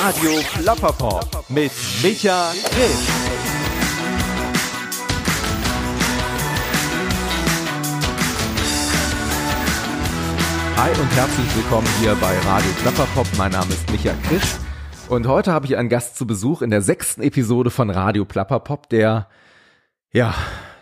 Radio Plapperpop mit Micha Grimm. Hi und herzlich willkommen hier bei Radio Plapperpop. Mein Name ist Micha Krisch und heute habe ich einen Gast zu Besuch in der sechsten Episode von Radio Plapperpop, der ja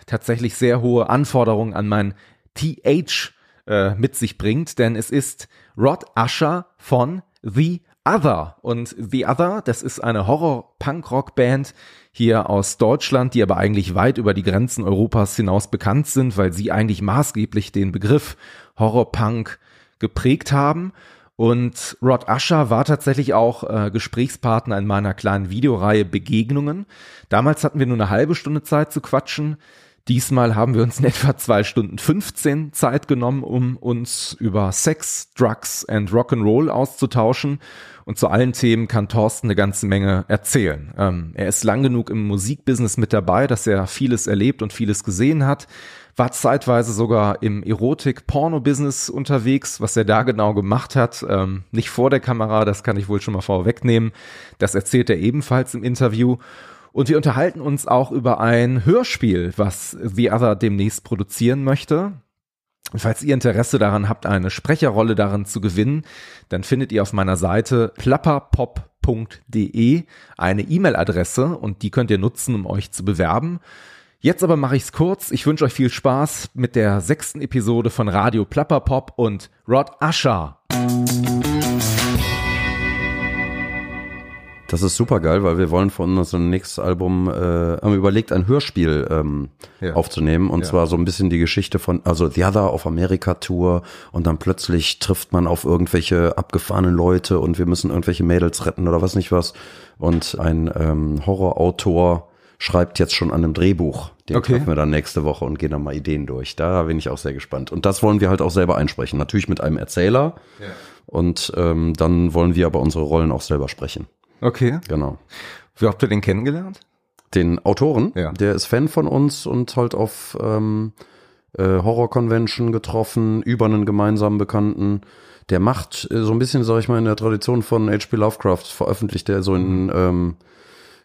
tatsächlich sehr hohe Anforderungen an mein TH äh, mit sich bringt, denn es ist Rod Usher von The Other. Und The Other, das ist eine Horror-Punk-Rock-Band hier aus Deutschland, die aber eigentlich weit über die Grenzen Europas hinaus bekannt sind, weil sie eigentlich maßgeblich den Begriff Horror-Punk geprägt haben. Und Rod Usher war tatsächlich auch äh, Gesprächspartner in meiner kleinen Videoreihe Begegnungen. Damals hatten wir nur eine halbe Stunde Zeit zu quatschen. Diesmal haben wir uns in etwa zwei Stunden 15 Zeit genommen, um uns über Sex, Drugs and Rock'n'Roll auszutauschen. Und zu allen Themen kann Thorsten eine ganze Menge erzählen. Ähm, er ist lang genug im Musikbusiness mit dabei, dass er vieles erlebt und vieles gesehen hat. War zeitweise sogar im Erotik-Porno-Business unterwegs, was er da genau gemacht hat. Ähm, nicht vor der Kamera, das kann ich wohl schon mal vorwegnehmen. Das erzählt er ebenfalls im Interview. Und wir unterhalten uns auch über ein Hörspiel, was The Other demnächst produzieren möchte. Falls ihr Interesse daran habt, eine Sprecherrolle darin zu gewinnen, dann findet ihr auf meiner Seite plapperpop.de eine E-Mail-Adresse und die könnt ihr nutzen, um euch zu bewerben. Jetzt aber mache ich es kurz. Ich wünsche euch viel Spaß mit der sechsten Episode von Radio Plapperpop und Rod Usher. Das ist super geil, weil wir wollen von unserem nächsten Album, äh, haben überlegt, ein Hörspiel ähm, ja. aufzunehmen. Und ja. zwar so ein bisschen die Geschichte von, also The Other auf Amerika-Tour und dann plötzlich trifft man auf irgendwelche abgefahrenen Leute und wir müssen irgendwelche Mädels retten oder was nicht was. Und ein ähm, Horrorautor schreibt jetzt schon an einem Drehbuch. Den okay. treffen wir dann nächste Woche und gehen dann mal Ideen durch. Da bin ich auch sehr gespannt. Und das wollen wir halt auch selber einsprechen. Natürlich mit einem Erzähler. Ja. Und ähm, dann wollen wir aber unsere Rollen auch selber sprechen. Okay. Genau. Wie habt ihr den kennengelernt? Den Autoren. Ja. Der ist Fan von uns und halt auf ähm, äh, Horror-Convention getroffen, über einen gemeinsamen Bekannten. Der macht äh, so ein bisschen, sag ich mal, in der Tradition von H.P. Lovecraft, veröffentlicht er so in, ähm,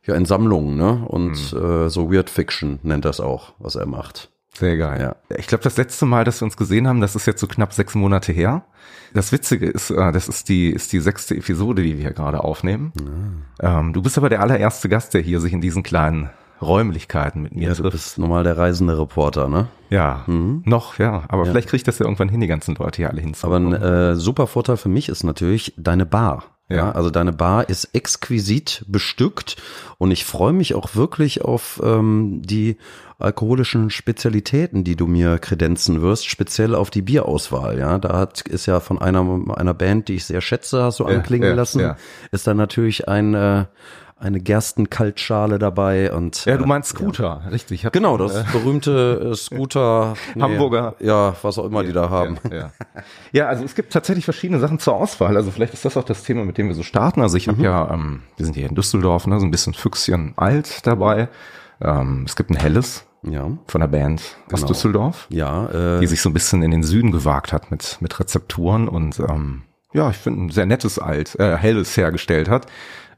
ja, in Sammlungen, ne? Und mhm. äh, so Weird Fiction nennt das auch, was er macht. Sehr geil. Ja. Ich glaube, das letzte Mal, dass wir uns gesehen haben, das ist jetzt so knapp sechs Monate her. Das Witzige ist, äh, das ist die, ist die sechste Episode, die wir hier gerade aufnehmen. Ja. Ähm, du bist aber der allererste Gast, der hier sich in diesen kleinen Räumlichkeiten mit mir ja, trifft. Du bist normal der reisende Reporter, ne? Ja, mhm. noch, ja. Aber ja. vielleicht kriegt das ja irgendwann hin, die ganzen Leute hier alle hinzukommen. Aber ein äh, super Vorteil für mich ist natürlich deine Bar. Ja. ja, also deine Bar ist exquisit bestückt und ich freue mich auch wirklich auf ähm, die alkoholischen Spezialitäten, die du mir kredenzen wirst, speziell auf die Bierauswahl. Ja, da hat, ist ja von einer einer Band, die ich sehr schätze, hast du ja, anklingen ja, lassen, ja. ist da natürlich ein äh, eine Gerstenkaltschale dabei und ja, du äh, meinst Scooter, ja. richtig? Genau, das äh, berühmte äh, Scooter nee, Hamburger, ja, was auch immer ja, die da haben. Ja, ja. ja, also es gibt tatsächlich verschiedene Sachen zur Auswahl. Also vielleicht ist das auch das Thema, mit dem wir so starten. Also ich mhm. habe ja, ähm, wir sind hier in Düsseldorf, ne, so ein bisschen Füchschen alt dabei. Ähm, es gibt ein helles, ja. von der Band genau. aus Düsseldorf, ja, äh, die sich so ein bisschen in den Süden gewagt hat mit mit Rezepturen und ähm, ja, ich finde ein sehr nettes alt äh, helles hergestellt hat.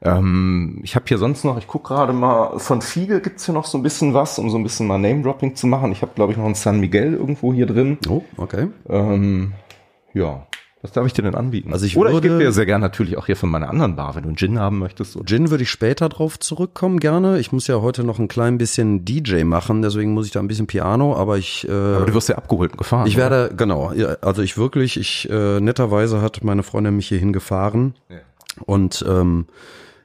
Ähm, ich habe hier sonst noch, ich gucke gerade mal, von Fiege gibt's hier noch so ein bisschen was, um so ein bisschen mal Name-Dropping zu machen. Ich habe, glaube ich, noch ein San Miguel irgendwo hier drin. Oh, okay. Ähm, ja, was darf ich dir denn anbieten? Also ich Oder würde, ich gebe dir sehr gerne natürlich auch hier von meiner anderen Bar, wenn du einen Gin haben möchtest. Oder? Gin würde ich später drauf zurückkommen, gerne. Ich muss ja heute noch ein klein bisschen DJ machen, deswegen muss ich da ein bisschen Piano, aber ich... Äh, aber du wirst ja abgeholt und gefahren. Ich werde, oder? genau, also ich wirklich, ich äh, netterweise hat meine Freundin mich hierhin gefahren ja. und ähm,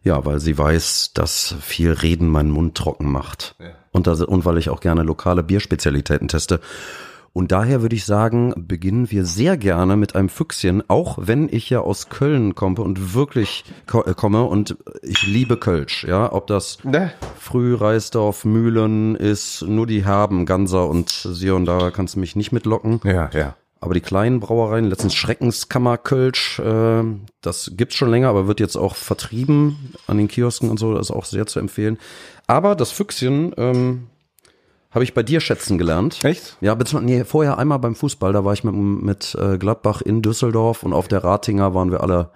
ja, weil sie weiß, dass viel Reden meinen Mund trocken macht. Ja. Und, das, und weil ich auch gerne lokale Bierspezialitäten teste. Und daher würde ich sagen, beginnen wir sehr gerne mit einem Füchschen, auch wenn ich ja aus Köln komme und wirklich äh, komme und ich liebe Kölsch, ja, ob das ne? Früh, Reisdorf, Mühlen ist, nur die Herben, Ganser und sie und da kannst du mich nicht mitlocken. Ja, ja. Aber die kleinen Brauereien, letztens Schreckenskammer Kölsch, äh, das gibt's schon länger, aber wird jetzt auch vertrieben an den Kiosken und so, das ist auch sehr zu empfehlen. Aber das Füchschen ähm, habe ich bei dir schätzen gelernt. Echt? Ja, beziehungsweise nee, vorher einmal beim Fußball, da war ich mit, mit äh, Gladbach in Düsseldorf und auf der Ratinger waren wir alle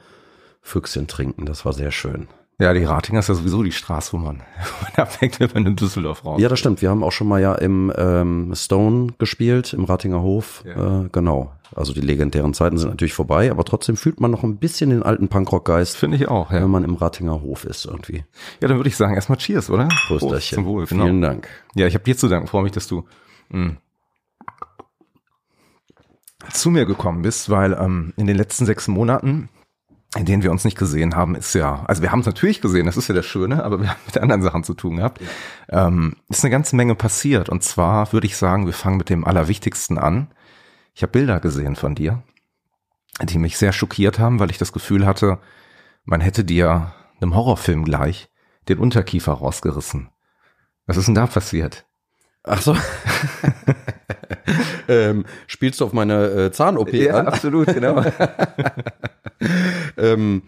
Füchschen trinken. Das war sehr schön. Ja, die Ratinger ist ja sowieso die Straße, wo man, da fängt, wenn man in Düsseldorf raus. Ja, das stimmt. Wir haben auch schon mal ja im ähm, Stone gespielt, im Ratinger Hof. Ja. Äh, genau. Also die legendären Zeiten sind natürlich vorbei, aber trotzdem fühlt man noch ein bisschen den alten Punkrock-Geist. Finde ich auch, ja. Wenn man im Ratinger Hof ist irgendwie. Ja, dann würde ich sagen, erstmal Cheers, oder? Prost, zum Wohl, genau. Vielen Dank. Ja, ich habe dir zu danken. Freue mich, dass du mh, hm, zu mir gekommen bist, weil ähm, in den letzten sechs Monaten in denen wir uns nicht gesehen haben, ist ja, also wir haben es natürlich gesehen, das ist ja das Schöne, aber wir haben mit anderen Sachen zu tun gehabt. Ähm, ist eine ganze Menge passiert. Und zwar würde ich sagen, wir fangen mit dem Allerwichtigsten an. Ich habe Bilder gesehen von dir, die mich sehr schockiert haben, weil ich das Gefühl hatte, man hätte dir einem Horrorfilm gleich den Unterkiefer rausgerissen. Was ist denn da passiert? Ach so. ähm, spielst du auf meine äh, Zahn-OP ja, an? absolut, genau. ähm,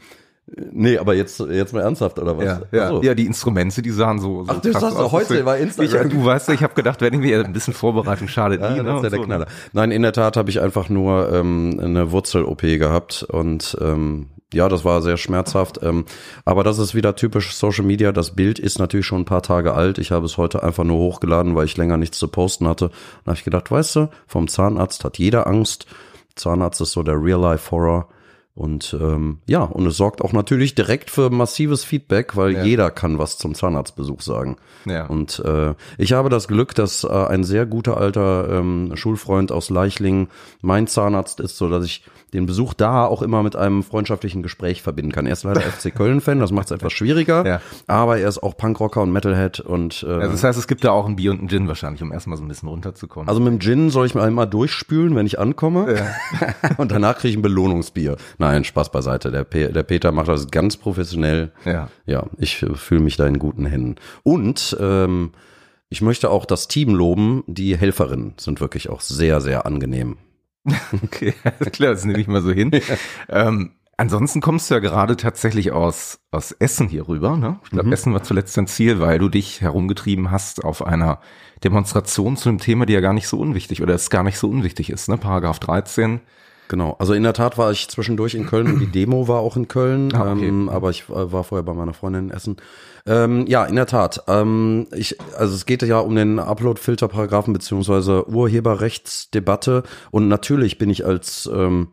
Nee, aber jetzt, jetzt mal ernsthaft, oder was? Ja, ja. So. ja die Instrumente, die sahen so, so Ach, du sagst aus. heute war Instagram. Ich, du weißt, ich habe gedacht, wenn ich mir ein bisschen Vorbereitung schadet ja, nie. Ne? Das ist ja der so. Knaller. Nein, in der Tat habe ich einfach nur ähm, eine Wurzel-OP gehabt und ähm, ja, das war sehr schmerzhaft. Ähm, aber das ist wieder typisch Social Media. Das Bild ist natürlich schon ein paar Tage alt. Ich habe es heute einfach nur hochgeladen, weil ich länger nichts zu posten hatte. Dann habe ich gedacht, weißt du, vom Zahnarzt hat jeder Angst. Zahnarzt ist so der Real-Life-Horror. Und ähm, ja, und es sorgt auch natürlich direkt für massives Feedback, weil ja. jeder kann was zum Zahnarztbesuch sagen. Ja. Und äh, ich habe das Glück, dass äh, ein sehr guter alter ähm, Schulfreund aus Leichlingen mein Zahnarzt ist, so dass ich den Besuch da auch immer mit einem freundschaftlichen Gespräch verbinden kann. Er ist leider FC Köln-Fan, das macht es etwas schwieriger, ja. aber er ist auch Punkrocker und Metalhead und äh, also das heißt, es gibt da auch ein Bier und ein Gin wahrscheinlich, um erstmal so ein bisschen runterzukommen. Also mit dem Gin soll ich mir einmal durchspülen, wenn ich ankomme ja. und danach kriege ich ein Belohnungsbier. Nein, Spaß beiseite. Der, Pe der Peter macht das ganz professionell. Ja, ja ich äh, fühle mich da in guten Händen. Und ähm, ich möchte auch das Team loben. Die Helferinnen sind wirklich auch sehr, sehr angenehm. Okay, klar, das nehme ich mal so hin. ähm, ansonsten kommst du ja gerade tatsächlich aus, aus Essen hier rüber. Ne? Ich glaube, mhm. Essen war zuletzt dein Ziel, weil du dich herumgetrieben hast auf einer Demonstration zu einem Thema, die ja gar nicht so unwichtig oder es gar nicht so unwichtig ist. Ne? Paragraph 13. Genau, also in der Tat war ich zwischendurch in Köln und die Demo war auch in Köln, ah, okay. ähm, aber ich äh, war vorher bei meiner Freundin in Essen. Ähm, ja, in der Tat. Ähm, ich, also es geht ja um den Upload-Filter-Paragraphen beziehungsweise Urheberrechtsdebatte und natürlich bin ich als ähm,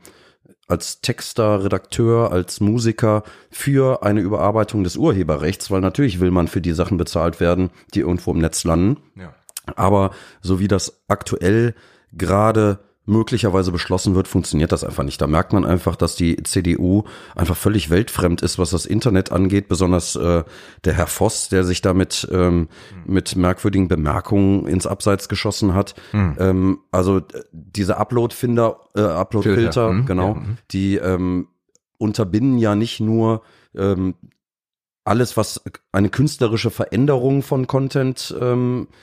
als Texter, Redakteur, als Musiker für eine Überarbeitung des Urheberrechts, weil natürlich will man für die Sachen bezahlt werden, die irgendwo im Netz landen. Ja. Aber so wie das aktuell gerade möglicherweise beschlossen wird, funktioniert das einfach nicht. Da merkt man einfach, dass die CDU einfach völlig weltfremd ist, was das Internet angeht, besonders äh, der Herr Voss, der sich damit ähm, mhm. mit merkwürdigen Bemerkungen ins Abseits geschossen hat. Mhm. Ähm, also diese Upload-Finder, äh, Upload-Filter, mhm. genau, ja. die ähm, unterbinden ja nicht nur ähm, alles, was eine künstlerische Veränderung von Content ähm, äh,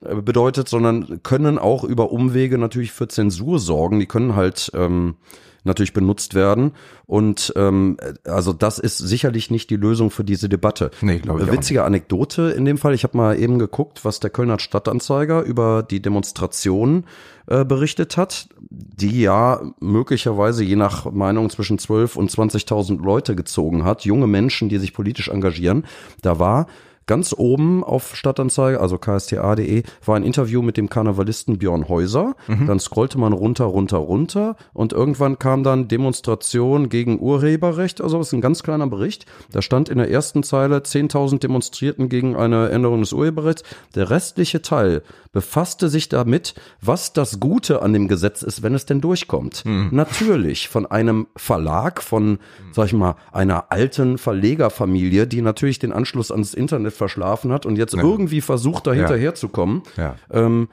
bedeutet, sondern können auch über Umwege natürlich für Zensur sorgen. Die können halt ähm, natürlich benutzt werden. Und ähm, also das ist sicherlich nicht die Lösung für diese Debatte. Nee, glaube ich Witzige Anekdote in dem Fall. Ich habe mal eben geguckt, was der Kölner Stadtanzeiger über die Demonstration äh, berichtet hat, die ja möglicherweise je nach Meinung zwischen 12 und 20.000 Leute gezogen hat. Junge Menschen, die sich politisch engagieren. Da war Ganz oben auf Stadtanzeige, also ksta.de, war ein Interview mit dem Karnevalisten Björn Häuser. Mhm. Dann scrollte man runter, runter, runter und irgendwann kam dann Demonstration gegen Urheberrecht. Also das ist ein ganz kleiner Bericht. Da stand in der ersten Zeile 10.000 demonstrierten gegen eine Änderung des Urheberrechts. Der restliche Teil befasste sich damit, was das Gute an dem Gesetz ist, wenn es denn durchkommt. Mhm. Natürlich von einem Verlag, von, sag ich mal, einer alten Verlegerfamilie, die natürlich den Anschluss ans Internet verschlafen hat und jetzt ja. irgendwie versucht, da hinterherzukommen. Ja. Ähm,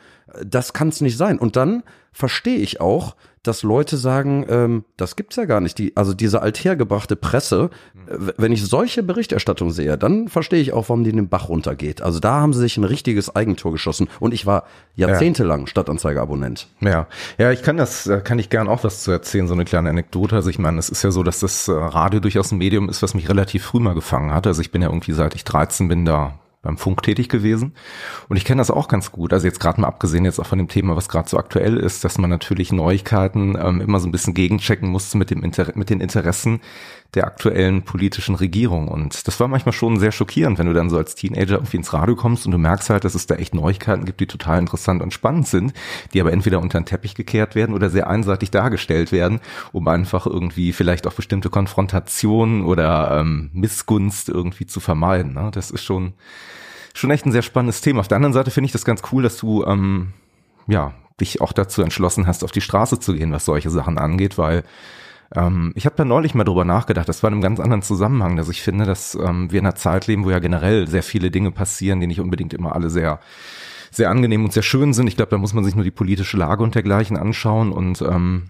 das kann es nicht sein. Und dann verstehe ich auch, dass Leute sagen, ähm, das gibt's ja gar nicht. Die, also diese althergebrachte Presse, äh, wenn ich solche Berichterstattung sehe, dann verstehe ich auch, warum die in den Bach runtergeht. Also da haben sie sich ein richtiges Eigentor geschossen. Und ich war jahrzehntelang ja. Stadtanzeigeabonnent. Ja, ja, ich kann das, kann ich gern auch was zu erzählen, so eine kleine Anekdote. Also ich meine, es ist ja so, dass das äh, Radio durchaus ein Medium ist, was mich relativ früh mal gefangen hat. Also ich bin ja irgendwie seit ich 13 bin da beim Funk tätig gewesen. Und ich kenne das auch ganz gut. Also jetzt gerade mal abgesehen jetzt auch von dem Thema, was gerade so aktuell ist, dass man natürlich Neuigkeiten ähm, immer so ein bisschen gegenchecken muss mit dem Inter mit den Interessen der aktuellen politischen Regierung. Und das war manchmal schon sehr schockierend, wenn du dann so als Teenager irgendwie ins Radio kommst und du merkst halt, dass es da echt Neuigkeiten gibt, die total interessant und spannend sind, die aber entweder unter den Teppich gekehrt werden oder sehr einseitig dargestellt werden, um einfach irgendwie vielleicht auch bestimmte Konfrontationen oder ähm, Missgunst irgendwie zu vermeiden. Ne? Das ist schon, schon echt ein sehr spannendes Thema. Auf der anderen Seite finde ich das ganz cool, dass du ähm, ja dich auch dazu entschlossen hast, auf die Straße zu gehen, was solche Sachen angeht, weil ähm, ich habe da neulich mal drüber nachgedacht, das war in einem ganz anderen Zusammenhang, dass ich finde, dass ähm, wir in einer Zeit leben, wo ja generell sehr viele Dinge passieren, die nicht unbedingt immer alle sehr sehr angenehm und sehr schön sind. Ich glaube, da muss man sich nur die politische Lage und dergleichen anschauen und ähm,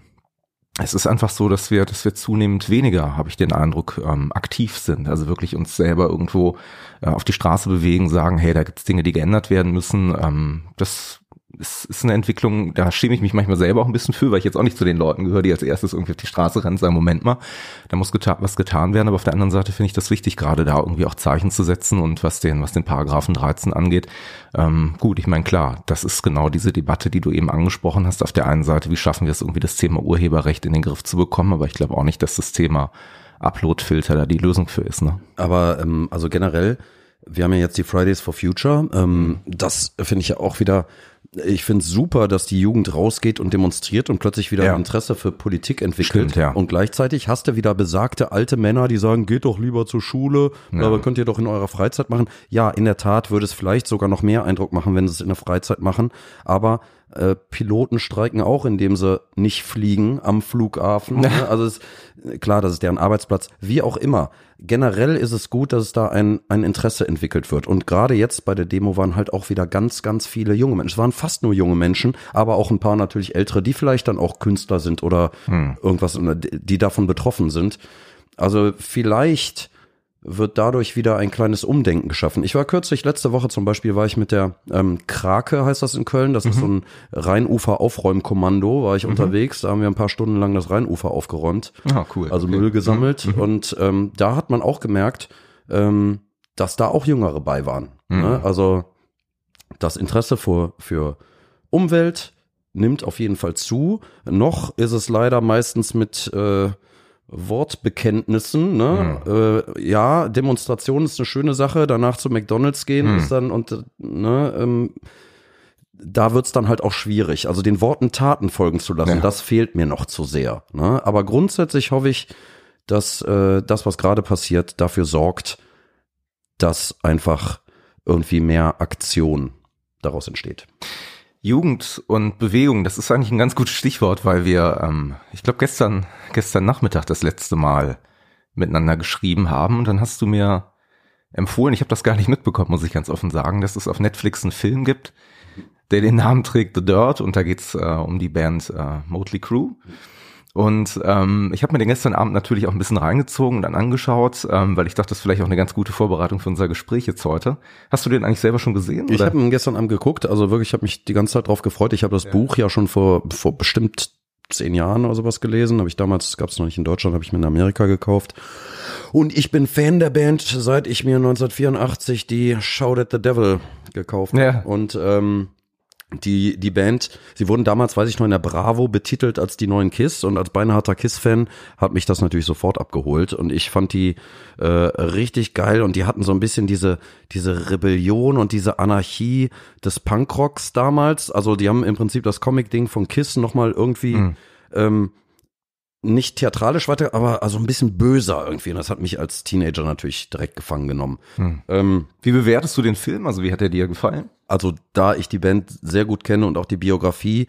es ist einfach so, dass wir, dass wir zunehmend weniger, habe ich den Eindruck, ähm, aktiv sind. Also wirklich uns selber irgendwo äh, auf die Straße bewegen, sagen, hey, da gibt es Dinge, die geändert werden müssen. Ähm, das es ist eine Entwicklung, da schäme ich mich manchmal selber auch ein bisschen für, weil ich jetzt auch nicht zu den Leuten gehöre, die als erstes irgendwie auf die Straße rennen, sagen, Moment mal, da muss geta was getan werden, aber auf der anderen Seite finde ich das wichtig, gerade da irgendwie auch Zeichen zu setzen und was den, was den Paragraphen 13 angeht. Ähm, gut, ich meine, klar, das ist genau diese Debatte, die du eben angesprochen hast. Auf der einen Seite, wie schaffen wir es irgendwie, das Thema Urheberrecht in den Griff zu bekommen, aber ich glaube auch nicht, dass das Thema Uploadfilter da die Lösung für ist. Ne? Aber ähm, also generell, wir haben ja jetzt die Fridays for Future. Ähm, das finde ich ja auch wieder ich finde es super, dass die Jugend rausgeht und demonstriert und plötzlich wieder ja. Interesse für Politik entwickelt. Stimmt, ja. Und gleichzeitig hast du wieder besagte alte Männer, die sagen, geht doch lieber zur Schule, ja. aber könnt ihr doch in eurer Freizeit machen. Ja, in der Tat würde es vielleicht sogar noch mehr Eindruck machen, wenn sie es in der Freizeit machen. Aber äh, Piloten streiken auch, indem sie nicht fliegen am Flughafen. Ne? Also ist, klar, das ist deren Arbeitsplatz. Wie auch immer. Generell ist es gut, dass es da ein, ein Interesse entwickelt wird. Und gerade jetzt bei der Demo waren halt auch wieder ganz, ganz viele junge Menschen. Es waren fast nur junge Menschen, aber auch ein paar natürlich ältere, die vielleicht dann auch Künstler sind oder hm. irgendwas, die davon betroffen sind. Also vielleicht wird dadurch wieder ein kleines Umdenken geschaffen. Ich war kürzlich, letzte Woche zum Beispiel, war ich mit der ähm, Krake, heißt das in Köln, das mhm. ist so ein Rheinufer-Aufräumkommando, war ich mhm. unterwegs, da haben wir ein paar Stunden lang das Rheinufer aufgeräumt. Ah, cool. Also okay. Müll gesammelt mhm. und ähm, da hat man auch gemerkt, ähm, dass da auch Jüngere bei waren. Mhm. Ne? Also das Interesse für, für Umwelt nimmt auf jeden Fall zu. Noch ist es leider meistens mit äh, Wortbekenntnissen. Ne? Hm. Äh, ja, Demonstration ist eine schöne Sache. Danach zu McDonald's gehen hm. ist dann und ne, ähm, da wird's dann halt auch schwierig. Also den Worten Taten folgen zu lassen, ja. das fehlt mir noch zu sehr. Ne? Aber grundsätzlich hoffe ich, dass äh, das, was gerade passiert, dafür sorgt, dass einfach irgendwie mehr Aktion daraus entsteht. Jugend und Bewegung, das ist eigentlich ein ganz gutes Stichwort, weil wir, ähm, ich glaube, gestern, gestern Nachmittag das letzte Mal miteinander geschrieben haben und dann hast du mir empfohlen, ich habe das gar nicht mitbekommen, muss ich ganz offen sagen, dass es auf Netflix einen Film gibt, der den Namen trägt The Dirt und da geht's äh, um die Band äh, Motley Crue. Und ähm, ich habe mir den gestern Abend natürlich auch ein bisschen reingezogen und dann angeschaut, ähm, weil ich dachte, das ist vielleicht auch eine ganz gute Vorbereitung für unser Gespräch jetzt heute. Hast du den eigentlich selber schon gesehen? Ich habe ihn gestern Abend geguckt, also wirklich, ich habe mich die ganze Zeit drauf gefreut. Ich habe das ja. Buch ja schon vor, vor bestimmt zehn Jahren oder sowas gelesen. Habe ich damals, gab es noch nicht in Deutschland, habe ich mir in Amerika gekauft. Und ich bin Fan der Band, seit ich mir 1984 die Shout at the Devil gekauft habe. Ja. Und ähm, die, die Band, sie wurden damals, weiß ich noch, in der Bravo betitelt als die neuen Kiss und als beinharter Kiss-Fan hat mich das natürlich sofort abgeholt und ich fand die äh, richtig geil und die hatten so ein bisschen diese, diese Rebellion und diese Anarchie des Punkrocks damals. Also die haben im Prinzip das Comic-Ding von Kiss nochmal irgendwie mhm. ähm, nicht theatralisch weiter, aber also ein bisschen böser irgendwie. Und das hat mich als Teenager natürlich direkt gefangen genommen. Hm. Ähm, wie bewertest du den Film? Also wie hat er dir gefallen? Also da ich die Band sehr gut kenne und auch die Biografie,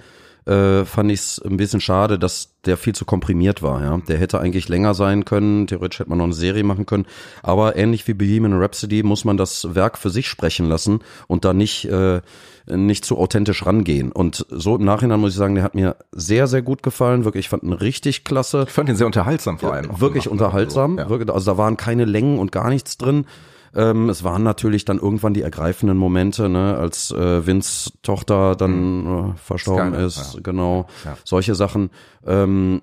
äh, fand ich es ein bisschen schade, dass der viel zu komprimiert war. Ja, der hätte eigentlich länger sein können. Theoretisch hätte man noch eine Serie machen können. Aber ähnlich wie Bohemian Rhapsody muss man das Werk für sich sprechen lassen und da nicht äh, nicht zu authentisch rangehen. Und so im Nachhinein muss ich sagen, der hat mir sehr sehr gut gefallen. Wirklich, ich fand ihn richtig klasse. Ich fand ihn sehr unterhaltsam vor allem. Ja, wirklich unterhaltsam. Also, ja. also da waren keine Längen und gar nichts drin. Ähm, es waren natürlich dann irgendwann die ergreifenden Momente, ne, als äh, Vince Tochter dann mhm. äh, verstorben ist, ja. genau, ja. solche Sachen. Ähm,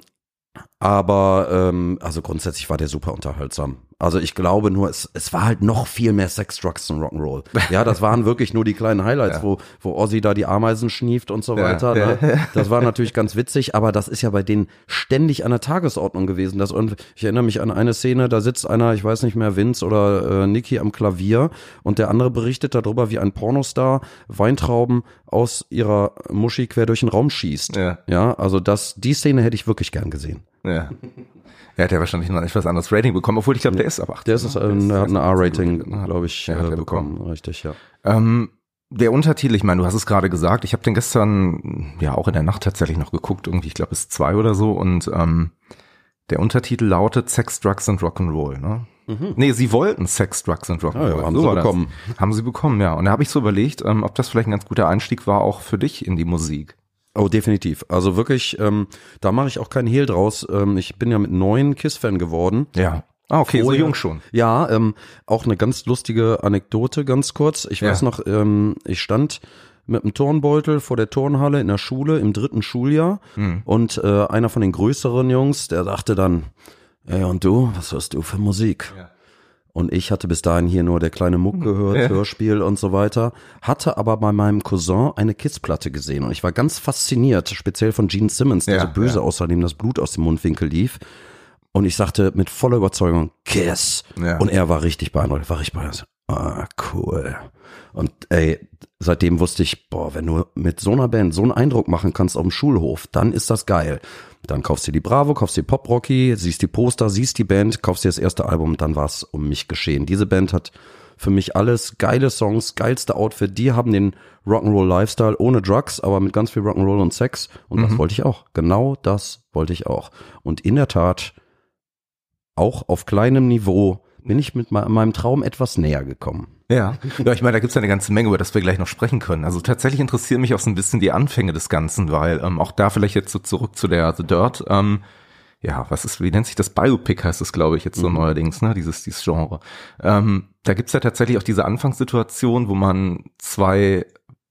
Aber ähm, also grundsätzlich war der super unterhaltsam. Also ich glaube nur, es, es war halt noch viel mehr Sex, Drugs und Rock'n'Roll. Ja, das waren wirklich nur die kleinen Highlights, ja. wo, wo Ozzy da die Ameisen schnieft und so weiter. Ja, ne? Das war natürlich ganz witzig, aber das ist ja bei denen ständig an der Tagesordnung gewesen. Das, und ich erinnere mich an eine Szene, da sitzt einer, ich weiß nicht mehr, Vince oder äh, Nicky am Klavier und der andere berichtet darüber, wie ein Pornostar Weintrauben aus ihrer Muschi quer durch den Raum schießt. Ja, ja also das, die Szene hätte ich wirklich gern gesehen. Ja. Er hat ja wahrscheinlich noch ein etwas anderes Rating bekommen, obwohl ich glaube, der ist ab 18. Der ist, äh, der hat ein R-Rating, glaube ich, ja, äh, bekommen. bekommen. Richtig, ja. Ähm, der Untertitel, ich meine, du hast es gerade gesagt, ich habe den gestern ja auch in der Nacht tatsächlich noch geguckt, irgendwie, ich glaube, es ist zwei oder so und ähm, der Untertitel lautet Sex, Drugs and Rock'n'Roll, ne? Mhm. Nee, sie wollten Sex, Drugs and Rock'n'Roll. Ah, ja, haben so sie bekommen. Das. Haben sie bekommen, ja. Und da habe ich so überlegt, ähm, ob das vielleicht ein ganz guter Einstieg war, auch für dich in die Musik. Oh, definitiv. Also wirklich, ähm, da mache ich auch keinen Hehl draus. Ähm, ich bin ja mit neun Kiss-Fan geworden. Ja. Ah, okay, Vorher, so jung schon. Ja, ähm, auch eine ganz lustige Anekdote, ganz kurz. Ich ja. weiß noch, ähm, ich stand mit einem Turnbeutel vor der Turnhalle in der Schule im dritten Schuljahr hm. und äh, einer von den größeren Jungs, der sagte dann, ey und du, was hörst du für Musik? Ja. Und ich hatte bis dahin hier nur der kleine Muck gehört, ja. Hörspiel und so weiter, hatte aber bei meinem Cousin eine Kiss-Platte gesehen und ich war ganz fasziniert, speziell von Gene Simmons, der ja, so böse ja. aussah, dem das Blut aus dem Mundwinkel lief. Und ich sagte mit voller Überzeugung, Kiss. Ja. Und er war richtig beeindruckt, war richtig beeindruckt. Ah, cool. Und ey, seitdem wusste ich, boah, wenn du mit so einer Band so einen Eindruck machen kannst auf dem Schulhof, dann ist das geil. Dann kaufst du die Bravo, kaufst die Pop Rocky, siehst die Poster, siehst die Band, kaufst dir das erste Album, dann war's um mich geschehen. Diese Band hat für mich alles geile Songs, geilste Outfit. Die haben den Rock'n'Roll Lifestyle ohne Drugs, aber mit ganz viel Rock'n'Roll und Sex. Und mhm. das wollte ich auch. Genau das wollte ich auch. Und in der Tat, auch auf kleinem Niveau, bin ich mit meinem Traum etwas näher gekommen. Ja, ja ich meine, da gibt's ja eine ganze Menge, über das wir gleich noch sprechen können. Also tatsächlich interessieren mich auch so ein bisschen die Anfänge des Ganzen, weil ähm, auch da vielleicht jetzt so zurück zu der The Dirt, ähm, ja, was ist, wie nennt sich das? Biopic heißt es, glaube ich, jetzt so mhm. neuerdings, ne, dieses, dieses Genre. Ähm, da gibt's ja tatsächlich auch diese Anfangssituation, wo man zwei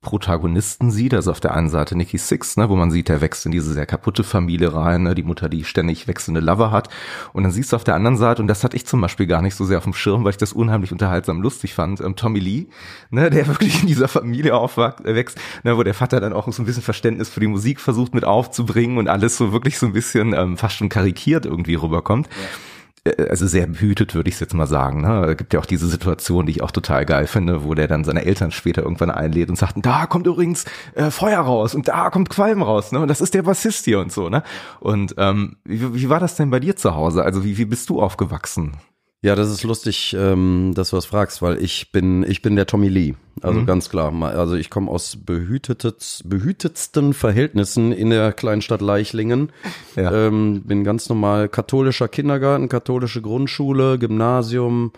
Protagonisten sieht, also auf der einen Seite Nicky Six, ne, wo man sieht, er wächst in diese sehr kaputte Familie rein, ne, die Mutter, die ständig wechselnde Lover hat. Und dann siehst du auf der anderen Seite, und das hatte ich zum Beispiel gar nicht so sehr auf dem Schirm, weil ich das unheimlich unterhaltsam lustig fand, ähm, Tommy Lee, ne, der wirklich in dieser Familie aufwächst, ne, wo der Vater dann auch so ein bisschen Verständnis für die Musik versucht mit aufzubringen und alles so wirklich so ein bisschen ähm, fast schon karikiert irgendwie rüberkommt. Ja äh, also sehr behütet, würde ich jetzt mal sagen. Ne? Es gibt ja auch diese Situation, die ich auch total geil finde, wo der dann seine Eltern später irgendwann einlädt und sagt, da kommt übrigens äh, Feuer raus und da kommt Qualm raus, ne? Und das ist der Bassist hier und so, ne? Und ähm, wie, wie war das denn bei dir zu Hause? Also wie, wie bist du aufgewachsen? Ja, das ist lustig, ähm, dass du was fragst, weil ich bin, ich bin der Tommy Lee. Also mhm. ganz klar. Also ich komme aus behütetet, behütetsten Verhältnissen in der kleinen Stadt Leichlingen. Ja. Ähm, bin ganz normal katholischer Kindergarten, katholische Grundschule, Gymnasium.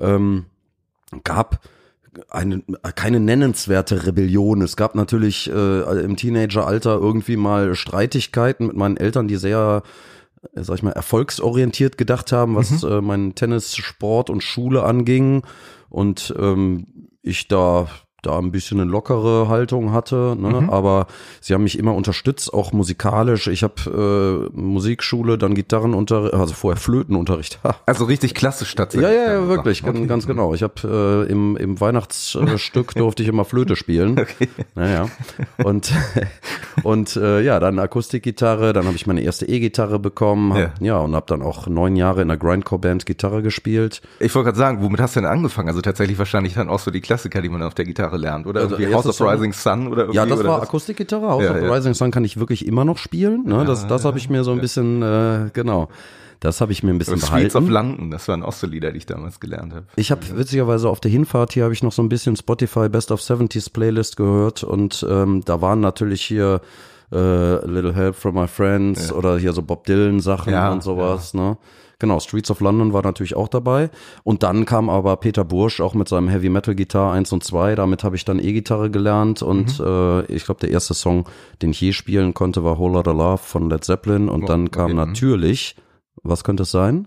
Ähm, gab eine, keine nennenswerte Rebellion. Es gab natürlich äh, im Teenageralter irgendwie mal Streitigkeiten mit meinen Eltern, die sehr sag ich mal, erfolgsorientiert gedacht haben, was mhm. äh, meinen Tennis, Sport und Schule anging. Und ähm, ich da da ein bisschen eine lockere Haltung hatte, ne? Mhm. aber sie haben mich immer unterstützt, auch musikalisch. Ich habe äh, Musikschule, dann Gitarrenunterricht, also vorher Flötenunterricht. also richtig klassisch tatsächlich. Ja, ja, ja wirklich, okay. ganz, genau. Ich habe äh, im, im Weihnachtsstück durfte ich immer Flöte spielen. Okay. Naja. Und und äh, ja, dann Akustikgitarre, dann habe ich meine erste E-Gitarre bekommen, hab, ja. ja, und habe dann auch neun Jahre in der Grindcore-Band Gitarre gespielt. Ich wollte gerade sagen, womit hast du denn angefangen? Also tatsächlich wahrscheinlich dann auch so die Klassiker, die man auf der Gitarre Gitarre lernt, oder? Also irgendwie House of Rising Sun oder irgendwie. Ja, das war Akustikgitarre. House ja, of ja. Rising Sun kann ich wirklich immer noch spielen. Ne? Das, das habe ich mir so ein bisschen, äh, genau. Das habe ich mir ein bisschen Streets behalten. of London, das waren auch so Lieder, die ich damals gelernt habe. Ich habe witzigerweise auf der Hinfahrt hier habe ich noch so ein bisschen Spotify Best of 70s Playlist gehört und ähm, da waren natürlich hier äh, Little Help from My Friends ja. oder hier so Bob Dylan Sachen ja, und sowas, ja. ne? Genau, Streets of London war natürlich auch dabei. Und dann kam aber Peter Bursch auch mit seinem Heavy Metal Gitarre 1 und 2. Damit habe ich dann E-Gitarre gelernt. Und mhm. äh, ich glaube, der erste Song, den ich je spielen konnte, war Whole Lotta Love von Led Zeppelin. Und oh, dann kam okay. Mhm. natürlich, was könnte es sein?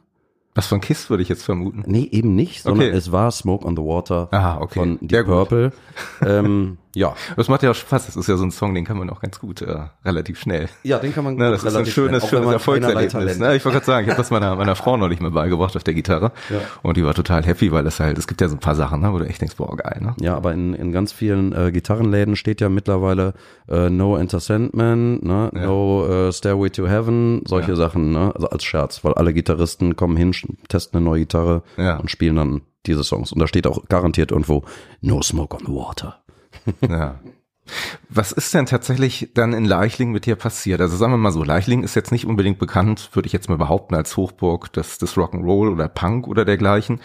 Was von Kiss würde ich jetzt vermuten? Nee, eben nicht, sondern okay. es war Smoke on the Water Aha, okay. von Deep Purple. ähm, Ja. Das macht ja auch Spaß. Das ist ja so ein Song, den kann man auch ganz gut, äh, relativ schnell. Ja, den kann man Ne, das ist ein schönes, schönes Erfolgserlebnis. Ne? Ich wollte gerade sagen, ich habe das meiner, meiner Frau neulich mal beigebracht auf der Gitarre. Ja. Und die war total happy, weil das halt, es gibt ja so ein paar Sachen, ne, wo du echt denkst, boah, geil, ne? Ja, aber in, in ganz vielen äh, Gitarrenläden steht ja mittlerweile äh, No Enter Sandman, ne? Ja. No äh, Stairway to Heaven, solche Ja. Sachen, ne? Also als Scherz, weil alle Gitarristen kommen hin, testen eine neue Gitarre und spielen dann diese Songs. Und da steht auch garantiert irgendwo No Smoke on the Water. Ja. Was ist denn tatsächlich dann in Leichling mit dir passiert? Also sagen wir mal so, Leichling ist jetzt nicht unbedingt bekannt, würde ich jetzt mal behaupten, als Hochburg des, des Rock'n'Roll oder Punk oder dergleichen.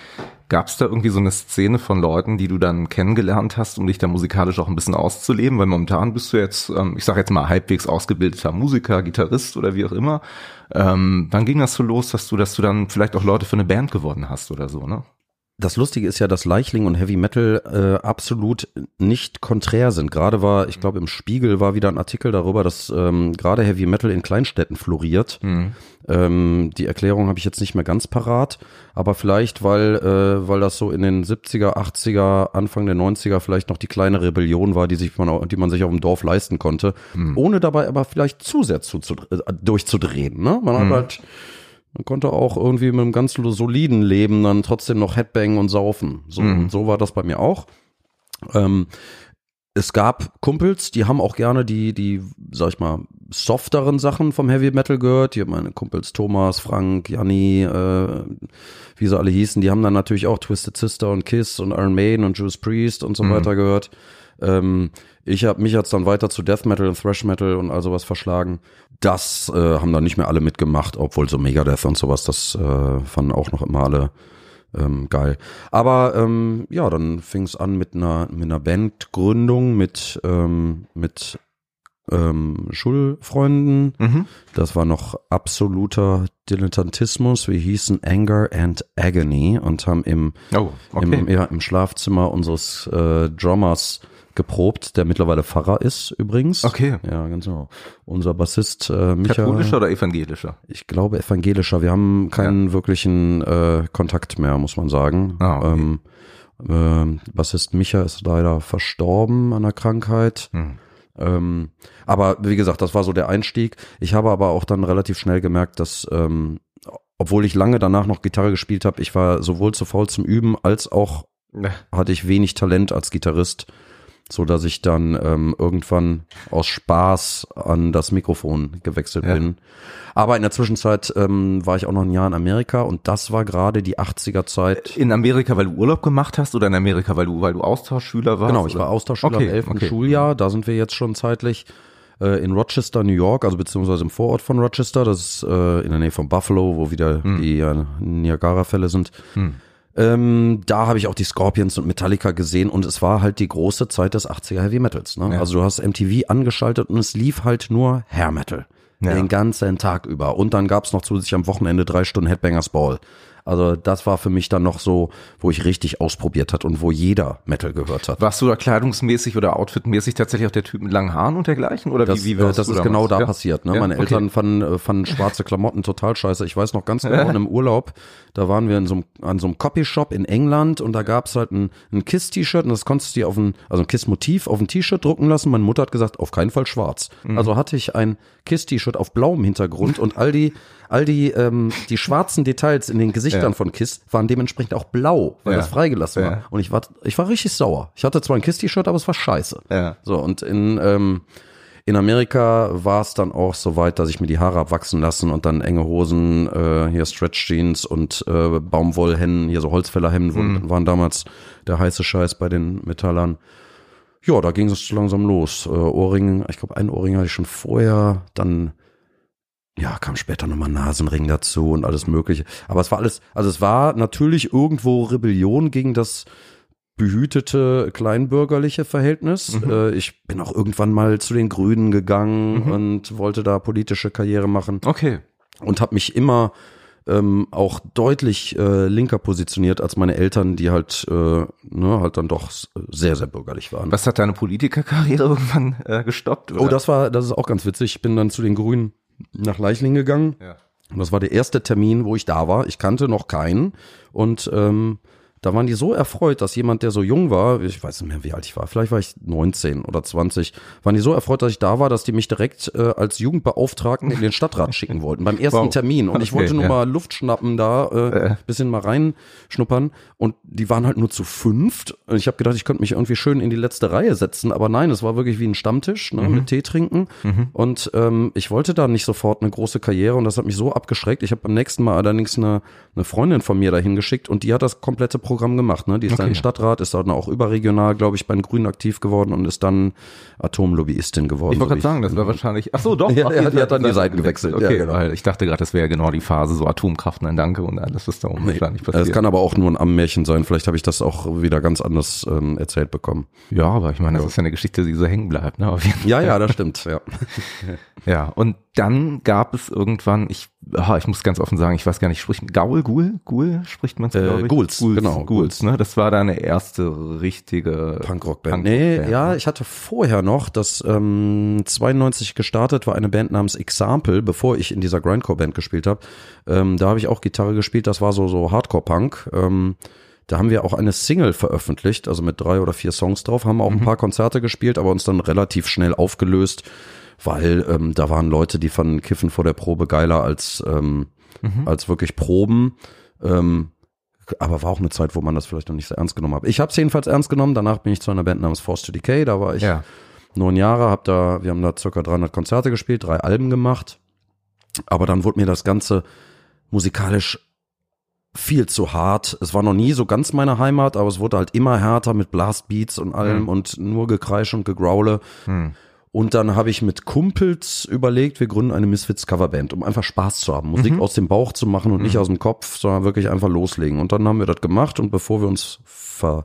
Gab es da irgendwie so eine Szene von Leuten, die du dann kennengelernt hast, um dich da musikalisch auch ein bisschen auszuleben? Weil momentan bist du jetzt, ähm, ich sage jetzt mal, halbwegs ausgebildeter Musiker, Gitarrist oder wie auch immer. Ähm, wann ging das so los, dass du, dass du dann vielleicht auch Leute für eine Band gewonnen hast oder so, ne? Das Lustige ist ja, dass Leichling und Heavy Metal äh, absolut nicht konträr sind. Gerade war, ich glaube, im Spiegel war wieder ein Artikel darüber, dass ähm, gerade Heavy Metal in Kleinstädten floriert. Ähm, die Erklärung habe ich jetzt nicht mehr ganz parat, aber vielleicht, weil, äh, weil das so in den 70er, 80er, Anfang der 90er vielleicht noch die kleine Rebellion war, die, sich man, die man sich auf dem Dorf leisten konnte, ohne dabei aber vielleicht zu sehr zu, zu, äh, durchzudrehen. Ne? Man hat halt man konnte auch irgendwie mit einem ganz soliden Leben dann trotzdem noch Headbang und saufen. So, Mhm. so war das bei mir auch. Ähm, es gab Kumpels, die haben auch gerne die, die, sag ich mal, softeren Sachen vom Heavy Metal gehört. Haben meine Kumpels Thomas, Frank, Janni, äh, wie sie alle hießen, die haben dann natürlich auch Twisted Sister und Kiss und Iron Maiden und Judas Priest und so Mhm. weiter gehört. Ähm, ich habe mich jetzt dann weiter zu Death Metal und Thrash Metal und all sowas verschlagen. Das äh, haben dann nicht mehr alle mitgemacht, obwohl so Megadeth und sowas, das äh, fanden auch noch immer alle ähm, geil. Aber ähm, ja, dann fing es an mit einer mit einer Bandgründung mit ähm, mit ähm, Schulfreunden. Mhm. Das war noch absoluter Dilettantismus. Wir hießen Anger and Agony und haben im Oh, okay. im, ja, im Schlafzimmer unseres äh, Drummers geprobt, der mittlerweile Pfarrer ist übrigens. Okay. Ja, ganz genau. Unser Bassist äh, Micha, Katholischer oder evangelischer? ich glaube evangelischer. Wir haben keinen wirklichen äh, Kontakt mehr, muss man sagen. Ah, okay. ähm, ähm, Bassist Micha ist leider verstorben an einer Krankheit. Hm. Ähm, aber wie gesagt, das war so der Einstieg. Ich habe aber auch dann relativ schnell gemerkt, dass ähm, obwohl ich lange danach noch Gitarre gespielt habe, ich war sowohl zu faul zum Üben als auch hatte ich wenig Talent als Gitarrist, so dass ich dann ähm, irgendwann aus Spaß an das Mikrofon gewechselt Ja. bin. Aber in der Zwischenzeit ähm, war ich auch noch ein Jahr in Amerika und das war gerade die 80er Zeit. In Amerika, weil du Urlaub gemacht hast oder in Amerika, weil du, weil du Austauschschüler warst? Genau, ich oder? war Austauschschüler Okay, im 11. okay. Schuljahr, da sind wir jetzt schon zeitlich äh, in Rochester, New York, also beziehungsweise im Vorort von Rochester, das ist äh, in der Nähe von Buffalo, wo wieder Hm. die äh, Niagara-Fälle sind. Ähm, da habe ich auch die Scorpions und Metallica gesehen und es war halt die große Zeit des 80er Heavy Metals. Ne? Ja. Also du hast MTV angeschaltet und es lief halt nur Hair Metal. Ja. Den ganzen Tag über. Und dann gab's noch zusätzlich am Wochenende drei Stunden Headbangers Ball. Also das war für mich dann noch so, wo ich richtig ausprobiert hat und wo jeder Metal gehört hat. Warst du da kleidungsmäßig oder outfitmäßig tatsächlich auch der Typ mit langen Haaren und dergleichen? Oder Das, wie, wie äh, das ist damals? genau da Ja? passiert. Ne? Ja, Meine okay. Eltern fanden, äh, fanden schwarze Klamotten total scheiße. Ich weiß noch ganz genau, in einem Urlaub, da waren wir in so einem, an so einem Copyshop in England und da gab's halt ein, ein KISS-T-Shirt und das konntest du dir auf ein, also ein KISS-Motiv auf ein T-Shirt drucken lassen. Meine Mutter hat gesagt, auf keinen Fall schwarz. Mhm. Also hatte ich ein KISS-T-Shirt auf blauem Hintergrund und all die, all die, ähm, die schwarzen Details in den Gesichtern Ja. von KISS waren dementsprechend auch blau, weil Ja. das freigelassen war. Und ich war, ich war richtig sauer. Ich hatte zwar ein KISS-T-Shirt, aber es war scheiße. So, und in, ähm, in Amerika war es dann auch so weit, dass ich mir die Haare hab wachsen lassen und dann enge Hosen, äh, hier Stretch Jeans und äh, Baumwollhemden, hier so Holzfällerhemden waren- waren damals der heiße Scheiß bei den Metallern. Ja, da ging es langsam los. Äh, Ohrring, ich glaube, einen Ohrring hatte ich schon vorher, dann ja, kam später nochmal Nasenring dazu und alles mögliche. Aber es war alles, also es war natürlich irgendwo Rebellion gegen das behütete kleinbürgerliche Verhältnis. Äh, ich bin auch irgendwann mal zu den Grünen gegangen und wollte da politische Karriere machen Okay. und habe mich immer ähm, auch deutlich äh, linker positioniert als meine Eltern, die halt äh, ne, halt dann doch sehr sehr bürgerlich waren. Was hat deine Politikerkarriere irgendwann äh, gestoppt? Oder? Oh, das war, das ist auch ganz witzig. Ich bin dann zu den Grünen nach Leichling gegangen. Ja. Und das war der erste Termin, wo ich da war. Ich kannte noch keinen. Und ähm, da waren die so erfreut, dass jemand, der so jung war, ich weiß nicht mehr, wie alt ich war, vielleicht war ich 19 oder 20, waren die so erfreut, dass ich da war, dass die mich direkt äh, als Jugendbeauftragten in den Stadtrat schicken wollten, beim ersten wow. Termin. Und okay, ich wollte nur ja. mal Luft schnappen da, äh, äh. bisschen mal reinschnuppern. Und die waren halt nur zu fünft. Und ich habe gedacht, ich könnte mich irgendwie schön in die letzte Reihe setzen, aber nein, es war wirklich wie ein Stammtisch ne, mhm. mit Tee trinken. Mhm. Und ähm, ich wollte da nicht sofort eine große Karriere und das hat mich so abgeschreckt. Ich habe beim nächsten Mal allerdings eine, eine Freundin von mir dahin geschickt und die hat das komplette Programm gemacht. Ne? Die ist okay. dann Stadtrat, ist dann auch überregional, glaube ich, bei den Grünen aktiv geworden und ist dann Atomlobbyistin geworden. Ich wollte so gerade sagen, das war wahrscheinlich. Ach so, doch. Ja, ja, die hat dann die Seiten gewechselt. Okay, ja, genau. weil ich dachte gerade, das wäre genau die Phase, so Atomkraft, nein, danke und alles ist da nee, wahrscheinlich passiert. Es kann aber auch nur ein Ammärchen sein. Vielleicht habe ich das auch wieder ganz anders ähm, erzählt bekommen. Ja, aber ich meine, das ist ja eine Geschichte, die so hängen bleibt. Ne? Ja, ja, das stimmt. Ja. ja, und dann gab es irgendwann, ich, ich muss ganz offen sagen, ich weiß gar nicht, spricht Gaul, Gul, Gul spricht man es, äh, Ghouls, Ghouls, genau. Ghouls, ne? Das war deine erste richtige Punkrock-Band. Punk nee, Band, ja, ne? ich hatte vorher noch, das ähm, 92 gestartet war eine Band namens Example, bevor ich in dieser Grindcore-Band gespielt habe. Ähm, da habe ich auch Gitarre gespielt, das war so, so Hardcore-Punk. Ähm, da haben wir auch eine Single veröffentlicht, also mit drei oder vier Songs drauf, haben auch mhm. ein paar Konzerte gespielt, aber uns dann relativ schnell aufgelöst weil ähm, da waren Leute, die fanden Kiffen vor der Probe geiler als, ähm, mhm. als wirklich Proben. Ähm, aber war auch eine Zeit, wo man das vielleicht noch nicht so ernst genommen hat. Ich habe es jedenfalls ernst genommen. Danach bin ich zu einer Band namens Force to Decay. Da war ich ja. neun Jahre. Hab da, wir haben da circa 300 Konzerte gespielt, drei Alben gemacht. Aber dann wurde mir das Ganze musikalisch viel zu hart. Es war noch nie so ganz meine Heimat, aber es wurde halt immer härter mit Blastbeats und allem mhm. und nur Gekreisch und Gegraule. Mhm. Und dann habe ich mit Kumpels überlegt, wir gründen eine Misfits Coverband, um einfach Spaß zu haben, Musik mhm. aus dem Bauch zu machen und mhm. nicht aus dem Kopf, sondern wirklich einfach loslegen. Und dann haben wir das gemacht und bevor wir uns ver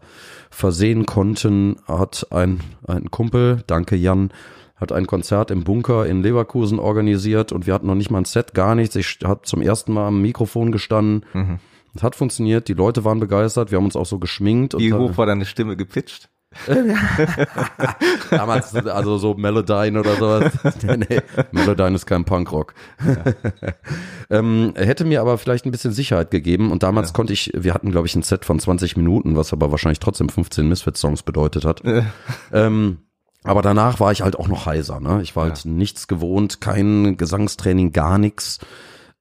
versehen konnten, hat ein, ein Kumpel, danke Jan, hat ein Konzert im Bunker in Leverkusen organisiert und wir hatten noch nicht mal ein Set, gar nichts. Ich habe zum ersten Mal am Mikrofon gestanden. Mhm. Es hat funktioniert, die Leute waren begeistert, wir haben uns auch so geschminkt. Wie hoch war deine Stimme gepitcht? Damals, also so Melodyne oder sowas. nee, Melodyne ist kein Punkrock. Ja. ähm, hätte mir aber vielleicht ein bisschen Sicherheit gegeben und damals ja. konnte ich, wir hatten glaube ich ein Set von 20 Minuten, was aber wahrscheinlich trotzdem 15 Misfits-Songs bedeutet hat. Ja. Ähm, aber danach war ich halt auch noch heiser. Ne? Ich war halt nichts gewohnt, kein Gesangstraining, gar nichts.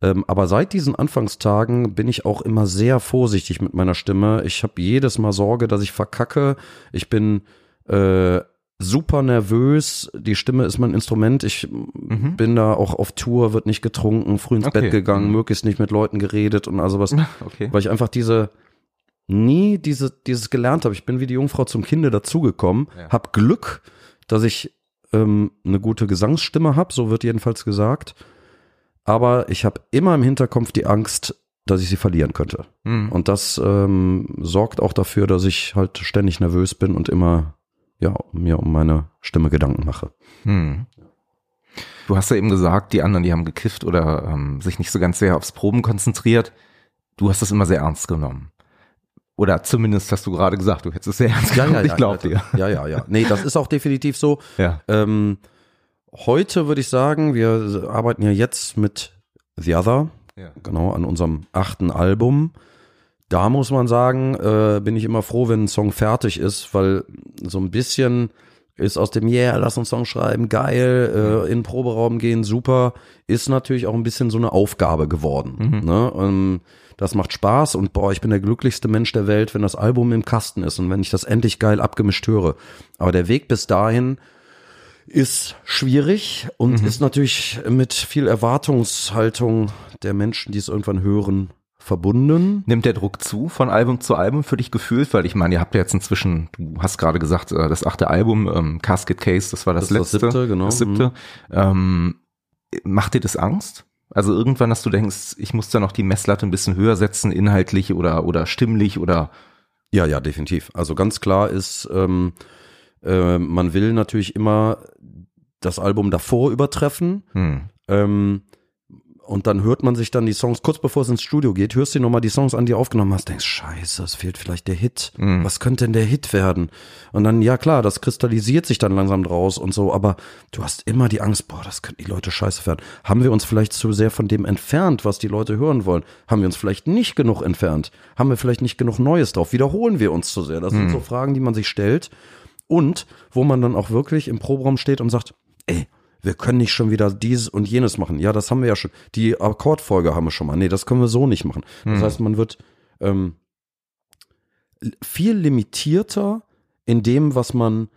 Ähm, aber seit diesen Anfangstagen bin ich auch immer sehr vorsichtig mit meiner Stimme. Ich habe jedes Mal Sorge, dass ich verkacke. Ich bin äh, super nervös. Die Stimme ist mein Instrument. Ich mhm. bin da auch auf Tour, wird nicht getrunken, früh ins okay. Bett gegangen, mhm. möglichst nicht mit Leuten geredet und also was. Okay. Weil ich einfach diese nie diese, dieses gelernt habe. Ich bin wie die Jungfrau zum Kinde dazugekommen, ja. hab Glück, dass ich ähm, eine gute Gesangsstimme habe, so wird jedenfalls gesagt aber ich habe immer im Hinterkopf die Angst, dass ich sie verlieren könnte. Mhm. Und das ähm, sorgt auch dafür, dass ich halt ständig nervös bin und immer ja mir um meine Stimme Gedanken mache. Mhm. Du hast ja eben gesagt, die anderen, die haben gekifft oder ähm, sich nicht so ganz sehr aufs Proben konzentriert. Du hast das immer sehr ernst genommen. Oder zumindest hast du gerade gesagt, du hättest es sehr ernst genommen. Ja, ja, ja, ich glaube dir. Ja, ja, ja. Nee, das ist auch definitiv so. Ja. Ähm, heute würde ich sagen, wir arbeiten ja jetzt mit The Other, ja. genau, an unserem achten Album. Da muss man sagen, äh, bin ich immer froh, wenn ein Song fertig ist, weil so ein bisschen ist aus dem Yeah, lass uns Song schreiben, geil, äh, in den Proberaum gehen, super, ist natürlich auch ein bisschen so eine Aufgabe geworden. Mhm. Ne? Ähm, das macht Spaß und boah, ich bin der glücklichste Mensch der Welt, wenn das Album im Kasten ist und wenn ich das endlich geil abgemischt höre. Aber der Weg bis dahin ist schwierig und mhm. ist natürlich mit viel Erwartungshaltung der Menschen, die es irgendwann hören, verbunden. Nimmt der Druck zu von Album zu Album für dich gefühlt? Weil ich meine, ihr habt ja jetzt inzwischen, du hast gerade gesagt, äh, das achte Album, ähm, Casket Case, das war das, das letzte. Das siebte, genau. Das siebte. Mhm. Ähm, macht dir das Angst? Also irgendwann, dass du denkst, ich muss da noch die Messlatte ein bisschen höher setzen, inhaltlich oder, oder stimmlich oder? Ja, ja, definitiv. Also ganz klar ist, ähm, äh, man will natürlich immer das Album davor übertreffen. Hm. Ähm, und dann hört man sich dann die Songs, kurz bevor es ins Studio geht, hörst du nochmal die Songs an, die aufgenommen hast, denkst, scheiße, es fehlt vielleicht der Hit. Mhm. Was könnte denn der Hit werden? Und dann, ja klar, das kristallisiert sich dann langsam draus und so, aber du hast immer die Angst, boah, das könnten die Leute scheiße werden. Haben wir uns vielleicht zu sehr von dem entfernt, was die Leute hören wollen? Haben wir uns vielleicht nicht genug entfernt? Haben wir vielleicht nicht genug Neues drauf? Wiederholen wir uns zu sehr? Das mhm. sind so Fragen, die man sich stellt und wo man dann auch wirklich im Proberaum steht und sagt, ey, wir können nicht schon wieder dieses und jenes machen. Ja, das haben wir ja schon. Die Akkordfolge haben wir schon mal. Nee, das können wir so nicht machen. Das hm. heißt, man wird ähm, viel limitierter in dem, was man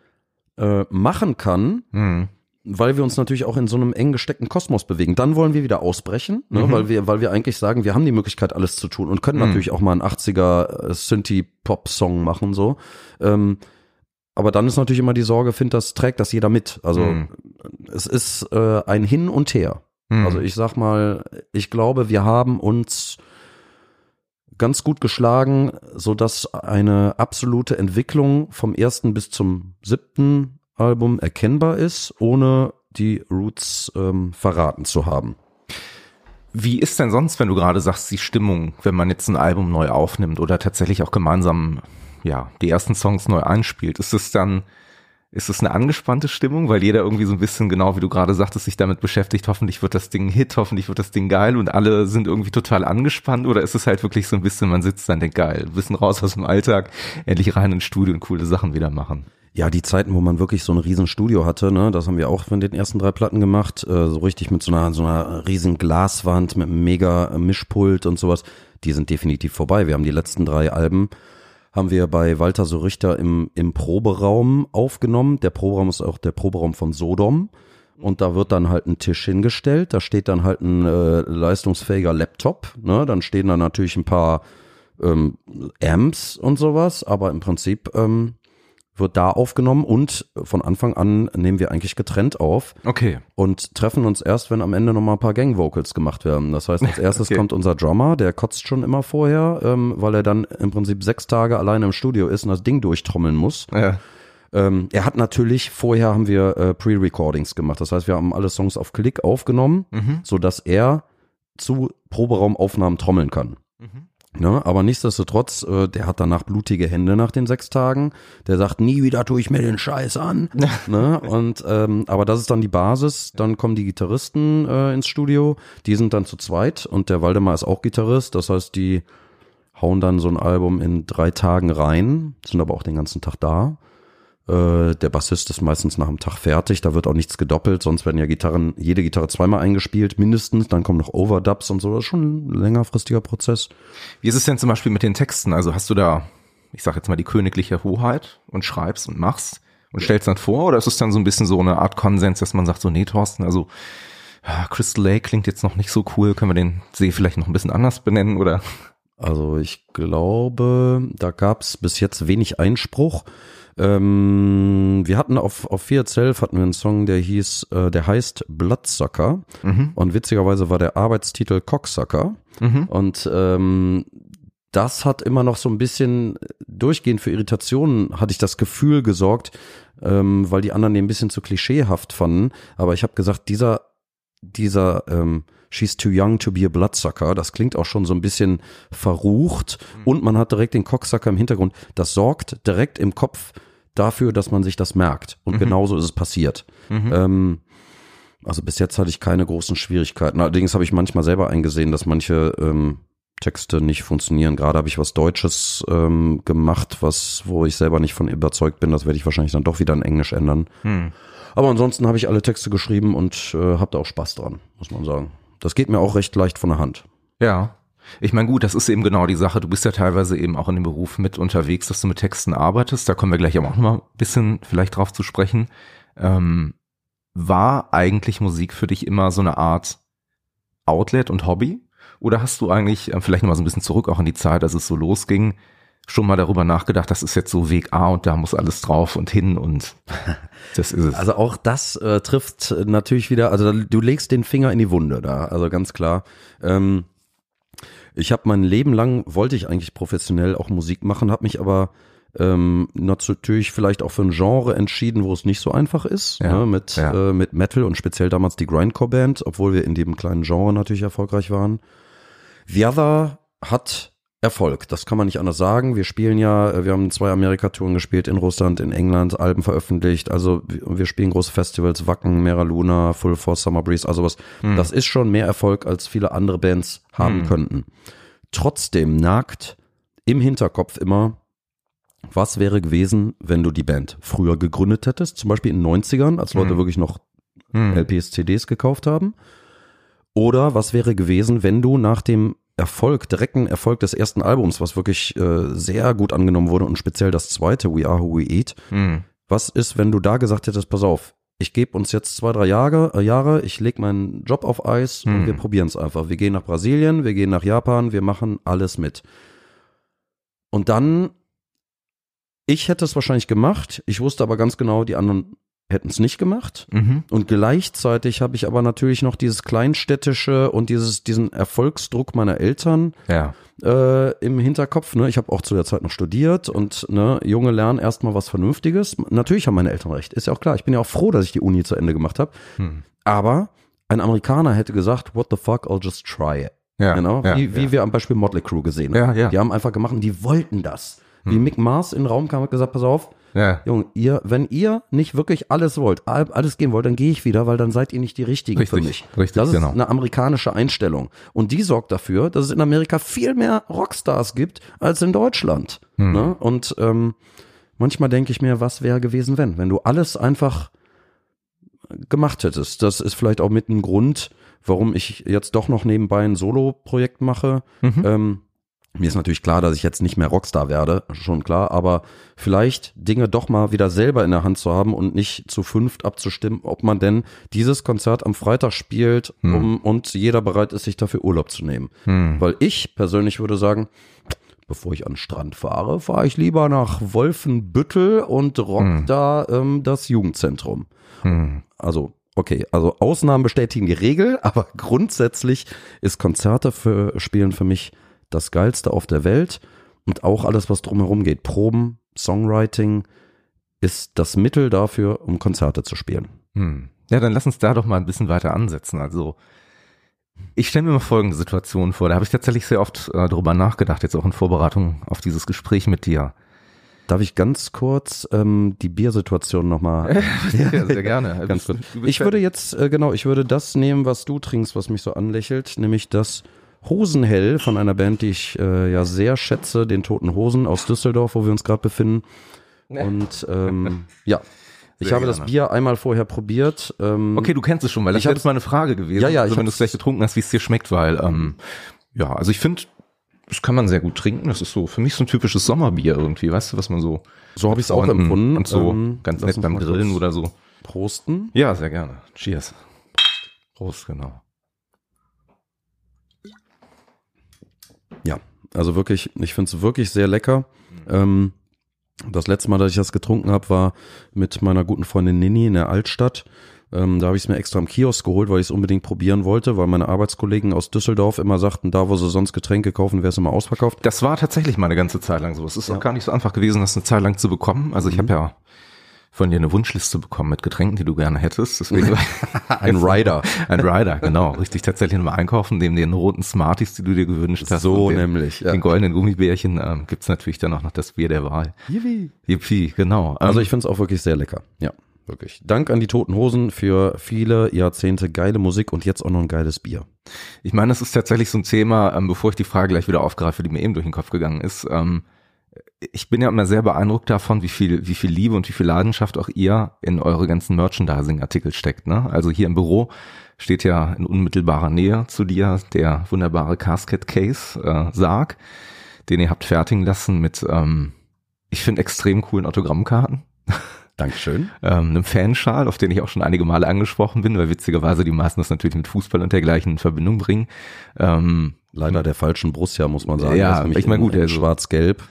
äh, machen kann, hm. weil wir uns natürlich auch in so einem eng gesteckten Kosmos bewegen. Dann wollen wir wieder ausbrechen, ne, mhm. weil wir, weil wir eigentlich sagen, wir haben die Möglichkeit, alles zu tun und können mhm. natürlich auch mal einen 80er äh, Synthie-Pop-Song machen, so. Ähm, aber dann ist natürlich immer die Sorge, findet das, trägt das jeder mit. Also mhm. es ist äh, ein Hin und Her. Mhm. Also ich sag mal, ich glaube, wir haben uns ganz gut geschlagen, so dass eine absolute Entwicklung vom ersten bis zum siebten Album erkennbar ist, ohne die Roots ähm, verraten zu haben. Wie ist denn sonst, wenn du gerade sagst, die Stimmung, wenn man jetzt ein Album neu aufnimmt oder tatsächlich auch gemeinsam ja, die ersten Songs neu einspielt, ist es dann, ist es eine angespannte Stimmung, weil jeder irgendwie so ein bisschen, genau wie du gerade sagtest, sich damit beschäftigt, hoffentlich wird das Ding ein Hit, hoffentlich wird das Ding geil und alle sind irgendwie total angespannt oder ist es halt wirklich so ein bisschen, man sitzt dann, denkt geil, bisschen raus aus dem Alltag, endlich rein ins Studio und coole Sachen wieder machen. Ja, die Zeiten, wo man wirklich so ein riesen Studio hatte, ne, das haben wir auch von den ersten drei Platten gemacht, äh, so richtig mit so einer so einer riesen Glaswand mit einem mega Mischpult und sowas, die sind definitiv vorbei. Wir haben die letzten drei Alben haben wir bei Walter so Richter im, im Proberaum aufgenommen. Der Proberaum ist auch der Proberaum von Sodom. Und da wird dann halt ein Tisch hingestellt, da steht dann halt ein äh, leistungsfähiger Laptop, ne? dann stehen da natürlich ein paar ähm, Amps und sowas, aber im Prinzip ähm, wird da aufgenommen und von Anfang an nehmen wir eigentlich getrennt auf. Okay. Und treffen uns erst, wenn am Ende nochmal ein paar Gang-Vocals gemacht werden. Das heißt, als erstes okay. kommt unser Drummer, der kotzt schon immer vorher, ähm, weil er dann im Prinzip sechs Tage alleine im Studio ist und das Ding durchtrommeln muss. Ja. Ähm, er hat natürlich, vorher haben wir äh, Pre-Recordings gemacht. Das heißt, wir haben alle Songs auf Klick aufgenommen, mhm. sodass er zu Proberaumaufnahmen trommeln kann. Mhm. Ne, aber nichtsdestotrotz, äh, der hat danach blutige Hände nach den sechs Tagen. Der sagt, nie wieder tue ich mir den Scheiß an. ne, und ähm, aber das ist dann die Basis. Dann kommen die Gitarristen äh, ins Studio. Die sind dann zu zweit und der Waldemar ist auch Gitarrist. Das heißt, die hauen dann so ein Album in drei Tagen rein, sind aber auch den ganzen Tag da. Äh, der Bassist ist meistens nach einem Tag fertig, da wird auch nichts gedoppelt, sonst werden ja Gitarren, jede Gitarre zweimal eingespielt, mindestens, dann kommen noch Overdubs und so, das ist schon ein längerfristiger Prozess. Wie ist es denn zum Beispiel mit den Texten? Also hast du da, ich sag jetzt mal, die königliche Hoheit und schreibst und machst und stellst dann vor, oder ist es dann so ein bisschen so eine Art Konsens, dass man sagt, so, nee, Thorsten, also Crystal Lake klingt jetzt noch nicht so cool, können wir den See vielleicht noch ein bisschen anders benennen, oder? Also ich glaube, da gab es bis jetzt wenig Einspruch. Ähm, wir hatten auf, auf 412 hatten wir einen Song, der hieß, äh, der heißt Bloodsucker. Mhm. Und witzigerweise war der Arbeitstitel Cocksucker. Mhm. Und ähm, das hat immer noch so ein bisschen durchgehend für Irritationen, hatte ich das Gefühl gesorgt, ähm, weil die anderen den ein bisschen zu klischeehaft fanden. Aber ich habe gesagt, dieser, dieser ähm, She's too young to be a bloodsucker, das klingt auch schon so ein bisschen verrucht mhm. und man hat direkt den Cocksucker im Hintergrund. Das sorgt direkt im Kopf dafür, dass man sich das merkt. Und mhm. genauso ist es passiert. Mhm. Ähm, also bis jetzt hatte ich keine großen Schwierigkeiten. Allerdings habe ich manchmal selber eingesehen, dass manche ähm, Texte nicht funktionieren. Gerade habe ich was Deutsches ähm, gemacht, was, wo ich selber nicht von überzeugt bin. Das werde ich wahrscheinlich dann doch wieder in Englisch ändern. Mhm. Aber ansonsten habe ich alle Texte geschrieben und äh, habe da auch Spaß dran, muss man sagen. Das geht mir auch recht leicht von der Hand. Ja. Ich meine, gut, das ist eben genau die Sache. Du bist ja teilweise eben auch in dem Beruf mit unterwegs, dass du mit Texten arbeitest. Da kommen wir gleich auch noch mal ein bisschen vielleicht drauf zu sprechen. Ähm, war eigentlich Musik für dich immer so eine Art Outlet und Hobby? Oder hast du eigentlich, äh, vielleicht noch mal so ein bisschen zurück auch in die Zeit, als es so losging, schon mal darüber nachgedacht, das ist jetzt so Weg A und da muss alles drauf und hin und das ist es. Also auch das äh, trifft natürlich wieder, also du legst den Finger in die Wunde da, also ganz klar. Ähm, ich habe mein Leben lang, wollte ich eigentlich professionell auch Musik machen, habe mich aber ähm, natürlich vielleicht auch für ein Genre entschieden, wo es nicht so einfach ist, ja, ne, mit, ja. äh, mit Metal und speziell damals die Grindcore-Band, obwohl wir in dem kleinen Genre natürlich erfolgreich waren. The Other hat Erfolg, das kann man nicht anders sagen. Wir spielen ja, äh, wir haben zwei Amerika-Touren gespielt in Russland, in England, Alben veröffentlicht, also wir spielen große Festivals, Wacken, Mera Luna, Full Force, Summer Breeze, also was, hm. das ist schon mehr Erfolg, als viele andere Bands haben hm. könnten. Trotzdem nagt im Hinterkopf immer, was wäre gewesen, wenn du die Band früher gegründet hättest, zum Beispiel in den 90ern, als Leute hm. wirklich noch hm. LPs, CDs gekauft haben? Oder was wäre gewesen, wenn du nach dem Erfolg, direkten Erfolg des ersten Albums, was wirklich äh, sehr gut angenommen wurde und speziell das zweite, We Are Who We Eat, hm. was ist, wenn du da gesagt hättest, pass auf, ich gebe uns jetzt zwei, drei Jahre, äh, Jahre ich lege meinen Job auf Eis und wir probieren es einfach. Wir gehen nach Brasilien, wir gehen nach Japan, wir machen alles mit. Und dann ich hätte es wahrscheinlich gemacht. Ich wusste aber ganz genau, die anderen hätten es nicht gemacht. Mhm. Und gleichzeitig habe ich aber natürlich noch dieses kleinstädtische und dieses diesen Erfolgsdruck meiner Eltern ja. äh, im Hinterkopf. Ne? Ich habe auch zu der Zeit noch studiert und ne, Junge lernen erstmal was Vernünftiges. Natürlich haben meine Eltern recht, ist ja auch klar. Ich bin ja auch froh, dass ich die Uni zu Ende gemacht habe. Mhm. Aber ein Amerikaner hätte gesagt, what the fuck, I'll just try it. Ja, genau, ja, wie, wie wir am Beispiel Motley Crew gesehen haben. Ja, ja. Die haben einfach gemacht und die wollten das wie hm. Mick Mars in den Raum kam und gesagt, pass auf, ja. Junge, ihr, wenn ihr nicht wirklich alles wollt, alles geben wollt, dann gehe ich wieder, weil dann seid ihr nicht die Richtigen richtig, für mich. Richtig, das ist genau. eine amerikanische Einstellung. Und die sorgt dafür, dass es in Amerika viel mehr Rockstars gibt als in Deutschland. Hm. Ne? Und ähm, manchmal denke ich mir, was wäre gewesen, wenn? Wenn du alles einfach gemacht hättest. Das ist vielleicht auch mit ein Grund, warum ich jetzt doch noch nebenbei ein Solo-Projekt mache. Mhm. Ähm, mir ist natürlich klar, dass ich jetzt nicht mehr Rockstar werde, schon klar, aber vielleicht Dinge doch mal wieder selber in der Hand zu haben und nicht zu fünft abzustimmen, ob man denn dieses Konzert am Freitag spielt hm. um, und jeder bereit ist, sich dafür Urlaub zu nehmen. Hm. Weil ich persönlich würde sagen, bevor ich an den Strand fahre, fahre ich lieber nach Wolfenbüttel und rock hm. da ähm, das Jugendzentrum. Hm. Also Okay, also Ausnahmen bestätigen die Regel, aber grundsätzlich ist Konzerte für Spielen für mich das Geilste auf der Welt und auch alles, was drumherum geht. Proben, Songwriting ist das Mittel dafür, um Konzerte zu spielen. Hm. Ja, dann lass uns da doch mal ein bisschen weiter ansetzen. Also ich stelle mir mal folgende Situation vor. Da habe ich tatsächlich sehr oft äh, drüber nachgedacht, jetzt auch in Vorbereitung auf dieses Gespräch mit dir. Darf ich ganz kurz ähm, die Biersituation nochmal? ja, sehr gerne. ganz kurz. Ich würde jetzt, äh, genau, ich würde das nehmen, was du trinkst, was mich so anlächelt, nämlich das Hosenhell von einer Band, die ich äh, ja sehr schätze, den Toten Hosen aus Düsseldorf, wo wir uns gerade befinden. Und ähm, ja, ich habe gerne. das Bier einmal vorher probiert. Ähm, okay, du kennst es schon, weil das wäre jetzt mal eine Frage gewesen. Ja, ja, also, wenn du es gleich getrunken hast, wie es dir schmeckt, weil ähm, ja, also ich finde, das kann man sehr gut trinken. Das ist so für mich so ein typisches Sommerbier irgendwie, weißt du, was man so so habe ich es auch empfunden und so ähm, ganz nett beim Grillen oder so. Prosten? Ja, sehr gerne. Cheers. Prost, genau. Ja, also wirklich, ich finde es wirklich sehr lecker. Ähm, das letzte Mal, dass ich das getrunken habe, war mit meiner guten Freundin Nini in der Altstadt. Ähm, da habe ich es mir extra im Kiosk geholt, weil ich es unbedingt probieren wollte, weil meine Arbeitskollegen aus Düsseldorf immer sagten, da wo sie sonst Getränke kaufen, wäre es immer ausverkauft. Das war tatsächlich mal eine ganze Zeit lang so. Es ist ja. auch gar nicht so einfach gewesen, das eine Zeit lang zu bekommen. Also ich mhm. habe ja von dir eine Wunschliste bekommen mit Getränken, die du gerne hättest. Deswegen ein Rider. Ein Rider, genau. Richtig tatsächlich nochmal einkaufen, neben den roten Smarties, die du dir gewünscht hast. So den, nämlich. Ja. Den goldenen Gummibärchen ähm, gibt's natürlich dann auch noch das Bier der Wahl. Yippie. Yippie, genau. Also ähm, ich finde es auch wirklich sehr lecker. Ja. Wirklich. Dank an die Toten Hosen für viele Jahrzehnte geile Musik und jetzt auch noch ein geiles Bier. Ich meine, das ist tatsächlich so ein Thema, ähm, bevor ich die Frage gleich wieder aufgreife, die mir eben durch den Kopf gegangen ist. Ähm, ich bin ja immer sehr beeindruckt davon, wie viel, wie viel Liebe und wie viel Leidenschaft auch ihr in eure ganzen Merchandising-Artikel steckt. Ne? Also hier im Büro steht ja in unmittelbarer Nähe zu dir der wunderbare Casket Case äh, Sarg, den ihr habt fertigen lassen mit, ähm, ich finde, extrem coolen Autogrammkarten. Dankeschön. ähm, einem Fanschal, auf den ich auch schon einige Male angesprochen bin, weil witzigerweise die meisten das natürlich mit Fußball und dergleichen in Verbindung bringen. Ähm, Leider der falschen Borussia, muss man sagen. Ja, ich meine gut, der schwarz-gelb.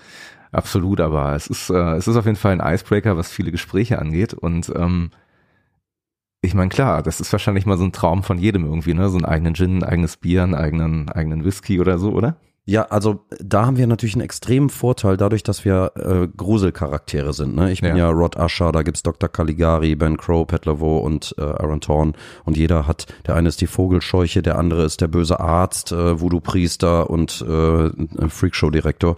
Absolut, aber es ist, äh, es ist auf jeden Fall ein Icebreaker, was viele Gespräche angeht. Und ähm, ich meine, klar, das ist wahrscheinlich mal so ein Traum von jedem irgendwie, ne? So einen eigenen Gin, ein eigenes Bier, einen eigenen, eigenen Whisky oder so, oder? Ja, also da haben wir natürlich einen extremen Vorteil, dadurch, dass wir äh, Gruselcharaktere sind. Ne? Ich bin ja. ja Rod Usher, da gibt's Dr. Caligari, Ben Crow, Pat LaVaux und äh, Aaron Thorne und jeder hat, der eine ist die Vogelscheuche, der andere ist der böse Arzt, äh, Voodoo-Priester und äh, Freakshow-Direktor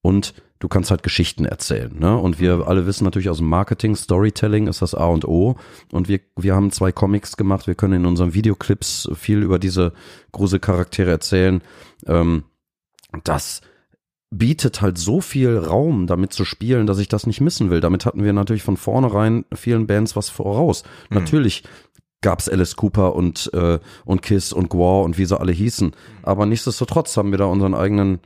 und du kannst halt Geschichten erzählen. Ne? Und wir alle wissen natürlich aus dem Marketing, Storytelling ist das A und O. Und wir, wir haben zwei Comics gemacht. Wir können in unseren Videoclips viel über diese Gruselcharaktere erzählen. Ähm, das bietet halt so viel Raum, damit zu spielen, dass ich das nicht missen will. Damit hatten wir natürlich von vornherein vielen Bands was voraus. Mhm. Natürlich gab's Alice Cooper und, äh, und Kiss und Gwar und wie sie alle hießen. Aber nichtsdestotrotz haben wir da unseren eigenen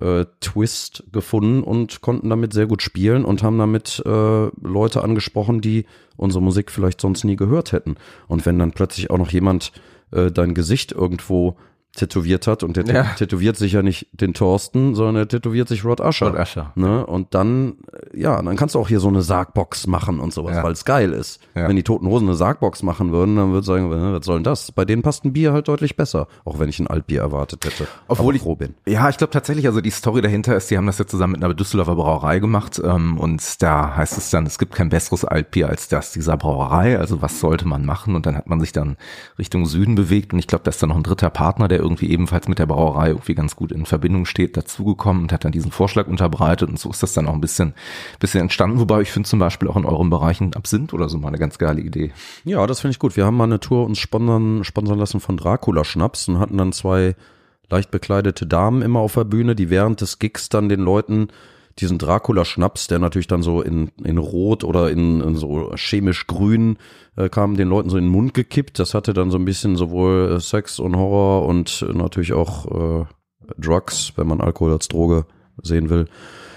äh, Twist gefunden und konnten damit sehr gut spielen und haben damit äh, Leute angesprochen, die unsere Musik vielleicht sonst nie gehört hätten. Und wenn dann plötzlich auch noch jemand äh, dein Gesicht irgendwo tätowiert hat und der ja. tätowiert sich ja nicht den Thorsten, sondern er tätowiert sich Rod Usher. Rod Usher. Ne? Und dann, ja, dann kannst du auch hier so eine Sargbox machen und sowas, ja. weil es geil ist. Ja. Wenn die Toten Hosen eine Sargbox machen würden, dann würde ich sagen, was soll denn das? Bei denen passt ein Bier halt deutlich besser, auch wenn ich ein Altbier erwartet hätte. Obwohl ich froh bin. Ja, ich glaube tatsächlich, also die Story dahinter ist, die haben das ja zusammen mit einer Düsseldorfer Brauerei gemacht ähm, und da heißt es dann, es gibt kein besseres Altbier als das dieser Brauerei, also was sollte man machen? Und dann hat man sich dann Richtung Süden bewegt und ich glaube, da ist dann noch ein dritter Partner, der irgendwie ebenfalls mit der Brauerei irgendwie ganz gut in Verbindung steht, dazugekommen und hat dann diesen Vorschlag unterbreitet und so ist das dann auch ein bisschen, bisschen entstanden. Wobei ich finde zum Beispiel auch in euren Bereichen Absinth oder so mal eine ganz geile Idee. Ja, das finde ich gut. Wir haben mal eine Tour uns sponsern, sponsern lassen von Dracula Schnaps und hatten dann zwei leicht bekleidete Damen immer auf der Bühne, die während des Gigs dann den Leuten diesen Dracula-Schnaps, der natürlich dann so in, in Rot oder in, in so chemisch grün äh, kam, den Leuten so in den Mund gekippt. Das hatte dann so ein bisschen sowohl äh, Sex und Horror und natürlich auch äh, Drugs, wenn man Alkohol als Droge sehen will.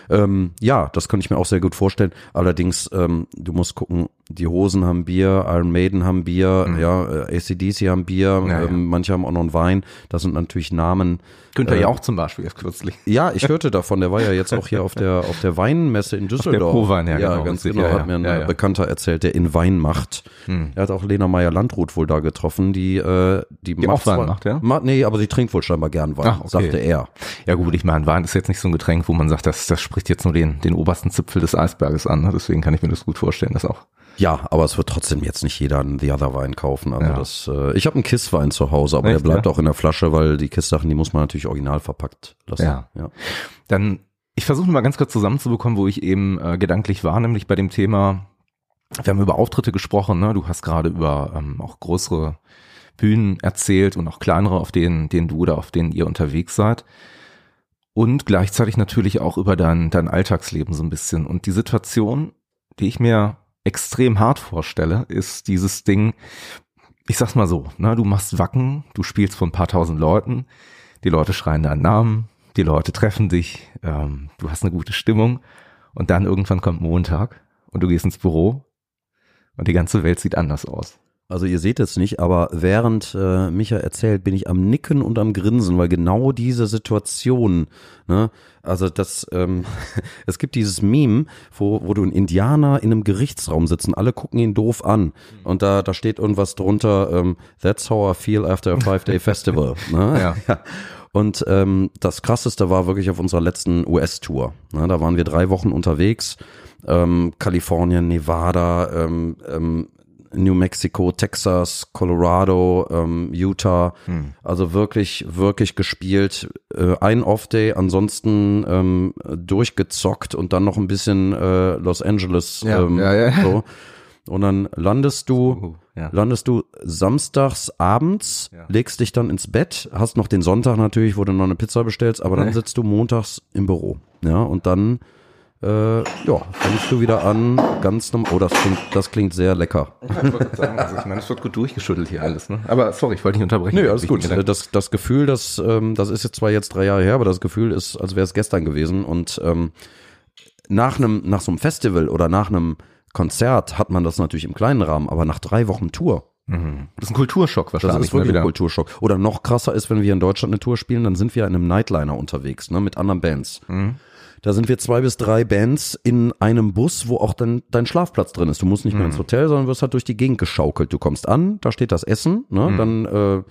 Ähm, ja, das könnte ich mir auch sehr gut vorstellen. Allerdings, ähm, du musst gucken, die Hosen haben Bier, Iron Maiden haben Bier, mhm. ja, äh, ACDC haben Bier, ja, ähm, ja. manche haben auch noch einen Wein. Das sind natürlich Namen. Günther äh, Jauch zum Beispiel erst kürzlich. Ja, ich hörte davon. Der war ja jetzt auch hier auf der auf der Weinmesse in Düsseldorf. Auf der Wein, ja, ja genau, ganz genau. Ja, hat mir ein ja, Bekannter erzählt, der in Wein macht. Hm. Er hat auch Lena Meyer Landrut wohl da getroffen, die äh, die, die macht, Wein macht, ja? Ma, nee, aber sie trinkt wohl scheinbar gern Wein, Ach, okay. sagte er. Ja gut, ich meine, Wein ist jetzt nicht so ein Getränk, wo man sagt, das das spricht jetzt nur den den obersten Zipfel des Eisberges an. Ne? Deswegen kann ich mir das gut vorstellen, dass auch ja, aber es wird trotzdem jetzt nicht jeder einen The Other Wein kaufen. Also ja. das, äh, ich habe einen Kisswein zu Hause, aber Echt, der bleibt ja? auch in der Flasche, weil die Kisssachen, die muss man natürlich original verpackt lassen. Ja. ja. Dann, ich versuche mal ganz kurz zusammenzubekommen, wo ich eben äh, gedanklich war, nämlich bei dem Thema, wir haben über Auftritte gesprochen, ne? du hast gerade über ähm, auch größere Bühnen erzählt und auch kleinere, auf denen, denen du oder auf denen ihr unterwegs seid. Und gleichzeitig natürlich auch über dein, dein Alltagsleben so ein bisschen. Und die Situation, die ich mir extrem hart vorstelle, ist dieses Ding, ich sag's mal so, ne, du machst Wacken, du spielst vor ein paar tausend Leuten, die Leute schreien deinen Namen, die Leute treffen dich, ähm, du hast eine gute Stimmung und dann irgendwann kommt Montag und du gehst ins Büro und die ganze Welt sieht anders aus. Also ihr seht es nicht, aber während äh, Micha erzählt, bin ich am Nicken und am Grinsen, weil genau diese Situation, ne, also das, ähm, es gibt dieses Meme, wo, wo du ein Indianer in einem Gerichtsraum sitzen, alle gucken ihn doof an und da, da steht irgendwas drunter, ähm, that's how I feel after a five-day festival. Ne? Ja. ja. Und ähm, das Krasseste war wirklich auf unserer letzten US-Tour. Ne? Da waren wir drei Wochen unterwegs. Ähm, Kalifornien, Nevada, ähm, ähm, New Mexico, Texas, Colorado, ähm, Utah. Hm. Also wirklich, wirklich gespielt. Äh, ein Off-Day, ansonsten ähm, durchgezockt und dann noch ein bisschen äh, Los Angeles. Ja, ähm, ja, ja. So. Und dann landest du, uh, ja. landest du samstags abends, ja. legst dich dann ins Bett, hast noch den Sonntag natürlich, wo du noch eine Pizza bestellst, aber dann sitzt du montags im Büro. Ja, und dann äh, ja, fängst du wieder an, ganz normal. Oh, das klingt, das klingt sehr lecker. Ich sagen, also ich meine, es wird gut durchgeschüttelt hier alles, ne? Aber sorry, ich wollte nicht unterbrechen. Nee, alles gut. Das, das Gefühl, das, ähm, das ist jetzt zwar jetzt drei Jahre her, aber das Gefühl ist, als wäre es gestern gewesen. Und ähm, nach einem, nach so einem Festival oder nach einem Konzert hat man das natürlich im kleinen Rahmen, aber nach drei Wochen Tour. Mhm. Das ist ein Kulturschock wahrscheinlich. Das ist wirklich ne, ein Kulturschock. Oder noch krasser ist, wenn wir in Deutschland eine Tour spielen, dann sind wir in einem Nightliner unterwegs, ne, mit anderen Bands. Mhm. Da sind wir zwei bis drei Bands in einem Bus, wo auch dann dein Schlafplatz drin ist. Du musst nicht mehr ins mhm. Hotel, sondern wirst halt durch die Gegend geschaukelt. Du kommst an, da steht das Essen, ne? Mhm. dann äh,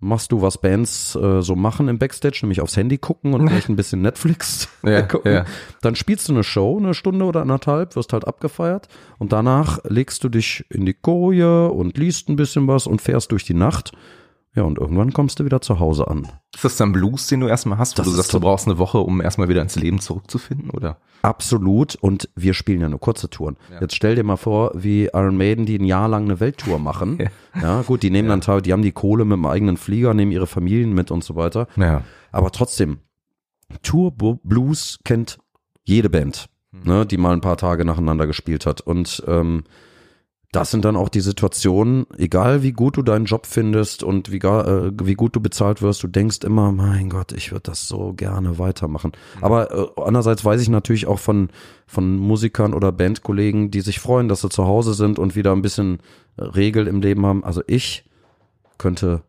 machst du, was Bands äh, so machen im Backstage, nämlich aufs Handy gucken und vielleicht ein bisschen Netflix ja, gucken. Ja. Dann spielst du eine Show, eine Stunde oder anderthalb, wirst halt abgefeiert und danach legst du dich in die Koje und liest ein bisschen was und fährst durch die Nacht ja, und irgendwann kommst du wieder zu Hause an. Ist das dann Blues, den du erstmal hast, wo das du sagst, du brauchst eine Woche, um erstmal wieder ins Leben zurückzufinden, oder? Absolut. Und wir spielen ja nur kurze Touren. Ja. Jetzt stell dir mal vor, wie Iron Maiden, die ein Jahr lang eine Welttour machen. ja. ja. gut, die nehmen ja. dann teil, die haben die Kohle mit dem eigenen Flieger, nehmen ihre Familien mit und so weiter. Ja. Aber trotzdem, Tour Blues kennt jede Band, hm. ne, die mal ein paar Tage nacheinander gespielt hat. Und ähm, das sind dann auch die Situationen, egal wie gut du deinen Job findest und wie, äh, wie gut du bezahlt wirst, du denkst immer, mein Gott, ich würde das so gerne weitermachen. Mhm. Aber äh, andererseits weiß ich natürlich auch von, von Musikern oder Bandkollegen, die sich freuen, dass sie zu Hause sind und wieder ein bisschen Regel im Leben haben. Also ich könnte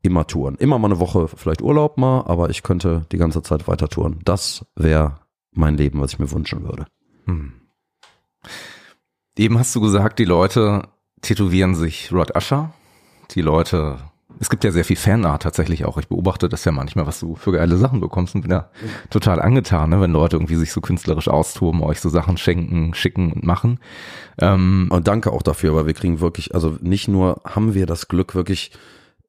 immer touren. Immer mal eine Woche vielleicht Urlaub mal, aber ich könnte die ganze Zeit weiter touren. Das wäre mein Leben, was ich mir wünschen würde. Mhm. Eben hast du gesagt, die Leute tätowieren sich Rod Usher. Die Leute, es gibt ja sehr viel Fanart tatsächlich auch. Ich beobachte das ja manchmal, was du für geile Sachen bekommst und bin ja total angetan, ne, wenn Leute irgendwie sich so künstlerisch austoben, euch so Sachen schenken, schicken und machen. Ähm, und danke auch dafür, weil wir kriegen wirklich, also nicht nur haben wir das Glück, wirklich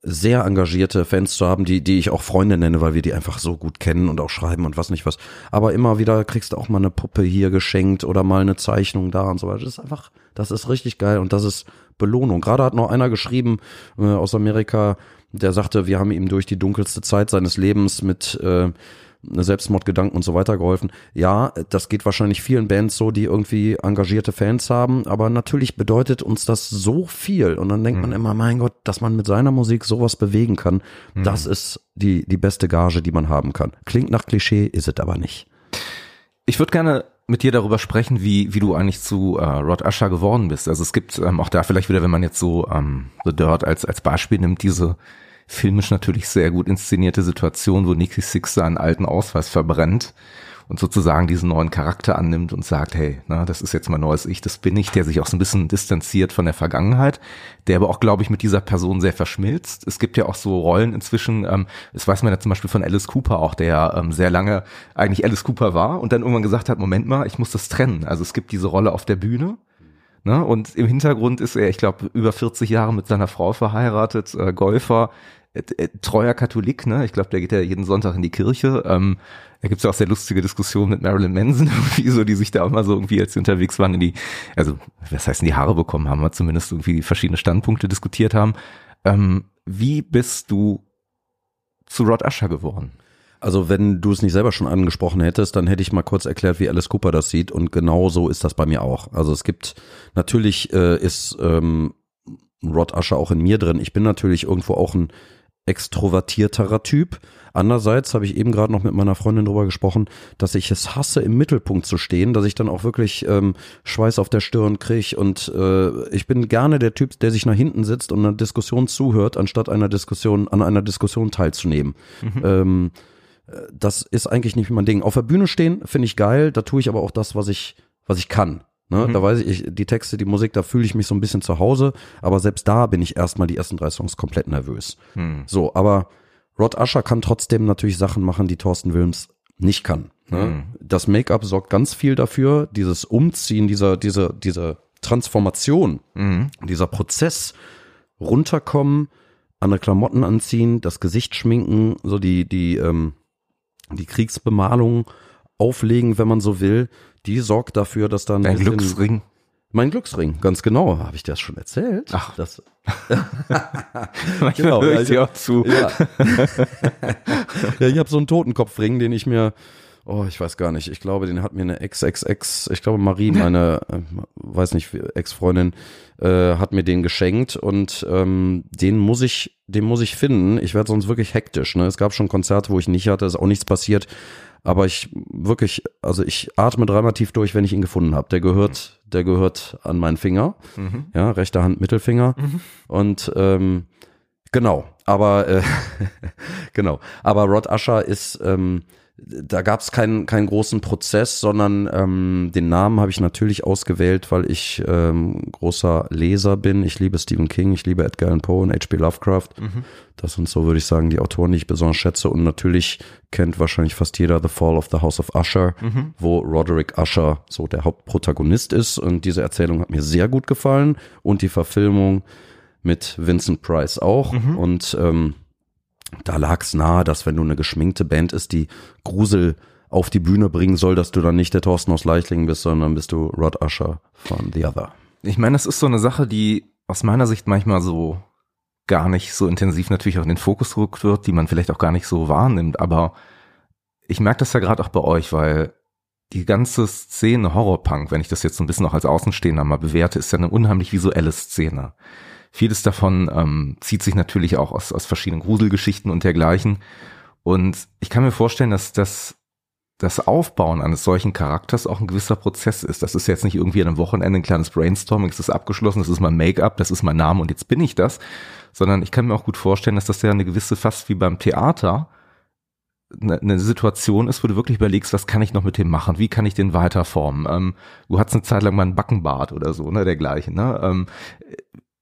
sehr engagierte Fans zu haben, die, die ich auch Freunde nenne, weil wir die einfach so gut kennen und auch schreiben und was nicht was. Aber immer wieder kriegst du auch mal eine Puppe hier geschenkt oder mal eine Zeichnung da und so weiter. Das ist einfach, das ist richtig geil und das ist Belohnung. Gerade hat noch einer geschrieben äh, aus Amerika, der sagte, wir haben ihm durch die dunkelste Zeit seines Lebens mit äh, Selbstmordgedanken und so weiter geholfen. Ja, das geht wahrscheinlich vielen Bands so, die irgendwie engagierte Fans haben, aber natürlich bedeutet uns das so viel und dann denkt mhm. man immer, mein Gott, dass man mit seiner Musik sowas bewegen kann, mhm. das ist die, die beste Gage, die man haben kann. Klingt nach Klischee, ist es aber nicht. Ich würde gerne mit dir darüber sprechen, wie, wie du eigentlich zu äh, Rod Usher geworden bist. Also es gibt ähm, auch da vielleicht wieder, wenn man jetzt so ähm, The Dirt als, als Beispiel nimmt, diese filmisch natürlich sehr gut inszenierte Situation, wo Nicky Six seinen alten Ausweis verbrennt und sozusagen diesen neuen Charakter annimmt und sagt, hey, na, das ist jetzt mein neues Ich, das bin ich, der sich auch so ein bisschen distanziert von der Vergangenheit, der aber auch, glaube ich, mit dieser Person sehr verschmilzt. Es gibt ja auch so Rollen inzwischen, ähm, das weiß man ja zum Beispiel von Alice Cooper auch, der ähm, sehr lange eigentlich Alice Cooper war und dann irgendwann gesagt hat, Moment mal, ich muss das trennen. Also es gibt diese Rolle auf der Bühne Ne? Und im Hintergrund ist er, ich glaube, über 40 Jahre mit seiner Frau verheiratet, äh, Golfer, äh, äh, treuer Katholik, ne? Ich glaube, der geht ja jeden Sonntag in die Kirche. Ähm, da gibt's ja auch sehr lustige Diskussionen mit Marilyn Manson, irgendwie so, die sich da mal so irgendwie, als sie unterwegs waren, in die, also was heißt in die Haare bekommen haben, wir zumindest irgendwie verschiedene Standpunkte diskutiert haben. Ähm, wie bist du zu Rod Usher geworden? Also wenn du es nicht selber schon angesprochen hättest, dann hätte ich mal kurz erklärt, wie Alice Cooper das sieht und genau so ist das bei mir auch. Also es gibt, natürlich äh, ist ähm, Rod Usher auch in mir drin. Ich bin natürlich irgendwo auch ein extrovertierterer Typ. Andererseits habe ich eben gerade noch mit meiner Freundin drüber gesprochen, dass ich es hasse, im Mittelpunkt zu stehen, dass ich dann auch wirklich ähm, Schweiß auf der Stirn kriege und äh, ich bin gerne der Typ, der sich nach hinten sitzt und einer Diskussion zuhört, anstatt einer Diskussion an einer Diskussion teilzunehmen. Mhm. Ähm, das ist eigentlich nicht mein Ding. Auf der Bühne stehen finde ich geil, da tue ich aber auch das, was ich, was ich kann. Ne? Mhm. Da weiß ich, die Texte, die Musik, da fühle ich mich so ein bisschen zu Hause, aber selbst da bin ich erstmal die ersten drei Songs komplett nervös. Mhm. So, aber Rod Usher kann trotzdem natürlich Sachen machen, die Thorsten Wilms nicht kann. Ne? Mhm. Das Make-up sorgt ganz viel dafür, dieses Umziehen, dieser, dieser, dieser Transformation, mhm. dieser Prozess, runterkommen, andere Klamotten anziehen, das Gesicht schminken, so die, die, ähm, die Kriegsbemalung auflegen, wenn man so will, die sorgt dafür, dass dann Dein Glücksring. Mein Glücksring, ganz genau. Habe ich das schon erzählt? Ach, das. genau, höre ich dir auch zu. Ja, ja ich habe so einen Totenkopfring, den ich mir oh, ich weiß gar nicht, ich glaube, den hat mir eine XXX, ich glaube Marie, meine, äh, weiß nicht, Ex-Freundin, äh, hat mir den geschenkt und ähm, den muss ich, den muss ich finden. Ich werde sonst wirklich hektisch. Ne? Es gab schon Konzerte, wo ich nicht hatte, ist auch nichts passiert. Aber ich wirklich, also ich atme dreimal tief durch, wenn ich ihn gefunden habe. Der gehört, der gehört an meinen Finger. Mhm. Ja, rechter Hand, Mittelfinger. Mhm. Und ähm, genau, aber äh, genau. Aber Rod Usher ist ähm, da gab es keinen keinen großen Prozess, sondern ähm, den Namen habe ich natürlich ausgewählt, weil ich ähm, großer Leser bin. Ich liebe Stephen King, ich liebe Edgar Allan Poe und H.P. Lovecraft. Mhm. Das sind so, würde ich sagen, die Autoren, die ich besonders schätze. Und natürlich kennt wahrscheinlich fast jeder The Fall of the House of Usher, mhm. wo Roderick Usher so der Hauptprotagonist ist. Und diese Erzählung hat mir sehr gut gefallen. Und die Verfilmung mit Vincent Price auch. Mhm. Und ähm, da lag es nahe, dass wenn du eine geschminkte Band ist, die Grusel auf die Bühne bringen soll, dass du dann nicht der Thorsten aus Leichlingen bist, sondern bist du Rod Usher von The Other. Ich meine, das ist so eine Sache, die aus meiner Sicht manchmal so gar nicht so intensiv natürlich auch in den Fokus gerückt wird, die man vielleicht auch gar nicht so wahrnimmt. Aber ich merke das ja gerade auch bei euch, weil die ganze Szene Horrorpunk, wenn ich das jetzt so ein bisschen auch als Außenstehender mal bewerte, ist ja eine unheimlich visuelle Szene. Vieles davon ähm, zieht sich natürlich auch aus, aus verschiedenen Gruselgeschichten und dergleichen. Und ich kann mir vorstellen, dass das das Aufbauen eines solchen Charakters auch ein gewisser Prozess ist. Das ist jetzt nicht irgendwie an einem Wochenende ein kleines Brainstorming, es ist abgeschlossen, das ist mein Make-up, das ist mein Name und jetzt bin ich das, sondern ich kann mir auch gut vorstellen, dass das ja eine gewisse, fast wie beim Theater, eine, eine Situation ist, wo du wirklich überlegst, was kann ich noch mit dem machen, wie kann ich den weiterformen. Ähm, du hattest eine Zeit lang mal einen Backenbart oder so, ne, dergleichen. Ne? Ähm,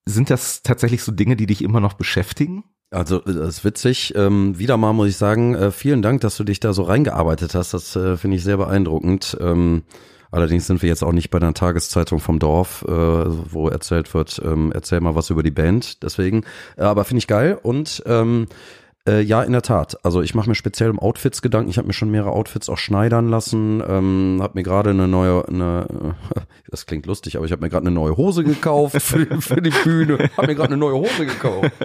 sind das tatsächlich so Dinge, die dich immer noch beschäftigen? Also das ist witzig. Ähm, wieder mal muss ich sagen, äh, vielen Dank, dass du dich da so reingearbeitet hast. Das äh, finde ich sehr beeindruckend. Ähm, allerdings sind wir jetzt auch nicht bei einer Tageszeitung vom Dorf, äh, wo erzählt wird, ähm, erzähl mal was über die Band. Deswegen, äh, aber finde ich geil und ähm, äh, ja, in der Tat. Also ich mache mir speziell um Outfits Gedanken. Ich habe mir schon mehrere Outfits auch schneidern lassen. Ähm, habe mir gerade eine neue, eine, das klingt lustig, aber ich habe mir gerade eine neue Hose gekauft für, für die Bühne. Habe mir gerade eine neue Hose gekauft.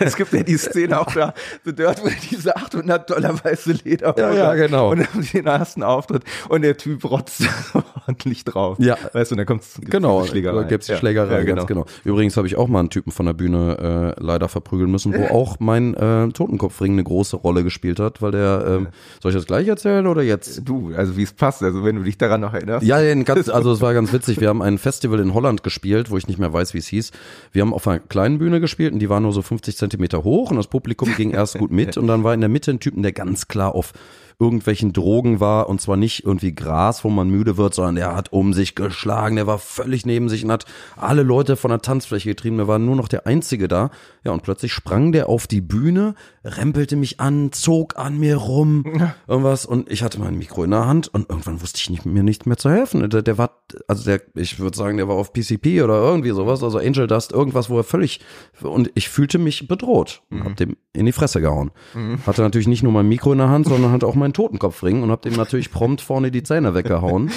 Es gibt ja die Szene auch da, so dort, wo diese 800 Dollar weiße Lederhose. Ja, ja, genau. Und dann den ersten Auftritt und der Typ rotzt ordentlich drauf. Ja. Weißt du, und dann kommt's genau, die Schlägerei. Da gibt's die Schlägerei, ja, genau. ganz genau. Übrigens habe ich auch mal einen Typen von der Bühne äh, leider verprügeln müssen, wo auch mein äh, Totenkopfring eine große Rolle gespielt hat, weil der, ähm, soll ich das gleich erzählen oder jetzt? Du, also wie es passt, also wenn du dich daran noch erinnerst. Ja, ganz, also es war ganz witzig, wir haben ein Festival in Holland gespielt, wo ich nicht mehr weiß, wie es hieß. Wir haben auf einer kleinen Bühne gespielt und die war nur so 50 Zentimeter hoch und das Publikum ging erst gut mit und dann war in der Mitte ein Typen, der ganz klar auf irgendwelchen Drogen war und zwar nicht irgendwie Gras, wo man müde wird, sondern der hat um sich geschlagen, der war völlig neben sich und hat alle Leute von der Tanzfläche getrieben, der war nur noch der Einzige da. Ja, und plötzlich sprang der auf die Bühne, rempelte mich an, zog an mir rum, irgendwas und ich hatte mein Mikro in der Hand und irgendwann wusste ich nicht, mir nicht mehr zu helfen. Der, der war, also der, ich würde sagen, der war auf PCP oder irgendwie sowas, also Angel Dust, irgendwas, wo er völlig, und ich fühlte mich bedroht und mhm. hab dem in die Fresse gehauen. Mhm. Hatte natürlich nicht nur mein Mikro in der Hand, sondern hatte auch mein Totenkopfring und hab dem natürlich prompt vorne die Zähne weggehauen.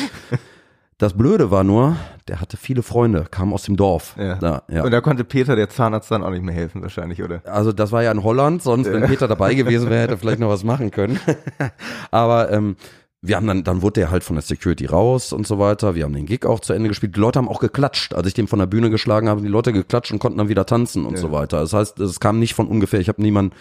Das Blöde war nur, der hatte viele Freunde, kam aus dem Dorf. Ja. Da, ja. Und da konnte Peter, der Zahnarzt, dann auch nicht mehr helfen wahrscheinlich, oder? Also das war ja in Holland, sonst, wenn Peter dabei gewesen wäre, hätte er vielleicht noch was machen können. Aber ähm, wir haben dann, dann wurde der halt von der Security raus und so weiter. Wir haben den Gig auch zu Ende gespielt. Die Leute haben auch geklatscht. Als ich den von der Bühne geschlagen habe, die Leute geklatscht und konnten dann wieder tanzen und ja. so weiter. Das heißt, es kam nicht von ungefähr. Ich habe niemanden,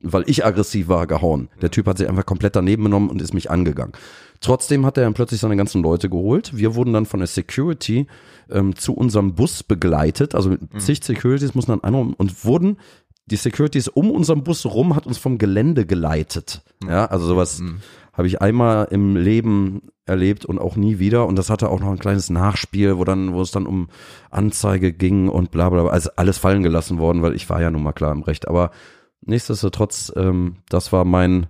weil ich aggressiv war, gehauen. Der Typ hat sich einfach komplett daneben genommen und ist mich angegangen. Trotzdem hat er dann plötzlich seine ganzen Leute geholt. Wir wurden dann von der Security ähm, zu unserem Bus begleitet. Also mit mhm. zig Securities mussten dann an und wurden die Securities um unseren Bus rum hat uns vom Gelände geleitet. Mhm. Ja, also sowas. Mhm habe ich einmal im Leben erlebt und auch nie wieder. Und das hatte auch noch ein kleines Nachspiel, wo dann, wo es dann um Anzeige ging und bla bla. bla. Also alles fallen gelassen worden, weil ich war ja nun mal klar im Recht. Aber nichtsdestotrotz, ähm, das war mein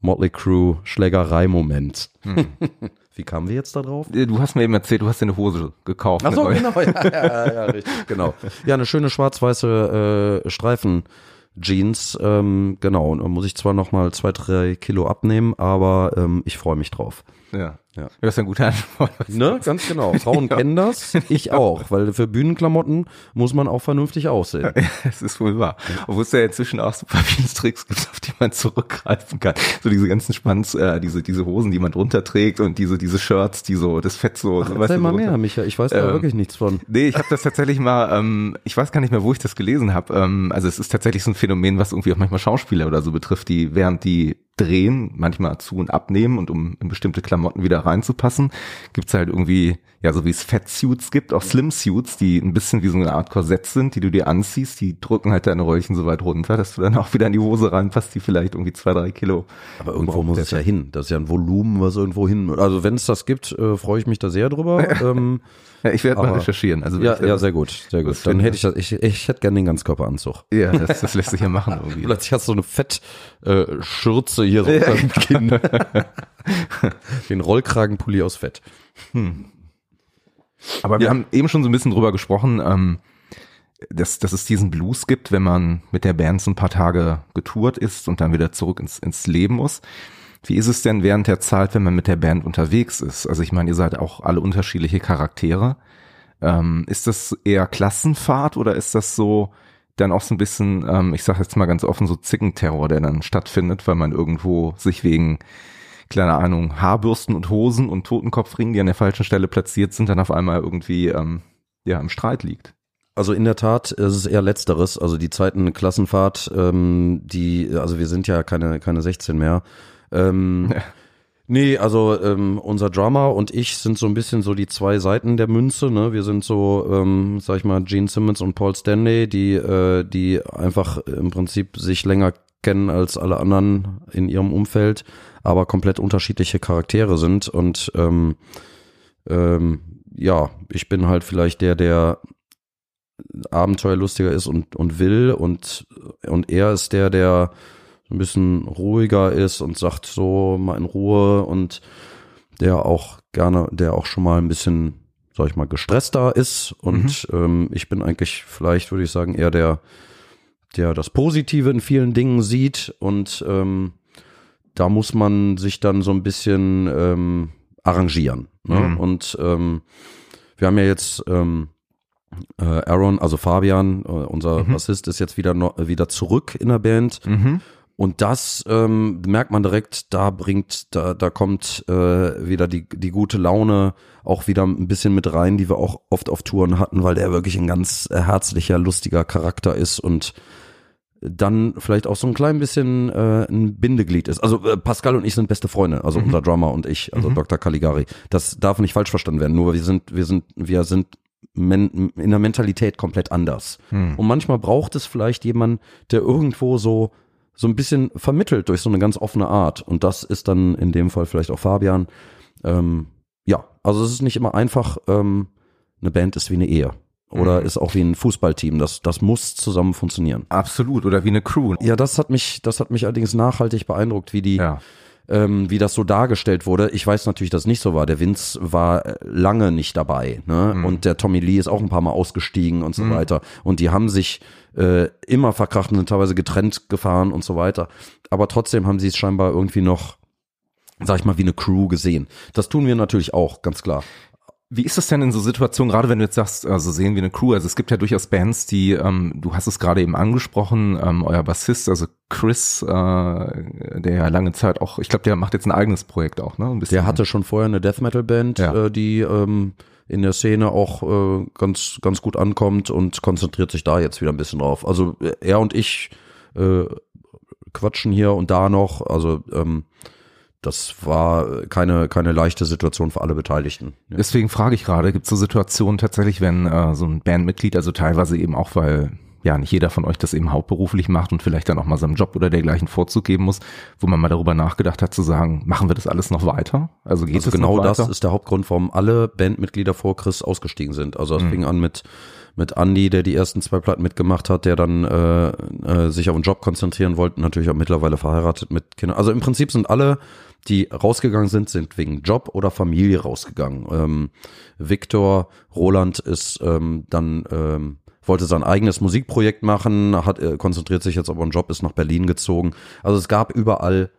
Motley Crew Schlägerei-Moment. Hm. Wie kamen wir jetzt da drauf? Äh, du hast mir eben erzählt, du hast dir eine Hose gekauft. Ach so, genau, ja, ja, ja, richtig, genau. Ja, eine schöne schwarz-weiße äh, Streifen Jeans. Ähm, genau, und da muss ich zwar noch mal zwei, drei Kilo abnehmen, aber ähm, ich freue mich drauf. Ja. Ja. Das ist ein guter Antwort. Ne, ganz genau. Frauen kennen das, ich auch, weil für Bühnenklamotten muss man auch vernünftig aussehen. Ja, das ist wohl wahr. Obwohl es ja inzwischen auch so Tricks gibt, auf die man zurückgreifen kann. So diese ganzen Spanns, äh, diese, diese Hosen, die man drunter trägt und diese, diese Shirts, die so, das Fett so. Ach, so erzähl mal mehr, Micha, ich weiß da ähm, wirklich nichts von. Nee, ich habe das tatsächlich mal, ähm, ich weiß gar nicht mehr, wo ich das gelesen habe. Ähm, also es ist tatsächlich so ein Phänomen, was irgendwie auch manchmal Schauspieler oder so betrifft, die während die drehen, manchmal zu und abnehmen und um bestimmte Klamotten wieder reinzupassen, gibt's halt irgendwie ja, so wie es Fettsuits gibt, auch Slim-Suits, die ein bisschen wie so eine Art Korsett sind, die du dir anziehst, die drücken halt deine Röllchen so weit runter, dass du dann auch wieder in die Hose reinpasst, die vielleicht irgendwie zwei, drei Kilo. Aber irgendwo muss es ja hin. Das ist ja ein Volumen, was irgendwo hin. Also wenn es das gibt, äh, freue ich mich da sehr drüber. ähm, ja, ich werde mal recherchieren. Also ja, ja, sehr gut, sehr gut. Dann hätte ich das, ich, ich hätte gerne den Ganzkörperanzug. Ja, das, das lässt sich ja machen irgendwie. Plötzlich hast du so eine Fettschürze äh, hier so unter dem Kinn. den Rollkragenpulli aus Fett. Hm. Aber wir ja. haben eben schon so ein bisschen drüber gesprochen, ähm, dass, dass es diesen Blues gibt, wenn man mit der Band so ein paar Tage getourt ist und dann wieder zurück ins, ins Leben muss. Wie ist es denn während der Zeit, wenn man mit der Band unterwegs ist? Also ich meine, ihr seid auch alle unterschiedliche Charaktere. Ähm, ist das eher Klassenfahrt oder ist das so dann auch so ein bisschen, ähm, ich sage jetzt mal ganz offen, so Zickenterror, der dann stattfindet, weil man irgendwo sich wegen keine Ahnung, Haarbürsten und Hosen und Totenkopfringen, die an der falschen Stelle platziert sind, dann auf einmal irgendwie ähm, ja im Streit liegt. Also in der Tat ist es eher letzteres. Also die zweiten Klassenfahrt, ähm, die, also wir sind ja keine keine 16 mehr. Ähm, ja. Nee, also ähm, unser Drummer und ich sind so ein bisschen so die zwei Seiten der Münze. Ne? Wir sind so, ähm, sag ich mal, Gene Simmons und Paul Stanley, die, äh, die einfach im Prinzip sich länger kennen als alle anderen in ihrem Umfeld, aber komplett unterschiedliche Charaktere sind. Und ähm, ähm, ja, ich bin halt vielleicht der, der abenteuerlustiger ist und, und will und, und er ist der, der ein bisschen ruhiger ist und sagt so mal in Ruhe und der auch gerne, der auch schon mal ein bisschen, sag ich mal, gestresster ist und mhm. ähm, ich bin eigentlich vielleicht, würde ich sagen, eher der, der das Positive in vielen Dingen sieht und ähm, da muss man sich dann so ein bisschen ähm, arrangieren. Ne? Mhm. Und ähm, wir haben ja jetzt ähm, äh, Aaron, also Fabian, äh, unser mhm. Bassist, ist jetzt wieder no, wieder zurück in der Band. Mhm. Und das ähm, merkt man direkt, da bringt, da, da kommt äh, wieder die, die gute Laune auch wieder ein bisschen mit rein, die wir auch oft auf Touren hatten, weil der wirklich ein ganz herzlicher, lustiger Charakter ist und dann vielleicht auch so ein klein bisschen äh, ein Bindeglied ist. Also äh, Pascal und ich sind beste Freunde, also mhm. unser Drummer und ich, also mhm. Dr. Caligari. Das darf nicht falsch verstanden werden. Nur wir sind, wir sind, wir sind men in der Mentalität komplett anders. Mhm. Und manchmal braucht es vielleicht jemand, der irgendwo so so ein bisschen vermittelt durch so eine ganz offene Art. Und das ist dann in dem Fall vielleicht auch Fabian. Ähm, ja, also es ist nicht immer einfach. Ähm, eine Band ist wie eine Ehe oder mhm. ist auch wie ein Fußballteam. Das, das muss zusammen funktionieren. Absolut. Oder wie eine Crew. Ja, das hat mich, das hat mich allerdings nachhaltig beeindruckt, wie die, ja. Ähm, wie das so dargestellt wurde. Ich weiß natürlich, dass es nicht so war. Der Vince war lange nicht dabei, ne? Mhm. Und der Tommy Lee ist auch ein paar Mal ausgestiegen und so mhm. weiter. Und die haben sich äh, immer verkracht und sind teilweise getrennt gefahren und so weiter. Aber trotzdem haben sie es scheinbar irgendwie noch sag ich mal, wie eine Crew gesehen. Das tun wir natürlich auch, ganz klar. Wie ist das denn in so Situationen, gerade wenn du jetzt sagst, also sehen wie eine Crew, also es gibt ja durchaus Bands, die, ähm, du hast es gerade eben angesprochen, ähm, euer Bassist, also Chris, äh, der ja lange Zeit auch, ich glaube, der macht jetzt ein eigenes Projekt auch, ne? Ein bisschen. Der hatte schon vorher eine Death Metal Band, ja. äh, die ähm, in der Szene auch äh, ganz, ganz gut ankommt und konzentriert sich da jetzt wieder ein bisschen drauf. Also äh, er und ich äh, quatschen hier und da noch, also ähm, das war keine, keine leichte Situation für alle Beteiligten. Ja. Deswegen frage ich gerade, gibt es so Situationen tatsächlich, wenn äh, so ein Bandmitglied, also teilweise eben auch, weil ja nicht jeder von euch das eben hauptberuflich macht und vielleicht dann auch mal seinem Job oder dergleichen Vorzug geben muss, wo man mal darüber nachgedacht hat zu sagen, machen wir das alles noch weiter? Also geht also es genau das ist der Hauptgrund, warum alle Bandmitglieder vor Chris ausgestiegen sind. Also es mhm. fing an mit mit Andy, der die ersten zwei Platten mitgemacht hat, der dann äh, äh, sich auf den Job konzentrieren wollte, natürlich auch mittlerweile verheiratet mit Kindern. Also im Prinzip sind alle die rausgegangen sind, sind wegen Job oder Familie rausgegangen. Ähm, Victor Roland ist ähm, dann ähm, wollte sein eigenes Musikprojekt machen, hat äh, konzentriert sich jetzt auf einen Job, ist nach Berlin gezogen. Also es gab überall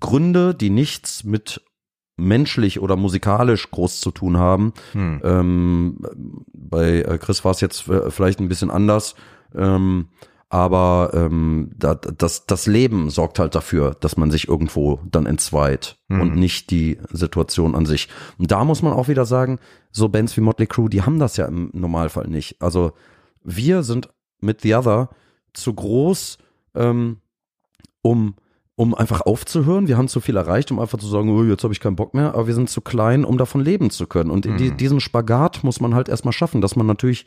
Gründe, die nichts mit menschlich oder musikalisch groß zu tun haben. Hm. Ähm, bei äh, Chris war es jetzt äh, vielleicht ein bisschen anders. Ähm, aber ähm, da, das, das Leben sorgt halt dafür, dass man sich irgendwo dann entzweit mhm. und nicht die Situation an sich. Und da muss man auch wieder sagen, so Bands wie Motley Crue, die haben das ja im Normalfall nicht. Also wir sind mit The Other zu groß, ähm, um um einfach aufzuhören. Wir haben zu viel erreicht, um einfach zu sagen, oh, jetzt habe ich keinen Bock mehr, aber wir sind zu klein, um davon leben zu können. Und mhm. die, diesen Spagat muss man halt erstmal schaffen, dass man natürlich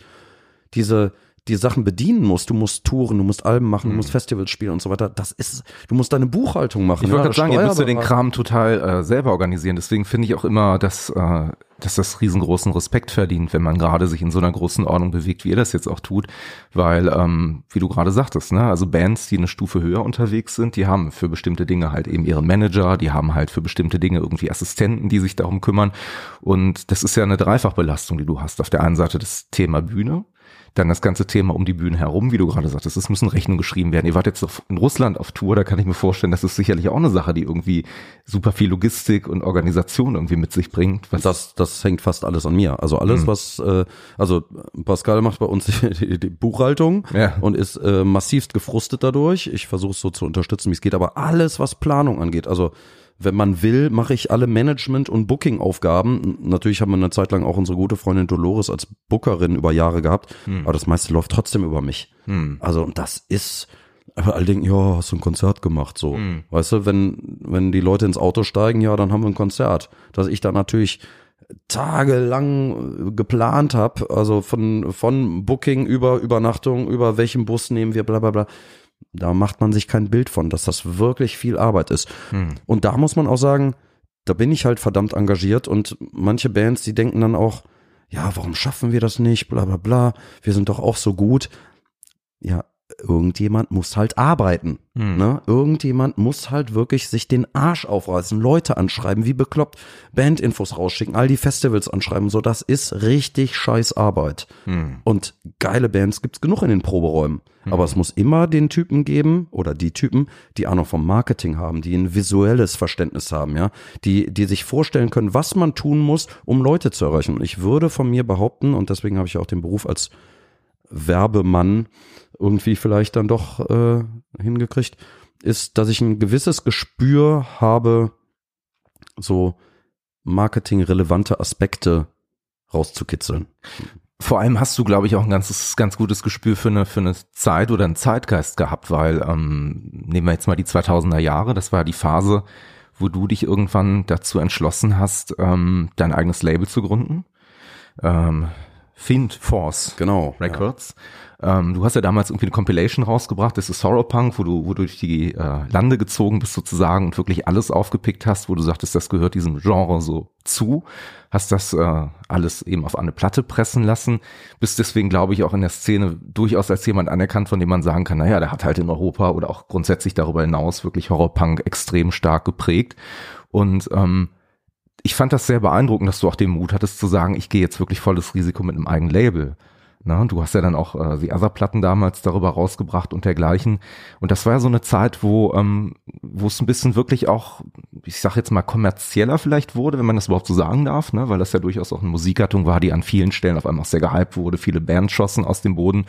diese, die Sachen bedienen musst. Du musst Touren, du musst Alben machen, mhm. du musst Festivals spielen und so weiter. Das ist, du musst deine Buchhaltung machen. Ich wollte ja, gerade sagen, ihr müsst ja den Kram total äh, selber organisieren. Deswegen finde ich auch immer, dass, äh, dass das riesengroßen Respekt verdient, wenn man gerade sich in so einer großen Ordnung bewegt, wie ihr das jetzt auch tut. Weil, ähm, wie du gerade sagtest, ne, also Bands, die eine Stufe höher unterwegs sind, die haben für bestimmte Dinge halt eben ihren Manager, die haben halt für bestimmte Dinge irgendwie Assistenten, die sich darum kümmern. Und das ist ja eine Dreifachbelastung, die du hast. Auf der einen Seite das Thema Bühne, dann das ganze Thema um die Bühne herum, wie du gerade sagtest, es müssen Rechnungen geschrieben werden. Ihr wart jetzt in Russland auf Tour, da kann ich mir vorstellen, das ist sicherlich auch eine Sache, die irgendwie super viel Logistik und Organisation irgendwie mit sich bringt. Was das, das hängt fast alles an mir. Also alles, mhm. was, äh, also Pascal macht bei uns die, die Buchhaltung ja. und ist äh, massivst gefrustet dadurch. Ich versuche es so zu unterstützen, wie es geht, aber alles, was Planung angeht, also wenn man will, mache ich alle Management- und Booking-Aufgaben. Natürlich haben wir eine Zeit lang auch unsere gute Freundin Dolores als Bookerin über Jahre gehabt, hm. aber das meiste läuft trotzdem über mich. Hm. Also das ist, aber alle denken, ja, hast du ein Konzert gemacht, so. Hm. Weißt du, wenn, wenn die Leute ins Auto steigen, ja, dann haben wir ein Konzert. Dass ich da natürlich tagelang geplant habe, also von, von Booking über Übernachtung, über welchen Bus nehmen wir, bla bla bla da macht man sich kein Bild von, dass das wirklich viel Arbeit ist. Hm. Und da muss man auch sagen, da bin ich halt verdammt engagiert und manche Bands, die denken dann auch, ja, warum schaffen wir das nicht, bla bla bla, wir sind doch auch so gut. Ja, irgendjemand muss halt arbeiten. Hm. Ne? Irgendjemand muss halt wirklich sich den Arsch aufreißen, Leute anschreiben, wie bekloppt, Bandinfos rausschicken, all die Festivals anschreiben. So, das ist richtig scheiß Arbeit. Hm. Und geile Bands gibt's genug in den Proberäumen. Hm. Aber es muss immer den Typen geben oder die Typen, die Ahnung vom Marketing haben, die ein visuelles Verständnis haben, ja, die, die sich vorstellen können, was man tun muss, um Leute zu erreichen. Und ich würde von mir behaupten, und deswegen habe ich auch den Beruf als Werbemann irgendwie vielleicht dann doch äh, hingekriegt, ist, dass ich ein gewisses Gespür habe, so marketingrelevante Aspekte rauszukitzeln. Vor allem hast du, glaube ich, auch ein ganzes, ganz gutes Gespür für eine, für eine Zeit oder einen Zeitgeist gehabt, weil ähm, nehmen wir jetzt mal die 2000er Jahre, das war die Phase, wo du dich irgendwann dazu entschlossen hast, ähm, dein eigenes Label zu gründen. Ähm, Fiend Force genau, Records. Ja. Ähm, du hast ja damals irgendwie eine Compilation rausgebracht, das ist Sorrow Punk, wo du, wo du durch die äh, Lande gezogen bist sozusagen und wirklich alles aufgepickt hast, wo du sagtest, das gehört diesem Genre so zu. Hast das äh, alles eben auf eine Platte pressen lassen. Bist deswegen, glaube ich, auch in der Szene durchaus als jemand anerkannt, von dem man sagen kann, naja, der hat halt in Europa oder auch grundsätzlich darüber hinaus wirklich Horrorpunk extrem stark geprägt. Und ähm, ich fand das sehr beeindruckend, dass du auch den Mut hattest zu sagen, ich gehe jetzt wirklich volles Risiko mit einem eigenen Label. Na, du hast ja dann auch äh, die Other-Platten damals darüber rausgebracht und dergleichen. Und das war ja so eine Zeit, wo ähm, wo es ein bisschen wirklich auch, ich sag jetzt mal kommerzieller vielleicht wurde, wenn man das überhaupt so sagen darf, ne? weil das ja durchaus auch eine Musikgattung war, die an vielen Stellen auf einmal auch sehr gehypt wurde, viele Bands schossen aus dem Boden.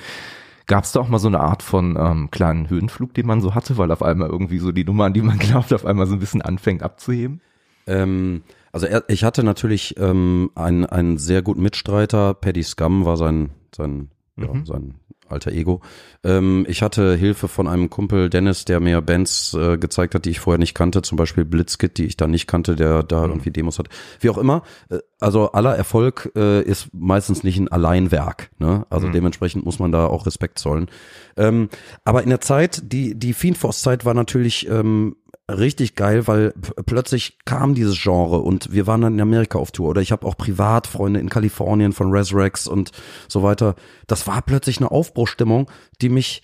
Gab es da auch mal so eine Art von ähm, kleinen Höhenflug, den man so hatte, weil auf einmal irgendwie so die Nummer, an die man glaubt, auf einmal so ein bisschen anfängt abzuheben? Ähm also er, ich hatte natürlich ähm, einen, einen sehr guten Mitstreiter. Paddy Scum war sein, sein, mhm. ja, sein alter Ego. Ähm, ich hatte Hilfe von einem Kumpel Dennis, der mir Bands äh, gezeigt hat, die ich vorher nicht kannte, zum Beispiel Blitzkit, die ich da nicht kannte, der da mhm. irgendwie Demos hat. Wie auch immer. Äh, also aller Erfolg äh, ist meistens nicht ein Alleinwerk. Ne? Also mhm. dementsprechend muss man da auch Respekt zollen. Ähm, aber in der Zeit, die die Fiendforce-Zeit war natürlich ähm, richtig geil, weil plötzlich kam dieses Genre und wir waren dann in Amerika auf Tour oder ich habe auch Privatfreunde in Kalifornien von Resurrex und so weiter. Das war plötzlich eine Aufbruchstimmung, die mich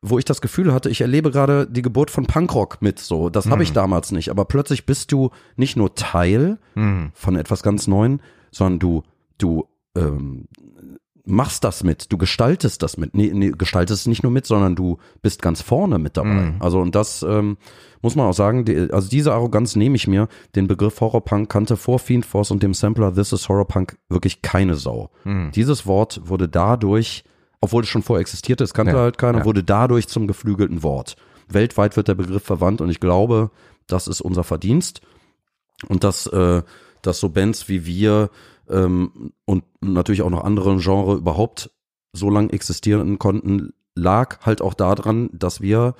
wo ich das Gefühl hatte, ich erlebe gerade die Geburt von Punkrock mit so. Das habe ich mhm. damals nicht, aber plötzlich bist du nicht nur Teil mhm. von etwas ganz Neuem, sondern du du ähm, machst das mit, du gestaltest das mit, nee, nee, gestaltest es nicht nur mit, sondern du bist ganz vorne mit dabei. Mhm. Also und das ähm, muss man auch sagen, die, also diese Arroganz nehme ich mir. Den Begriff Horrorpunk kannte vor Fiend Force und dem Sampler This is Horrorpunk wirklich keine Sau. Mhm. Dieses Wort wurde dadurch, obwohl es schon vorher existierte, es kannte ja, halt keiner, ja. wurde dadurch zum geflügelten Wort. Weltweit wird der Begriff verwandt und ich glaube, das ist unser Verdienst und dass, äh, dass so Bands wie wir ähm, und natürlich auch noch andere Genre überhaupt so lange existieren konnten, lag halt auch daran, dass wir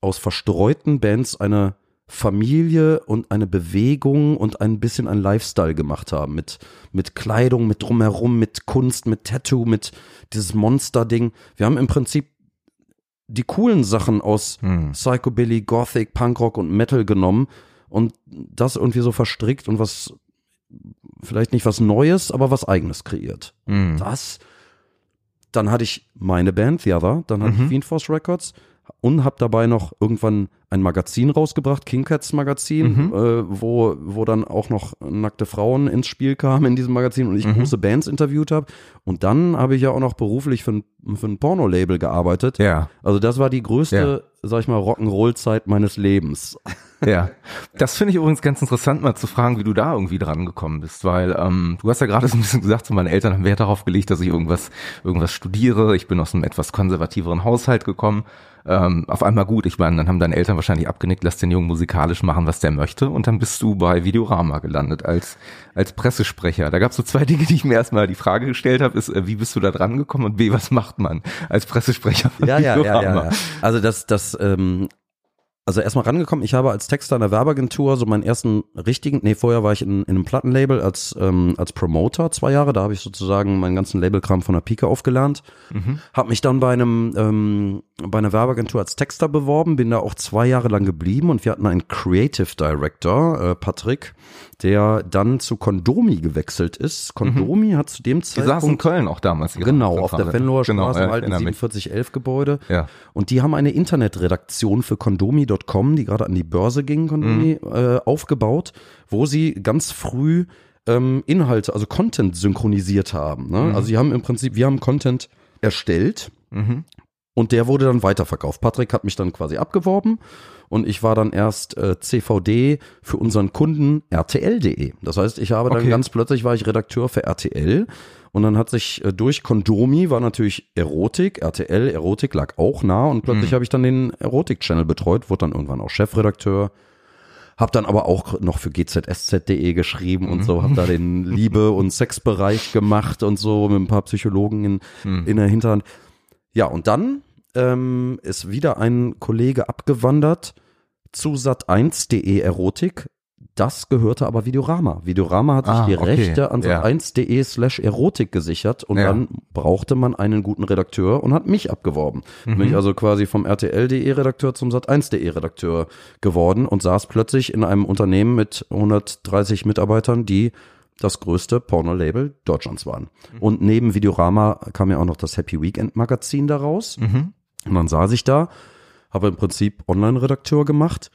aus verstreuten Bands eine Familie und eine Bewegung und ein bisschen ein Lifestyle gemacht haben. Mit, mit Kleidung, mit drumherum, mit Kunst, mit Tattoo, mit dieses Monster-Ding. Wir haben im Prinzip die coolen Sachen aus hm. Psychobilly, Gothic, Punkrock und Metal genommen und das irgendwie so verstrickt und was vielleicht nicht was Neues, aber was Eigenes kreiert. Hm. Das, dann hatte ich meine Band, The Other, dann hatte mhm. ich Fiend Force Records und habe dabei noch irgendwann ein Magazin rausgebracht, King Cats Magazin, mhm. äh, wo, wo dann auch noch nackte Frauen ins Spiel kamen in diesem Magazin und ich mhm. große Bands interviewt habe. Und dann habe ich ja auch noch beruflich für ein, für ein Porno-Label gearbeitet. Ja. Also das war die größte, ja. sag ich mal, Rock'n'Roll-Zeit meines Lebens. Ja, das finde ich übrigens ganz interessant, mal zu fragen, wie du da irgendwie dran gekommen bist, weil ähm, du hast ja gerade so ein bisschen gesagt, so meine Eltern haben Wert darauf gelegt, dass ich irgendwas, irgendwas studiere. Ich bin aus einem etwas konservativeren Haushalt gekommen ähm, auf einmal gut. Ich meine, dann haben deine Eltern wahrscheinlich abgenickt, lass den Jungen musikalisch machen, was der möchte. Und dann bist du bei Videorama gelandet als, als Pressesprecher. Da gab es so zwei Dinge, die ich mir erstmal die Frage gestellt habe, ist, äh, wie bist du da dran gekommen und B, was macht man als Pressesprecher von ja, Videorama? Ja, ja, ja. Also das, das ähm, also erstmal rangekommen, ich habe als Texter in der Werbeagentur so meinen ersten richtigen, nee, vorher war ich in, in einem Plattenlabel als, ähm, als Promoter zwei Jahre, da habe ich sozusagen meinen ganzen Labelkram von der Pike aufgelernt, mhm. habe mich dann bei einem, ähm, bei einer Werbeagentur als Texter beworben, bin da auch zwei Jahre lang geblieben und wir hatten einen Creative Director, äh, Patrick, der dann zu Kondomi gewechselt ist. Kondomi mhm. hat zu dem Zeitpunkt... Die saßen in Köln auch damals. Genau, auf der Venloer genau, Straße genau, im alten 4711 Gebäude. Ja. Und die haben eine Internetredaktion für Kondomi.com, die gerade an die Börse ging, Kondomi, mhm. äh, aufgebaut, wo sie ganz früh ähm, Inhalte, also Content synchronisiert haben. Ne? Mhm. Also sie haben im Prinzip, wir haben Content erstellt mhm. und der wurde dann weiterverkauft. Patrick hat mich dann quasi abgeworben und ich war dann erst äh, CVD für unseren Kunden RTL.de. Das heißt, ich habe dann okay. ganz plötzlich war ich Redakteur für RTL und dann hat sich äh, durch Kondomi war natürlich Erotik, RTL Erotik lag auch nah und plötzlich mhm. habe ich dann den Erotik-Channel betreut, wurde dann irgendwann auch Chefredakteur. Hab dann aber auch noch für gzsz.de geschrieben mhm. und so, hab da den Liebe- und Sexbereich gemacht und so mit ein paar Psychologen in, mhm. in der Hinterhand. Ja, und dann ähm, ist wieder ein Kollege abgewandert zu sat1.de Erotik. Das gehörte aber Videorama. Videorama hat sich ah, die okay. Rechte an sat1.de slash Erotik gesichert und ja. dann brauchte man einen guten Redakteur und hat mich abgeworben. Mhm. Bin ich also quasi vom RTL.de Redakteur zum Sat1.de Redakteur geworden und saß plötzlich in einem Unternehmen mit 130 Mitarbeitern, die das größte Porno-Label Deutschlands waren. Mhm. Und neben Videorama kam ja auch noch das Happy Weekend Magazin daraus. Mhm. Und dann saß ich da, habe im Prinzip Online-Redakteur gemacht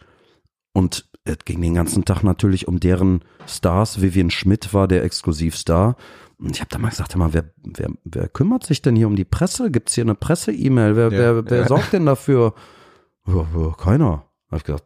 und es ging den ganzen Tag natürlich um deren Stars. Vivian Schmidt war der Exklusivstar. Und ich habe da mal gesagt, mal, wer, wer, wer kümmert sich denn hier um die Presse? Gibt's hier eine Presse-E-Mail? Wer, ja, wer, wer ja. sorgt denn dafür? Ja, keiner. Habe ich gesagt,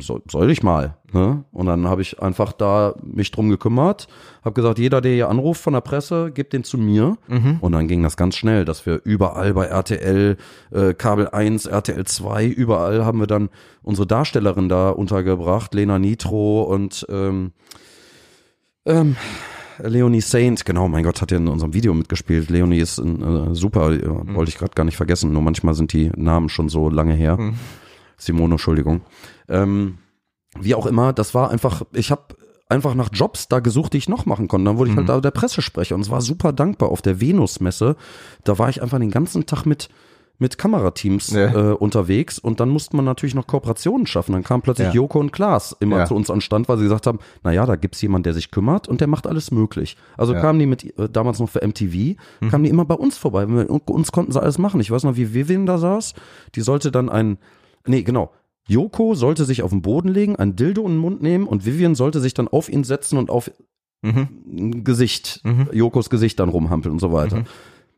soll, soll ich mal. Ne? Und dann habe ich einfach da mich drum gekümmert, habe gesagt, jeder, der hier anruft von der Presse, gibt den zu mir. Mhm. Und dann ging das ganz schnell, dass wir überall bei RTL, äh, Kabel 1, RTL 2, überall haben wir dann unsere Darstellerin da untergebracht, Lena Nitro und ähm, ähm, Leonie Saint, genau, mein Gott, hat ja in unserem Video mitgespielt. Leonie ist äh, super, äh, mhm. wollte ich gerade gar nicht vergessen, nur manchmal sind die Namen schon so lange her. Mhm. Simone, Entschuldigung. Ähm, wie auch immer, das war einfach, ich habe einfach nach Jobs da gesucht, die ich noch machen konnte. Dann wurde ich halt mhm. da der Pressesprecher und es war super dankbar auf der Venus-Messe. Da war ich einfach den ganzen Tag mit mit Kamerateams ja. äh, unterwegs und dann musste man natürlich noch Kooperationen schaffen. Dann kam plötzlich ja. Joko und Klaas immer ja. zu uns an Stand, weil sie gesagt haben, na ja, da gibt's jemand, der sich kümmert und der macht alles möglich. Also kamen die mit äh, damals noch für MTV, mhm. kamen die immer bei uns vorbei. Und uns konnten sie alles machen. Ich weiß noch, wie Vivian da saß. Die sollte dann ein Nee, genau. Joko sollte sich auf den Boden legen, ein Dildo in den Mund nehmen und Vivian sollte sich dann auf ihn setzen und auf mhm. Gesicht, mhm. Jokos Gesicht dann rumhampeln und so weiter. Mhm.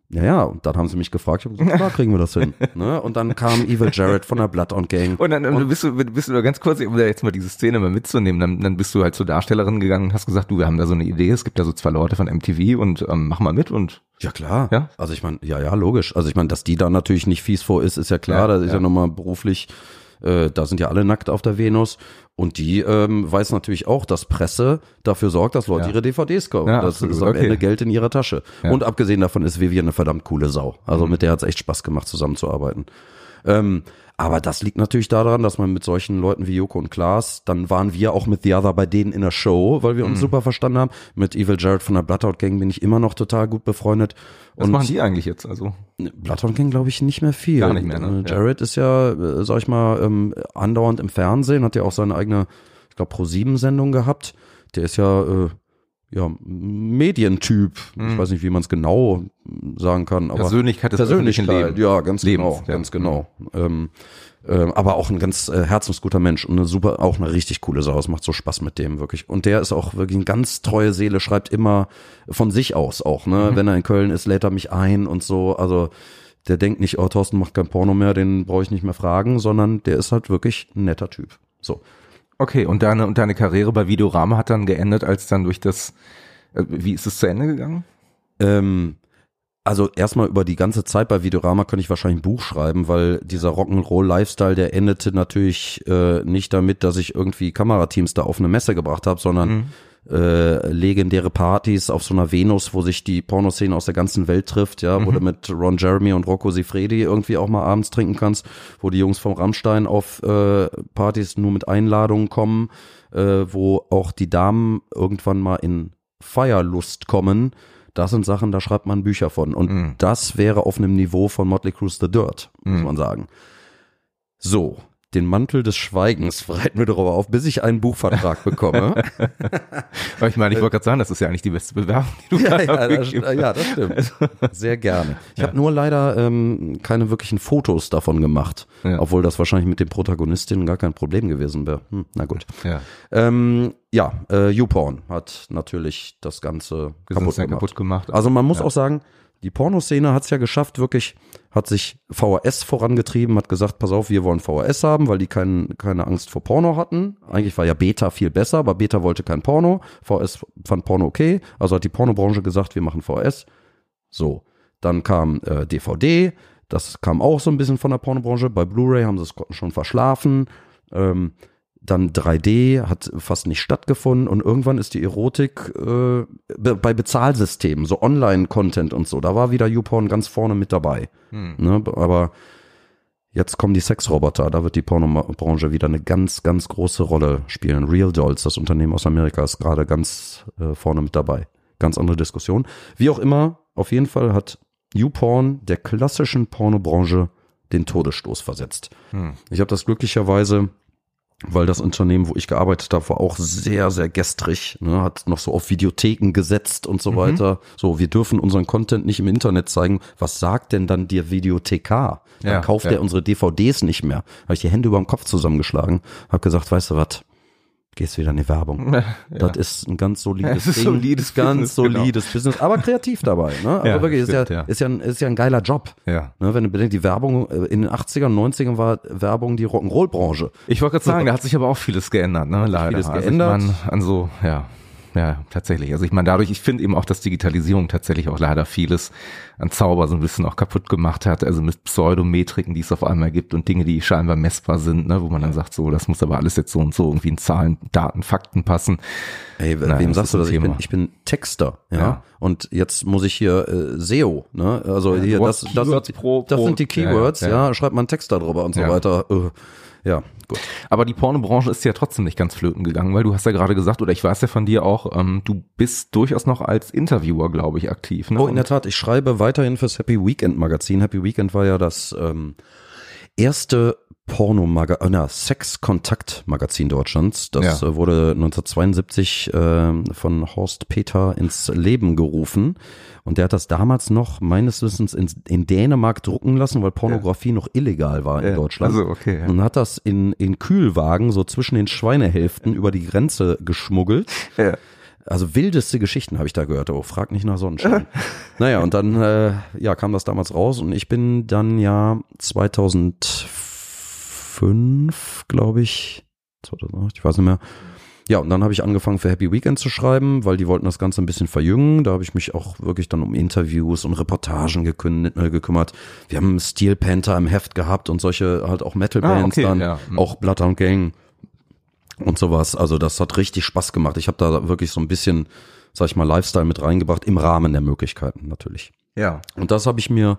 Ja, ja, und dann haben sie mich gefragt, ich habe gesagt, klar kriegen wir das hin. ne? Und dann kam Evil Jared von der Blood on Gang. Und dann und bist du, bist du da ganz kurz, um da jetzt mal diese Szene mal mitzunehmen, dann, dann bist du halt zur Darstellerin gegangen und hast gesagt, du, wir haben da so eine Idee, es gibt da so zwei Leute von MTV und ähm, mach mal mit und ja klar. Ja? Also ich meine, ja, ja, logisch. Also ich meine, dass die da natürlich nicht fies vor ist, ist ja klar. Ja, das ist ja, ja nochmal beruflich äh, da sind ja alle nackt auf der Venus. Und die ähm, weiß natürlich auch, dass Presse dafür sorgt, dass Leute ja. ihre DVDs kaufen. Ja, das ist am okay. Ende Geld in ihrer Tasche. Ja. Und abgesehen davon ist Vivian eine verdammt coole Sau. Also mhm. mit der hat es echt Spaß gemacht, zusammenzuarbeiten. Ähm, Aber das liegt natürlich daran, dass man mit solchen Leuten wie Joko und Klaas, dann waren wir auch mit The Other bei denen in der Show, weil wir uns mhm. super verstanden haben. Mit Evil Jared von der Bloodhound Gang bin ich immer noch total gut befreundet. Was und machen die eigentlich jetzt? Also Bloodhound Gang glaube ich nicht mehr viel. Gar nicht mehr. Ne? Äh, Jared ja. ist ja, äh, sag ich mal, ähm, andauernd im Fernsehen, hat ja auch seine eigene, ich glaube, Pro-7-Sendung gehabt. Der ist ja äh, ja, Medientyp. Mhm. Ich weiß nicht, wie man es genau sagen kann. Aber Persönlichkeit des Persönlichkeit, Lebens. ja, ganz Lebens, genau, ja. ganz genau. Ähm, ähm, aber auch ein ganz äh, herzensguter Mensch und eine super, auch eine richtig coole Sau. Es macht so Spaß mit dem wirklich. Und der ist auch wirklich eine ganz treue Seele, schreibt immer von sich aus auch. Ne, mhm. wenn er in Köln ist, lädt er mich ein und so. Also der denkt nicht, oh Thorsten macht kein Porno mehr, den brauche ich nicht mehr fragen, sondern der ist halt wirklich ein netter Typ. So. Okay, und deine, und deine Karriere bei Videorama hat dann geendet, als dann durch das, äh, wie ist es zu Ende gegangen? Ähm, also erstmal über die ganze Zeit bei Videorama könnte ich wahrscheinlich ein Buch schreiben, weil dieser Rock'n'Roll-Lifestyle, der endete natürlich äh, nicht damit, dass ich irgendwie Kamerateams da auf eine Messe gebracht habe, sondern mhm äh, legendäre Partys auf so einer Venus, wo sich die Pornoszene aus der ganzen Welt trifft, ja, mhm. wo du mit Ron Jeremy und Rocco Sifredi irgendwie auch mal abends trinken kannst, wo die Jungs vom Rammstein auf äh, Partys nur mit Einladungen kommen, äh, wo auch die Damen irgendwann mal in Feierlust kommen. Das sind Sachen, da schreibt man Bücher von. Und mhm. das wäre auf einem Niveau von Motley Crue's The Dirt, muss mhm. man sagen. So, den Mantel des Schweigens bereiten wir darüber auf, bis ich einen Buchvertrag bekomme. Aber ich meine, ich wollte gerade sagen, das ist ja eigentlich die beste Bewerbung, die du ja, ja, das, ja, das stimmt. Also, Sehr gerne. Ich ja. habe nur leider ähm, keine wirklichen Fotos davon gemacht, ja. obwohl das wahrscheinlich mit den Protagonistinnen gar kein Problem gewesen wäre. Hm, na gut. Ja, ähm, ja äh, YouPorn hat natürlich das Ganze kaputt gemacht. kaputt gemacht. Also man muss auch sagen, die Pornoszene hat es ja geschafft, wirklich, hat sich VHS vorangetrieben, hat gesagt, pass auf, wir wollen VHS haben, weil die kein, keine Angst vor Porno hatten. Eigentlich war ja Beta viel besser, aber Beta wollte kein Porno. VHS fand Porno okay, also hat die Pornobranche gesagt, wir machen VHS. So, dann kam äh, DVD, das kam auch so ein bisschen von der Pornobranche. Bei Blu-ray haben sie es schon verschlafen. Ähm, dann 3D hat fast nicht stattgefunden und irgendwann ist die Erotik äh, bei Bezahlsystemen, so Online-Content und so, da war wieder YouPorn ganz vorne mit dabei. Hm. Ne? Aber jetzt kommen die Sexroboter, da wird die Pornobranche wieder eine ganz, ganz große Rolle spielen. Real Dolls, das Unternehmen aus Amerika, ist gerade ganz äh, vorne mit dabei. Ganz andere Diskussion. Wie auch immer, auf jeden Fall hat YouPorn der klassischen Pornobranche den Todesstoß versetzt. Hm. Ich habe das glücklicherweise weil das Unternehmen, wo ich gearbeitet habe, war auch sehr, sehr gestrig, ne, hat noch so auf Videotheken gesetzt und so mhm. weiter. So, wir dürfen unseren Content nicht im Internet zeigen. Was sagt denn dann der Videothekar? Dann ja, kauft ja. er unsere DVDs nicht mehr. Habe ich die Hände über den Kopf zusammengeschlagen, habe gesagt, weißt du was, gehst wieder in die Werbung. Ja. Das ist ein ganz solides ja, Ding, solides ganz Business, genau. solides genau. Business, aber kreativ dabei. Ne? Aber ja, wirklich, stimmt, ist, ja, ist, ja ein, ist ja ein geiler Job. Ja. Ne? Wenn du bedenkst, die Werbung äh, in den 80ern, 90ern war Werbung die Rock'n'Roll-Branche. Ich wollte gerade sagen, da hat sich aber auch vieles geändert, ne? Leider. Vieles geändert. Also mein, an so, ja ja, tatsächlich. Also ich meine, dadurch, ich finde eben auch, dass Digitalisierung tatsächlich auch leider vieles an Zauber so ein bisschen auch kaputt gemacht hat. Also mit Pseudometriken, die es auf einmal gibt und Dinge, die scheinbar messbar sind, ne, wo man dann sagt, so, das muss aber alles jetzt so und so irgendwie in Zahlen, Daten, Fakten passen. Ey, naja, wem sagst du das? Ich bin, ich bin Texter, ja? ja. Und jetzt muss ich hier äh, SEO, ne? Also ja, hier, das, das, das, pro, das sind die Keywords, ja, ja. ja. schreibt man Text darüber und so weiter. Äh, ja, gut. Aber die Pornobranche ist ja trotzdem nicht ganz flöten gegangen, weil du hast ja gerade gesagt, oder ich weiß ja von dir auch, ähm, du bist durchaus noch als Interviewer, glaube ich, aktiv. Ne? Oh, in der Tat. Ich schreibe weiterhin fürs Happy Weekend Magazin. Happy Weekend war ja das ähm, erste Porno-Magazin, äh, Sex-Kontakt-Magazin Deutschlands. Das ja. Äh, wurde 1972 äh, von Horst Peter ins Leben gerufen. Und der hat das damals noch meines Wissens in, in Dänemark drucken lassen, weil Pornografie ja. noch illegal war in ja. Deutschland. Also, okay. Und hat das in, in Kühlwagen so zwischen den Schweinehälften über die Grenze geschmuggelt. Ja. Also wildeste Geschichten habe ich da gehört. Oh, frag nicht nach Sonnenschein. naja, und dann äh, ja, kam das damals raus und ich bin dann ja 2004 fünf, glaube ich. Ich weiß nicht mehr. Ja, und dann habe ich angefangen für Happy Weekend zu schreiben, weil die wollten das Ganze ein bisschen verjüngen. Da habe ich mich auch wirklich dann um Interviews und Reportagen gekümmert. Wir haben Steel Panther im Heft gehabt und solche halt auch Metal Bands ah, okay, dann, ja. Hm. auch Bloodhound Gang und sowas. Also das hat richtig Spaß gemacht. Ich habe da wirklich so ein bisschen, sag ich mal, Lifestyle mit reingebracht, im Rahmen der Möglichkeiten natürlich. Ja. Und das habe ich mir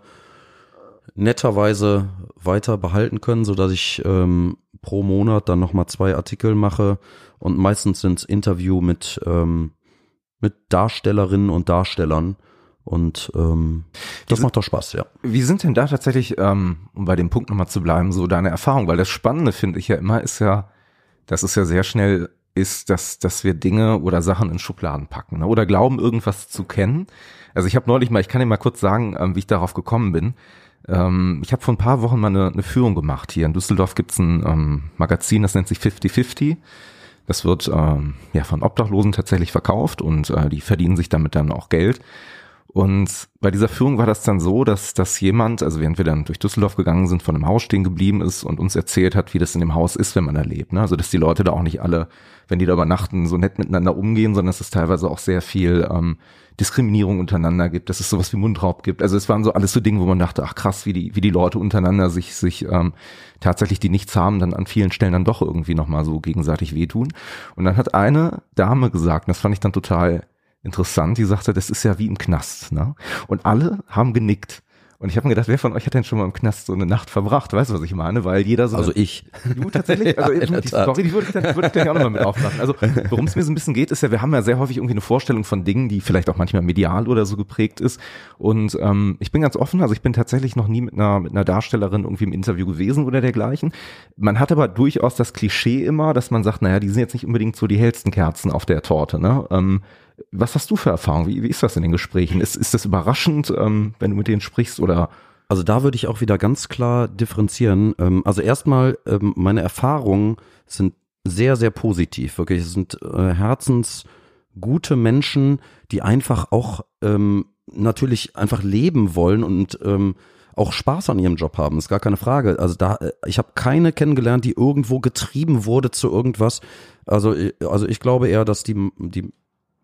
netterweise weiter behalten können, so dass ich ähm, pro Monat dann nochmal zwei Artikel mache und meistens sind es Interview mit, ähm, mit Darstellerinnen und Darstellern. Und ähm, das sind, macht doch Spaß, ja. Wie sind denn da tatsächlich, ähm, um bei dem Punkt nochmal zu bleiben, so deine Erfahrungen? Weil das Spannende finde ich ja immer ist ja, dass es ja sehr schnell ist, dass, dass wir Dinge oder Sachen in Schubladen packen ne? oder glauben, irgendwas zu kennen. Also ich habe neulich mal, ich kann dir mal kurz sagen, ähm, wie ich darauf gekommen bin. Ähm, ich habe vor ein paar Wochen mal eine, eine Führung gemacht. Hier in Düsseldorf gibt's ein ähm, Magazin, das nennt sich 50-50. Das wird ähm, ja von Obdachlosen tatsächlich verkauft und äh, die verdienen sich damit dann auch Geld. Und bei dieser Führung war das dann so, dass, dass jemand, also während wir dann durch Düsseldorf gegangen sind, von einem Haus stehen geblieben ist und uns erzählt hat, wie das in dem Haus ist, wenn man da lebt. Ne? Also dass die Leute da auch nicht alle, wenn die da übernachten, so nett miteinander umgehen, sondern dass es teilweise auch sehr viel ähm, Diskriminierung untereinander gibt, dass es sowas wie Mundraub gibt. Also es waren so alles so Dinge, wo man dachte, ach krass, wie die, wie die Leute untereinander sich, sich ähm, tatsächlich, die nichts haben, dann an vielen Stellen dann doch irgendwie nochmal so gegenseitig wehtun. Und dann hat eine Dame gesagt, und das fand ich dann total interessant, die sagte, das ist ja wie im Knast. Ne? Und alle haben genickt. Und ich habe mir gedacht, wer von euch hat denn schon mal im Knast so eine Nacht verbracht? Weißt du, was ich meine? Weil jeder so. Also ich. Du tatsächlich? Also ja, die Story, die würde ich, dann, würde ich gleich auch nochmal mit aufmachen. Also worum es mir so ein bisschen geht, ist ja, wir haben ja sehr häufig irgendwie eine Vorstellung von Dingen, die vielleicht auch manchmal medial oder so geprägt ist. Und ähm, ich bin ganz offen, also ich bin tatsächlich noch nie mit einer, mit einer Darstellerin irgendwie im Interview gewesen oder dergleichen. Man hat aber durchaus das Klischee immer, dass man sagt, naja, die sind jetzt nicht unbedingt so die hellsten Kerzen auf der Torte. Ne? Ähm, was hast du für Erfahrungen? Wie, wie ist das in den Gesprächen? Ist, ist das überraschend, ähm, wenn du mit denen sprichst oder? Also da würde ich auch wieder ganz klar differenzieren. Ähm, also erstmal, ähm, meine Erfahrungen sind sehr, sehr positiv. Wirklich, es sind äh, herzensgute Menschen, die einfach auch ähm, natürlich einfach leben wollen und ähm, auch Spaß an ihrem Job haben, ist gar keine Frage. Also da, äh, ich habe keine kennengelernt, die irgendwo getrieben wurde zu irgendwas. Also, äh, also ich glaube eher, dass die, die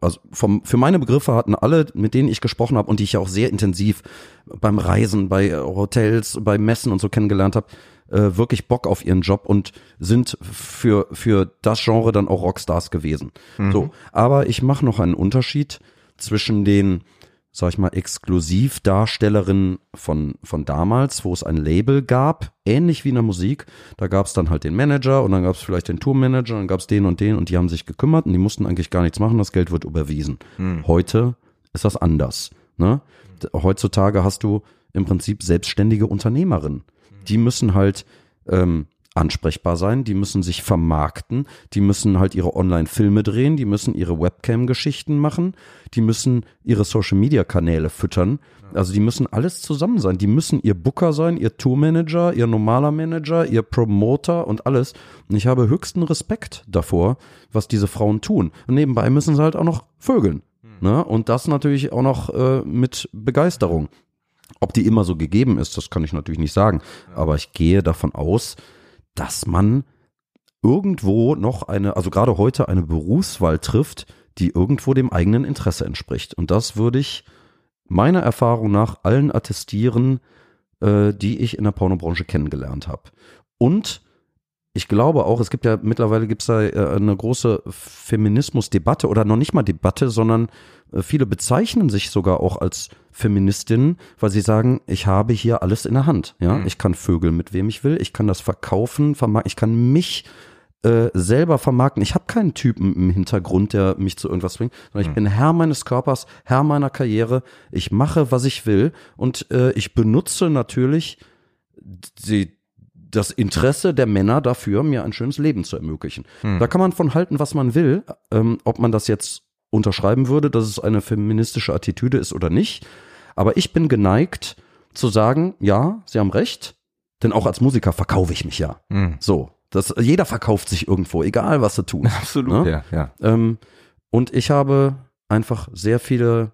also vom, für meine Begriffe hatten alle, mit denen ich gesprochen habe und die ich ja auch sehr intensiv beim Reisen, bei Hotels, bei Messen und so kennengelernt habe, äh, wirklich Bock auf ihren Job und sind für, für das Genre dann auch Rockstars gewesen. Mhm. So, aber ich mache noch einen Unterschied zwischen den sag ich mal, Exklusivdarstellerin von, von damals, wo es ein Label gab, ähnlich wie in der Musik. Da gab es dann halt den Manager und dann gab es vielleicht den Tourmanager, dann gab es den und den und die haben sich gekümmert und die mussten eigentlich gar nichts machen, das Geld wird überwiesen. Hm. Heute ist das anders. Ne? Heutzutage hast du im Prinzip selbstständige Unternehmerinnen. Die müssen halt ähm, ansprechbar sein, die müssen sich vermarkten, die müssen halt ihre Online-Filme drehen, die müssen ihre Webcam-Geschichten machen, die müssen ihre Social-Media-Kanäle füttern. Also die müssen alles zusammen sein. Die müssen ihr Booker sein, ihr Tourmanager, ihr normaler Manager, ihr Promoter und alles. Und ich habe höchsten Respekt davor, was diese Frauen tun. Und nebenbei müssen sie halt auch noch vögeln. Ne? Und das natürlich auch noch äh, mit Begeisterung. Ob die immer so gegeben ist, das kann ich natürlich nicht sagen. Aber ich gehe davon aus, dass man irgendwo noch eine, also gerade heute eine Berufswahl trifft, die irgendwo dem eigenen Interesse entspricht. Und das würde ich meiner Erfahrung nach allen attestieren, äh, die ich in der Pornobranche kennengelernt habe. Und ich glaube auch, es gibt ja mittlerweile gibt es da äh, eine große Feminismusdebatte oder noch nicht mal Debatte, sondern äh, viele bezeichnen sich sogar auch als Feministinnen, weil sie sagen, ich habe hier alles in der Hand. Ja, mhm. ich kann Vögeln mit wem ich will, ich kann das verkaufen, vermarkten, ich kann mich äh, selber vermarkten. Ich habe keinen Typen im Hintergrund, der mich zu irgendwas bringt, sondern ich mhm. bin Herr meines Körpers, Herr meiner Karriere. Ich mache, was ich will und äh, ich benutze natürlich die das Interesse der Männer dafür, mir ein schönes Leben zu ermöglichen. Hm. Da kann man von halten, was man will, ähm, ob man das jetzt unterschreiben würde, dass es eine feministische Attitüde ist oder nicht. Aber ich bin geneigt zu sagen, ja, Sie haben recht, denn auch als Musiker verkaufe ich mich ja. Hm. So, das, jeder verkauft sich irgendwo, egal was er tut. Absolut, ne? ja, ja. Ähm, und ich habe einfach sehr viele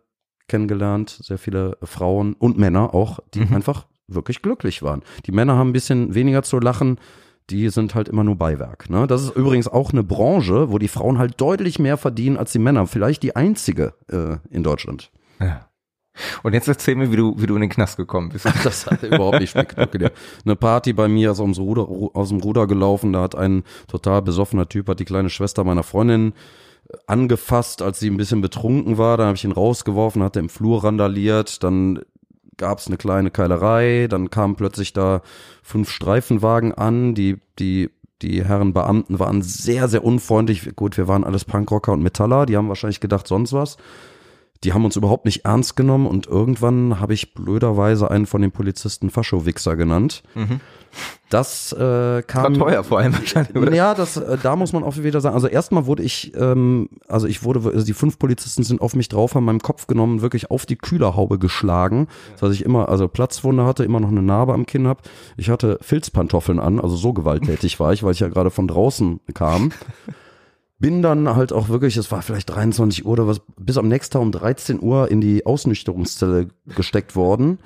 kennengelernt, sehr viele Frauen und Männer auch, die mhm. einfach wirklich glücklich waren. Die Männer haben ein bisschen weniger zu lachen, die sind halt immer nur Beiwerk. Ne? Das ist übrigens auch eine Branche, wo die Frauen halt deutlich mehr verdienen als die Männer. Vielleicht die einzige äh, in Deutschland. Ja. Und jetzt erzähl mir, wie du, wie du in den Knast gekommen bist. Das hat überhaupt nicht spektakulär. Eine Party bei mir ist aus dem, Ruder, aus dem Ruder gelaufen. Da hat ein total besoffener Typ, hat die kleine Schwester meiner Freundin angefasst, als sie ein bisschen betrunken war. Dann habe ich ihn rausgeworfen, hat er im Flur randaliert. Dann gab es eine kleine Keilerei, dann kamen plötzlich da fünf Streifenwagen an, die, die, die Herren Beamten waren sehr, sehr unfreundlich. Gut, wir waren alles Punkrocker und Metaller, die haben wahrscheinlich gedacht, sonst was die haben uns überhaupt nicht ernst genommen und irgendwann habe ich blöderweise einen von den Polizisten Faschowichser genannt. Mhm. Das äh, kam War teuer vor allem wahrscheinlich. Oder? Ja, das äh, da muss man auch wieder sagen. Also erstmal wurde ich, ähm, also ich wurde, also die fünf Polizisten sind auf mich drauf, haben meinen Kopf genommen, wirklich auf die Kühlerhaube geschlagen, so dass ich immer, also Platzwunde hatte, immer noch eine Narbe am Kinn hab. Ich hatte Filzpantoffeln an, also so gewalttätig war ich, weil ich ja gerade von draußen kam. bin dann halt auch wirklich, es war vielleicht 23 Uhr oder was, bis am nächsten Tag um 13 Uhr in die Ausnüchterungszelle gesteckt worden.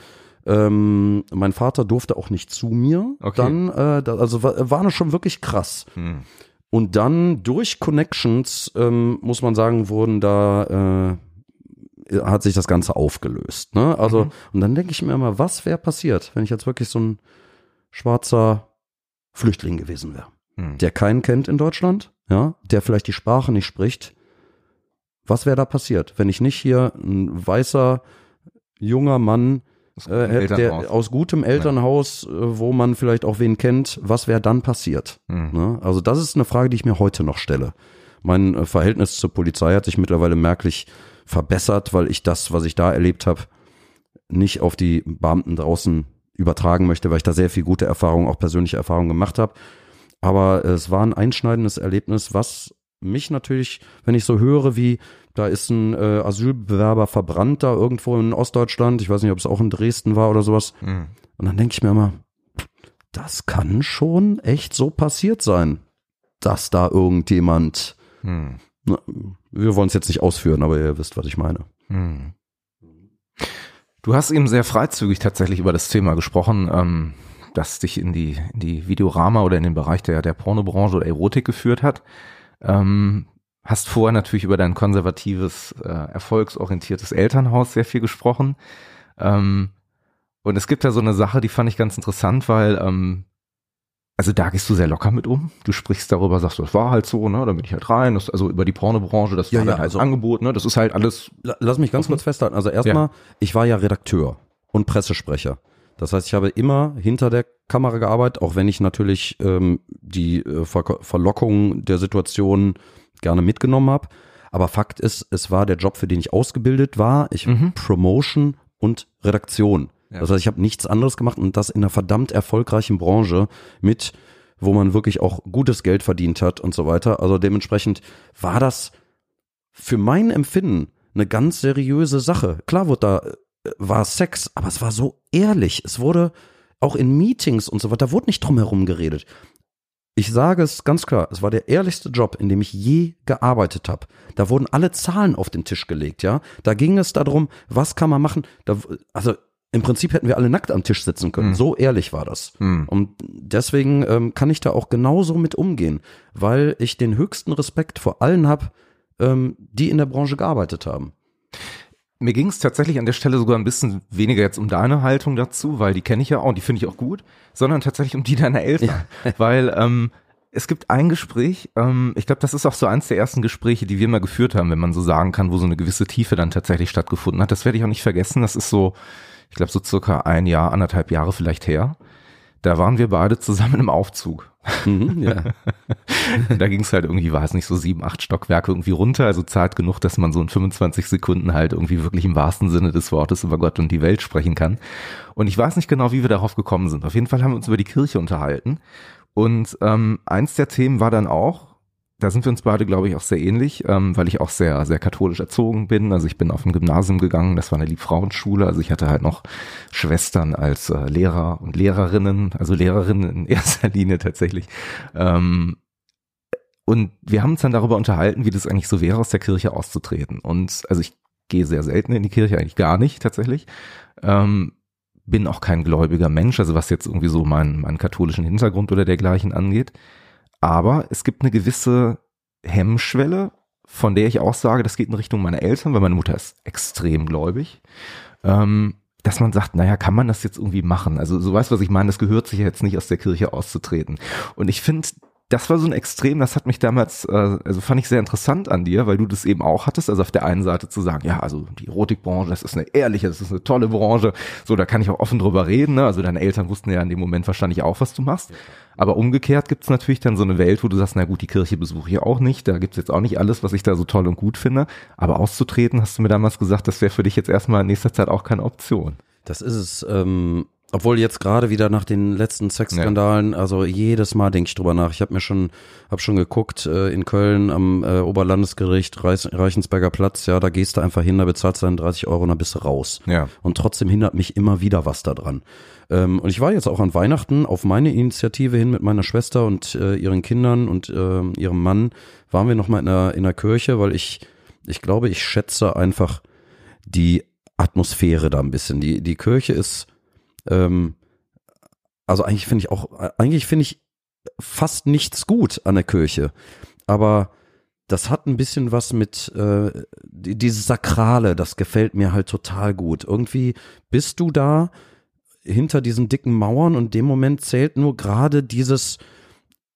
Ähm, mein Vater durfte auch nicht zu mir. Okay. Dann, äh, da, also war, war schon wirklich krass. Hm. Und dann durch Connections, ähm, muss man sagen, wurden da, äh, hat sich das Ganze aufgelöst. Ne? Also, mhm. und dann denke ich mir immer, was wäre passiert, wenn ich jetzt wirklich so ein schwarzer Flüchtling gewesen wäre, hm. der keinen kennt in Deutschland, ja, der vielleicht die Sprache nicht spricht, was wäre da passiert, wenn ich nicht hier ein weißer, junger Mann äh, hätte, der aus gutem Elternhaus, äh, wo man vielleicht auch wen kennt, was wäre dann passiert? Mhm. Ne? Also das ist eine Frage, die ich mir heute noch stelle. Mein äh, Verhältnis zur Polizei hat sich mittlerweile merklich verbessert, weil ich das, was ich da erlebt habe, nicht auf die Beamten draußen übertragen möchte, weil ich da sehr viel gute Erfahrungen, auch persönliche Erfahrungen gemacht habe. Aber es war ein einschneidendes Erlebnis, was mich natürlich, wenn ich so höre, wie da ist ein äh, Asylbewerber verbrannt da irgendwo in Ostdeutschland, ich weiß nicht, ob es auch in Dresden war oder sowas. Mhm. Und dann denke ich mir immer, das kann schon echt so passiert sein, dass da irgendjemand. Mhm. Na, wir wollen es jetzt nicht ausführen, aber ihr wisst, was ich meine. Mhm. Du hast eben sehr freizügig tatsächlich über das Thema gesprochen. Ähm das dich in die, in die Videorama oder in den Bereich der, der Pornobranche oder Erotik geführt hat. Ähm, hast vorher natürlich über dein konservatives, äh, erfolgsorientiertes Elternhaus sehr viel gesprochen. Ähm, und es gibt da so eine Sache, die fand ich ganz interessant, weil ähm, also da gehst du sehr locker mit um. Du sprichst darüber, sagst du, das war halt so, ne? Da bin ich halt rein. Das, also über die Pornobranche, das ja, war ja, halt also, Angebot, ne? Das ist halt alles. Lass mich ganz offen. kurz festhalten. Also erstmal, ja. ich war ja Redakteur und Pressesprecher. Das heißt, ich habe immer hinter der Kamera gearbeitet, auch wenn ich natürlich ähm, die äh, Ver Verlockung der Situation gerne mitgenommen habe. Aber Fakt ist, es war der Job, für den ich ausgebildet war. Ich mhm. Promotion und Redaktion. Ja. Das heißt, ich habe nichts anderes gemacht und das in einer verdammt erfolgreichen Branche mit, wo man wirklich auch gutes Geld verdient hat und so weiter. Also dementsprechend war das für mein Empfinden eine ganz seriöse Sache. Klar wurde da war Sex, aber es war so ehrlich. Es wurde auch in Meetings und so weiter, da wurde nicht drum herum geredet. Ich sage es ganz klar, es war der ehrlichste Job, in dem ich je gearbeitet habe. Da wurden alle Zahlen auf den Tisch gelegt, ja. Da ging es darum, was kann man machen. Da, also im Prinzip hätten wir alle nackt am Tisch sitzen können. Mhm. So ehrlich war das. Mhm. Und deswegen ähm, kann ich da auch genauso mit umgehen, weil ich den höchsten Respekt vor allen habe, ähm, die in der Branche gearbeitet haben. Mir ging es tatsächlich an der Stelle sogar ein bisschen weniger jetzt um deine Haltung dazu, weil die kenne ich ja auch und die finde ich auch gut, sondern tatsächlich um die deiner Eltern. Ja. weil ähm, es gibt ein Gespräch, ähm, ich glaube, das ist auch so eins der ersten Gespräche, die wir mal geführt haben, wenn man so sagen kann, wo so eine gewisse Tiefe dann tatsächlich stattgefunden hat. Das werde ich auch nicht vergessen. Das ist so, ich glaube, so circa ein Jahr, anderthalb Jahre vielleicht her. Da waren wir beide zusammen im Aufzug. Mhm, ja. da ging es halt irgendwie, war es nicht so sieben, acht Stockwerke irgendwie runter, also zart genug, dass man so in 25 Sekunden halt irgendwie wirklich im wahrsten Sinne des Wortes über Gott und die Welt sprechen kann. Und ich weiß nicht genau, wie wir darauf gekommen sind. Auf jeden Fall haben wir uns über die Kirche unterhalten. Und ähm, eins der Themen war dann auch, da sind wir uns beide, glaube ich, auch sehr ähnlich, ähm, weil ich auch sehr, sehr katholisch erzogen bin. Also ich bin auf ein Gymnasium gegangen, das war eine Liebfrauenschule. Also ich hatte halt noch Schwestern als äh, Lehrer und Lehrerinnen, also Lehrerinnen in erster Linie tatsächlich. Ähm, und wir haben uns dann darüber unterhalten, wie das eigentlich so wäre, aus der Kirche auszutreten. Und also ich gehe sehr selten in die Kirche, eigentlich gar nicht tatsächlich. Ähm, bin auch kein gläubiger Mensch, also was jetzt irgendwie so meinen, meinen katholischen Hintergrund oder dergleichen angeht. Aber es gibt eine gewisse Hemmschwelle, von der ich auch sage, das geht in Richtung meiner Eltern, weil meine Mutter ist extrem gläubig, ähm, dass man sagt, naja, kann man das jetzt irgendwie machen? Also so weißt du, was ich meine, das gehört sich jetzt nicht aus der Kirche auszutreten. Und ich finde, das war so ein Extrem, das hat mich damals, äh, also fand ich sehr interessant an dir, weil du das eben auch hattest, also auf der einen Seite zu sagen, ja, also die Erotikbranche, das ist eine ehrliche, das ist eine tolle Branche, so, da kann ich auch offen drüber reden, ne? also deine Eltern wussten ja in dem Moment wahrscheinlich auch, was du machst, aber umgekehrt gibt's natürlich dann so eine Welt, wo du sagst, na gut, die Kirche besuche ich auch nicht, da gibt's jetzt auch nicht alles, was ich da so toll und gut finde, aber auszutreten, hast du mir damals gesagt, das wäre für dich jetzt erstmal in nächster Zeit auch keine Option. Das ist es, ähm, obwohl jetzt gerade wieder nach den letzten Sexskandalen, ja. also jedes Mal denke ich drüber nach. Ich habe mir schon, habe schon geguckt äh, in Köln am äh, Oberlandesgericht Reich, Reichensberger Platz. Ja, da gehst du einfach hin, da bezahlst du dann 30 Euro und dann bist du raus. Ja. Und trotzdem hindert mich immer wieder was da dran. Ähm, und ich war jetzt auch an Weihnachten auf meine Initiative hin mit meiner Schwester und äh, ihren Kindern und äh, ihrem Mann waren wir noch mal in der in der Kirche, weil ich ich glaube, ich schätze einfach die Atmosphäre da ein bisschen. Die die Kirche ist ähm, also eigentlich finde ich auch, eigentlich finde ich fast nichts gut an der Kirche. Aber das hat ein bisschen was mit äh, dieses Sakrale, das gefällt mir halt total gut. Irgendwie bist du da hinter diesen dicken Mauern und dem Moment zählt nur gerade dieses,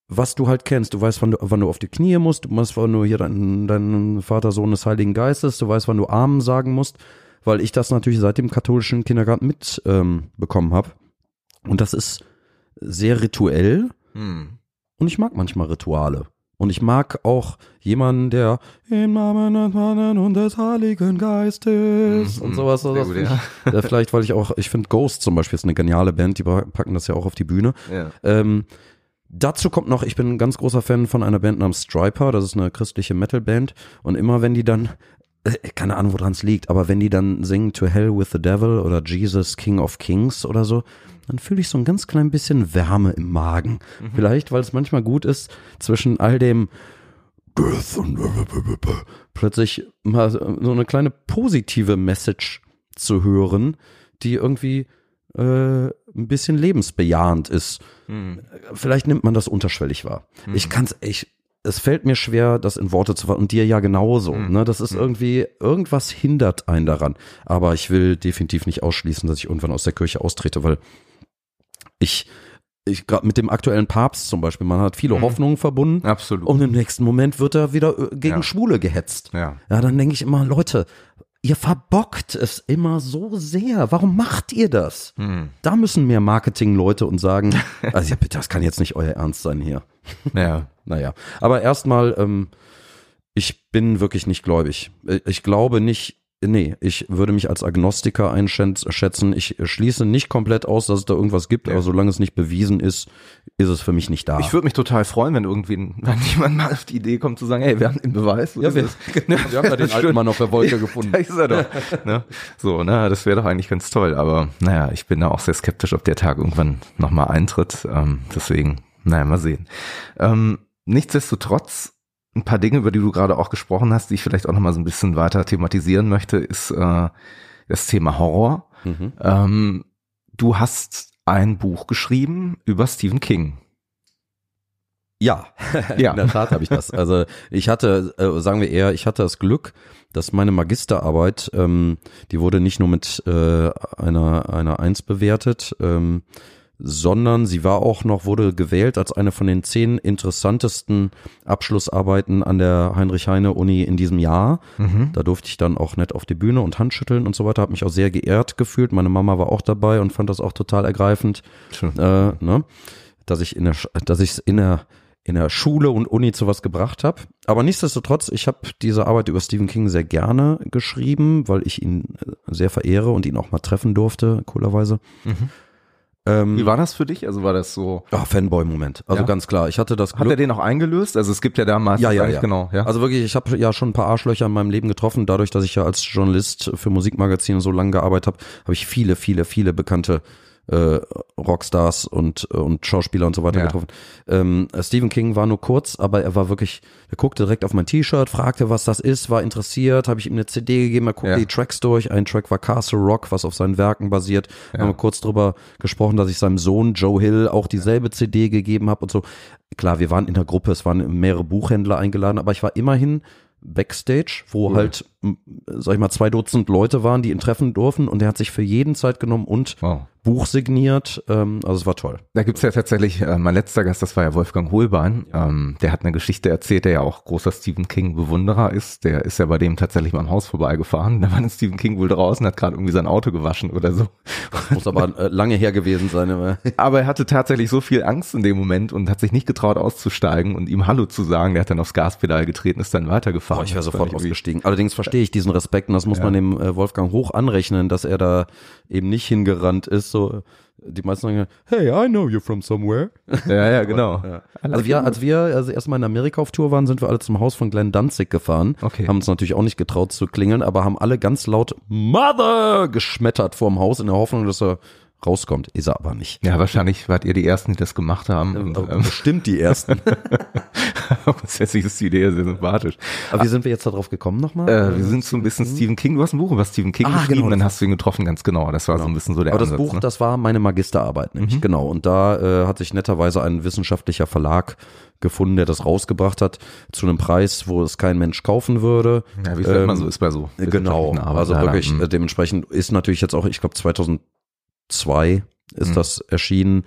was du halt kennst. Du weißt, wann du, wann du auf die Knie musst, du weißt, wann du hier deinen, deinen Vater, Sohn des Heiligen Geistes, du weißt, wann du Amen sagen musst weil ich das natürlich seit dem katholischen Kindergarten mitbekommen ähm, habe. Und das ist sehr rituell. Hm. Und ich mag manchmal Rituale. Und ich mag auch jemanden, der im Namen des Mannes und des Heiligen Geistes mhm. und sowas. Sehr gut, ja. vielleicht, weil ich auch, ich finde Ghost zum Beispiel ist eine geniale Band, die packen das ja auch auf die Bühne. Ja. Ähm, dazu kommt noch, ich bin ein ganz großer Fan von einer Band namens Striper, das ist eine christliche Metalband. Und immer wenn die dann äh, keine Ahnung, woran es liegt, aber wenn die dann singen To Hell with the Devil oder Jesus King of Kings oder so, dann fühle ich so ein ganz klein bisschen Wärme im Magen. Mhm. Vielleicht, weil es manchmal gut ist, zwischen all dem plötzlich mal so eine kleine positive Message zu hören, die irgendwie äh, ein bisschen lebensbejahend ist. Mhm. Vielleicht nimmt man das unterschwellig wahr. Mhm. Ich kann es, ich es fällt mir schwer, das in Worte zu fassen und dir ja genauso. Mhm. Ne? Das ist mhm. irgendwie, irgendwas hindert einen daran. Aber ich will definitiv nicht ausschließen, dass ich irgendwann aus der Kirche austrete, weil ich, ich gerade mit dem aktuellen Papst zum Beispiel, man hat viele mhm. Hoffnungen verbunden. Absolut. Und im nächsten Moment wird er wieder äh, gegen ja. Schwule gehetzt. Ja. ja, dann denke ich immer, Leute, ihr verbockt es immer so sehr. Warum macht ihr das? Hm. Da müssen mehr Marketingleute und sagen, also ja bitte, das kann jetzt nicht euer Ernst sein hier. Ja. naja. Aber erstmal, ähm, ich bin wirklich nicht gläubig. Äh, ich glaube nicht, Nee, ich würde mich als Agnostiker einschätzen. Ich schließe nicht komplett aus, dass es da irgendwas gibt, ja. aber solange es nicht bewiesen ist, ist es für mich nicht da. Ich würde mich total freuen, wenn irgendwie wenn jemand mal auf die Idee kommt zu sagen, hey, wir haben den Beweis. Ja, wir, genau, wir haben da den alten Mann auf der Wolke gefunden. Da ist er doch. ne? So, na, das wäre doch eigentlich ganz toll. Aber naja, ich bin da auch sehr skeptisch, ob der Tag irgendwann nochmal eintritt. Ähm, deswegen, naja, mal sehen. Ähm, nichtsdestotrotz ein paar Dinge, über die du gerade auch gesprochen hast, die ich vielleicht auch noch mal so ein bisschen weiter thematisieren möchte, ist äh, das Thema Horror. Mhm. Ähm, du hast ein Buch geschrieben über Stephen King. Ja, ja. in der Tat habe ich das. Also ich hatte, äh, sagen wir eher, ich hatte das Glück, dass meine Magisterarbeit, ähm, die wurde nicht nur mit äh, einer einer Eins bewertet, ähm, sondern sie war auch noch, wurde gewählt als eine von den zehn interessantesten Abschlussarbeiten an der Heinrich-Heine-Uni in diesem Jahr. Mhm. Da durfte ich dann auch nett auf die Bühne und Handschütteln und so weiter, habe mich auch sehr geehrt gefühlt. Meine Mama war auch dabei und fand das auch total ergreifend, äh, ne? dass ich in der, dass ich in der in der Schule und Uni zu was gebracht habe. Aber nichtsdestotrotz, ich habe diese Arbeit über Stephen King sehr gerne geschrieben, weil ich ihn äh, sehr verehre und ihn auch mal treffen durfte, coolerweise. Mhm. Ähm, Wie war das für dich? Also war das so? Ah, Fanboy-Moment. Also ja. ganz klar. Ich hatte das Glück. Hat er den auch eingelöst? Also es gibt ja damals ja, ja, ja. genau. Ja. Also wirklich, ich habe ja schon ein paar Arschlöcher in meinem Leben getroffen. Dadurch, dass ich ja als Journalist für Musikmagazine so lange gearbeitet habe, habe ich viele, viele, viele bekannte äh, Rockstars und, äh, und Schauspieler und so weiter ja. getroffen. Ähm, Stephen King war nur kurz, aber er war wirklich, er guckte direkt auf mein T-Shirt, fragte, was das ist, war interessiert, habe ich ihm eine CD gegeben, er guckte ja. die Tracks durch. Ein Track war Castle Rock, was auf seinen Werken basiert. Ja. Haben wir kurz drüber gesprochen, dass ich seinem Sohn Joe Hill auch dieselbe CD gegeben habe und so. Klar, wir waren in der Gruppe, es waren mehrere Buchhändler eingeladen, aber ich war immerhin Backstage, wo cool. halt, sag ich mal, zwei Dutzend Leute waren, die ihn treffen durften und er hat sich für jeden Zeit genommen und wow. Buch signiert. Ähm, also es war toll. Da gibt's ja tatsächlich, äh, mein letzter Gast, das war ja Wolfgang Hohlbein. Ähm, der hat eine Geschichte erzählt, der ja auch großer Stephen King-Bewunderer ist. Der ist ja bei dem tatsächlich mal am Haus vorbeigefahren. Da war ein Stephen King wohl draußen, hat gerade irgendwie sein Auto gewaschen oder so. Das muss aber äh, lange her gewesen sein. Aber. aber er hatte tatsächlich so viel Angst in dem Moment und hat sich nicht getraut auszusteigen und ihm Hallo zu sagen. Der hat dann aufs Gaspedal getreten, ist dann weitergefahren. Boah, ich wäre sofort ausgestiegen. Allerdings verstehe ich diesen Respekt und das muss ja. man dem äh, Wolfgang hoch anrechnen, dass er da eben nicht hingerannt ist. So, die meisten sagen, hey, I know you from somewhere. Ja, ja, genau. ja. Also wir, als wir also erstmal in Amerika auf Tour waren, sind wir alle zum Haus von Glenn Danzig gefahren. Okay. Haben uns natürlich auch nicht getraut zu klingeln, aber haben alle ganz laut Mother geschmettert vorm Haus in der Hoffnung, dass er rauskommt. Ist er aber nicht. Ja, wahrscheinlich wart ihr die Ersten, die das gemacht haben. Ähm, bestimmt die Ersten. Grundsätzlich ist die Idee sehr sympathisch. Aber wie sind wir jetzt darauf gekommen nochmal? Äh, wir sind so ein bisschen Stephen King. Du hast ein Buch über Stephen King ah, geschrieben, genau. dann hast du ihn getroffen, ganz genau. Das war genau. so ein bisschen so der Aber Ansatz, das Buch, ne? das war meine Magisterarbeit, nämlich mhm. genau. Und da äh, hat sich netterweise ein wissenschaftlicher Verlag gefunden, der das rausgebracht hat, zu einem Preis, wo es kein Mensch kaufen würde. Ja, wie es ähm, man so ist bei so. Genau, also wirklich, mhm. dementsprechend ist natürlich jetzt auch, ich glaube 2000 2 ist mhm. das erschienen.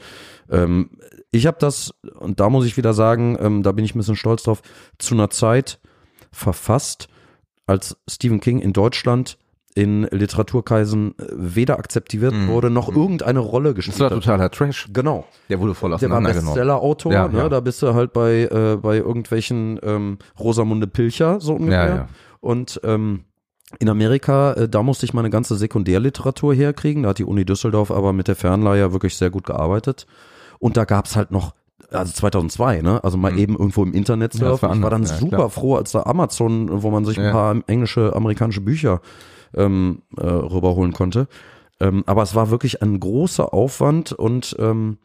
Ähm, ich habe das, und da muss ich wieder sagen, ähm, da bin ich ein bisschen stolz drauf, zu einer Zeit verfasst, als Stephen King in Deutschland in Literaturkreisen äh, weder akzeptiert mhm. wurde, noch mhm. irgendeine Rolle gespielt hat. Das war totaler Trash. Genau. Der wurde voll auseinandergenommen. Der war Bestseller-Autor, ja, ne? Ja. da bist du halt bei, äh, bei irgendwelchen ähm, Rosamunde Pilcher, so ungefähr. Ja. Und ähm, in Amerika, äh, da musste ich meine ganze Sekundärliteratur herkriegen. Da hat die Uni Düsseldorf aber mit der Fernleihe wirklich sehr gut gearbeitet. Und da gab's halt noch, also 2002, ne? Also mal mhm. eben irgendwo im Internet surfen. Ja, ich war dann ja, super klar. froh, als da Amazon, wo man sich ja. ein paar englische, amerikanische Bücher ähm, äh, rüberholen konnte. Ähm, aber es war wirklich ein großer Aufwand und ähm,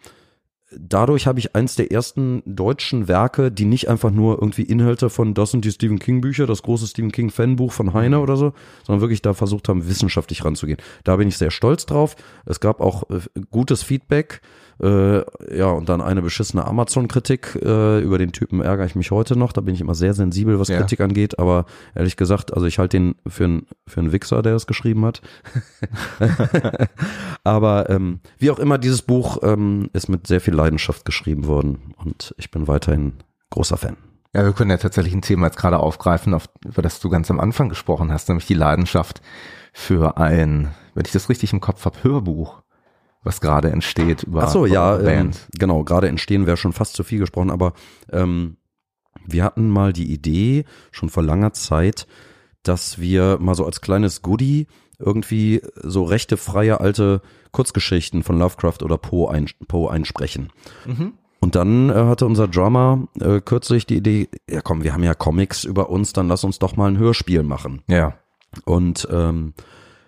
dadurch habe ich eins der ersten deutschen Werke, die nicht einfach nur irgendwie Inhalte von das sind die Stephen King Bücher, das große Stephen King Fanbuch von Heine oder so, sondern wirklich da versucht haben, wissenschaftlich ranzugehen. Da bin ich sehr stolz drauf. Es gab auch äh, gutes Feedback. Äh, ja, und dann eine beschissene Amazon-Kritik. Äh, über den Typen ärgere ich mich heute noch. Da bin ich immer sehr sensibel, was ja. Kritik angeht. Aber ehrlich gesagt, also ich halte den für einen für einen Wichser, der es geschrieben hat. aber ähm, wie auch immer, dieses Buch ähm, ist mit sehr viel Leidenschaft geschrieben worden. Und ich bin weiterhin großer Fan. Ja, wir können ja tatsächlich ein Thema jetzt gerade aufgreifen, auf, über das du ganz am Anfang gesprochen hast, nämlich die Leidenschaft für ein, wenn ich das richtig im Kopf habe, Hörbuch was gerade entsteht über Ach so, ja, ähm, genau, gerade entstehen wäre schon fast zu viel gesprochen, aber ähm, wir hatten mal die Idee, schon vor langer Zeit, dass wir mal so als kleines Goodie irgendwie so rechte freie alte Kurzgeschichten von Lovecraft oder Poe, ein, Poe einsprechen. Mhm. Und dann äh, hatte unser Drummer äh, kürzlich die Idee, ja komm, wir haben ja Comics über uns, dann lass uns doch mal ein Hörspiel machen. Ja. Und ähm,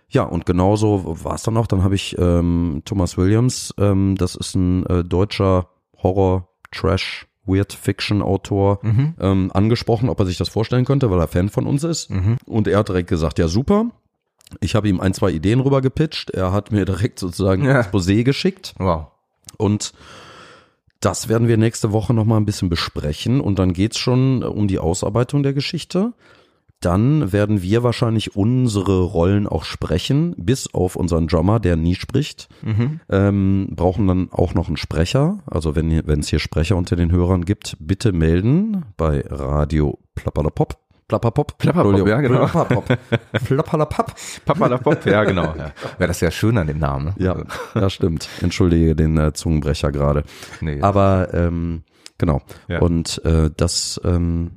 ja, und genauso war es dann auch. Dann habe ich ähm, Thomas Williams, ähm, das ist ein äh, deutscher Horror, Trash, Weird Fiction Autor, mhm. ähm, angesprochen, ob er sich das vorstellen könnte, weil er Fan von uns ist. Mhm. Und er hat direkt gesagt, ja super. Ich habe ihm ein, zwei Ideen rüber gepitcht. Er hat mir direkt sozusagen ja. Exposé geschickt. Wow. Und das werden wir nächste Woche nochmal ein bisschen besprechen. Und dann geht's schon um die Ausarbeitung der Geschichte dann werden wir wahrscheinlich unsere Rollen auch sprechen, bis auf unseren Drummer, der nie spricht. Mhm. Ähm, brauchen dann auch noch einen Sprecher. Also wenn es hier Sprecher unter den Hörern gibt, bitte melden bei Radio Plapperlapop. Plapperpop. Plapperpop, ja, genau. Plapperpop. Plapperlapop. Plapperlapop, ja, genau. Ja. Wäre das ja schön an dem Namen. Ne? Ja, ja, stimmt. Entschuldige den äh, Zungenbrecher gerade. Nee, Aber ähm, genau. Ja. Und äh, das ähm,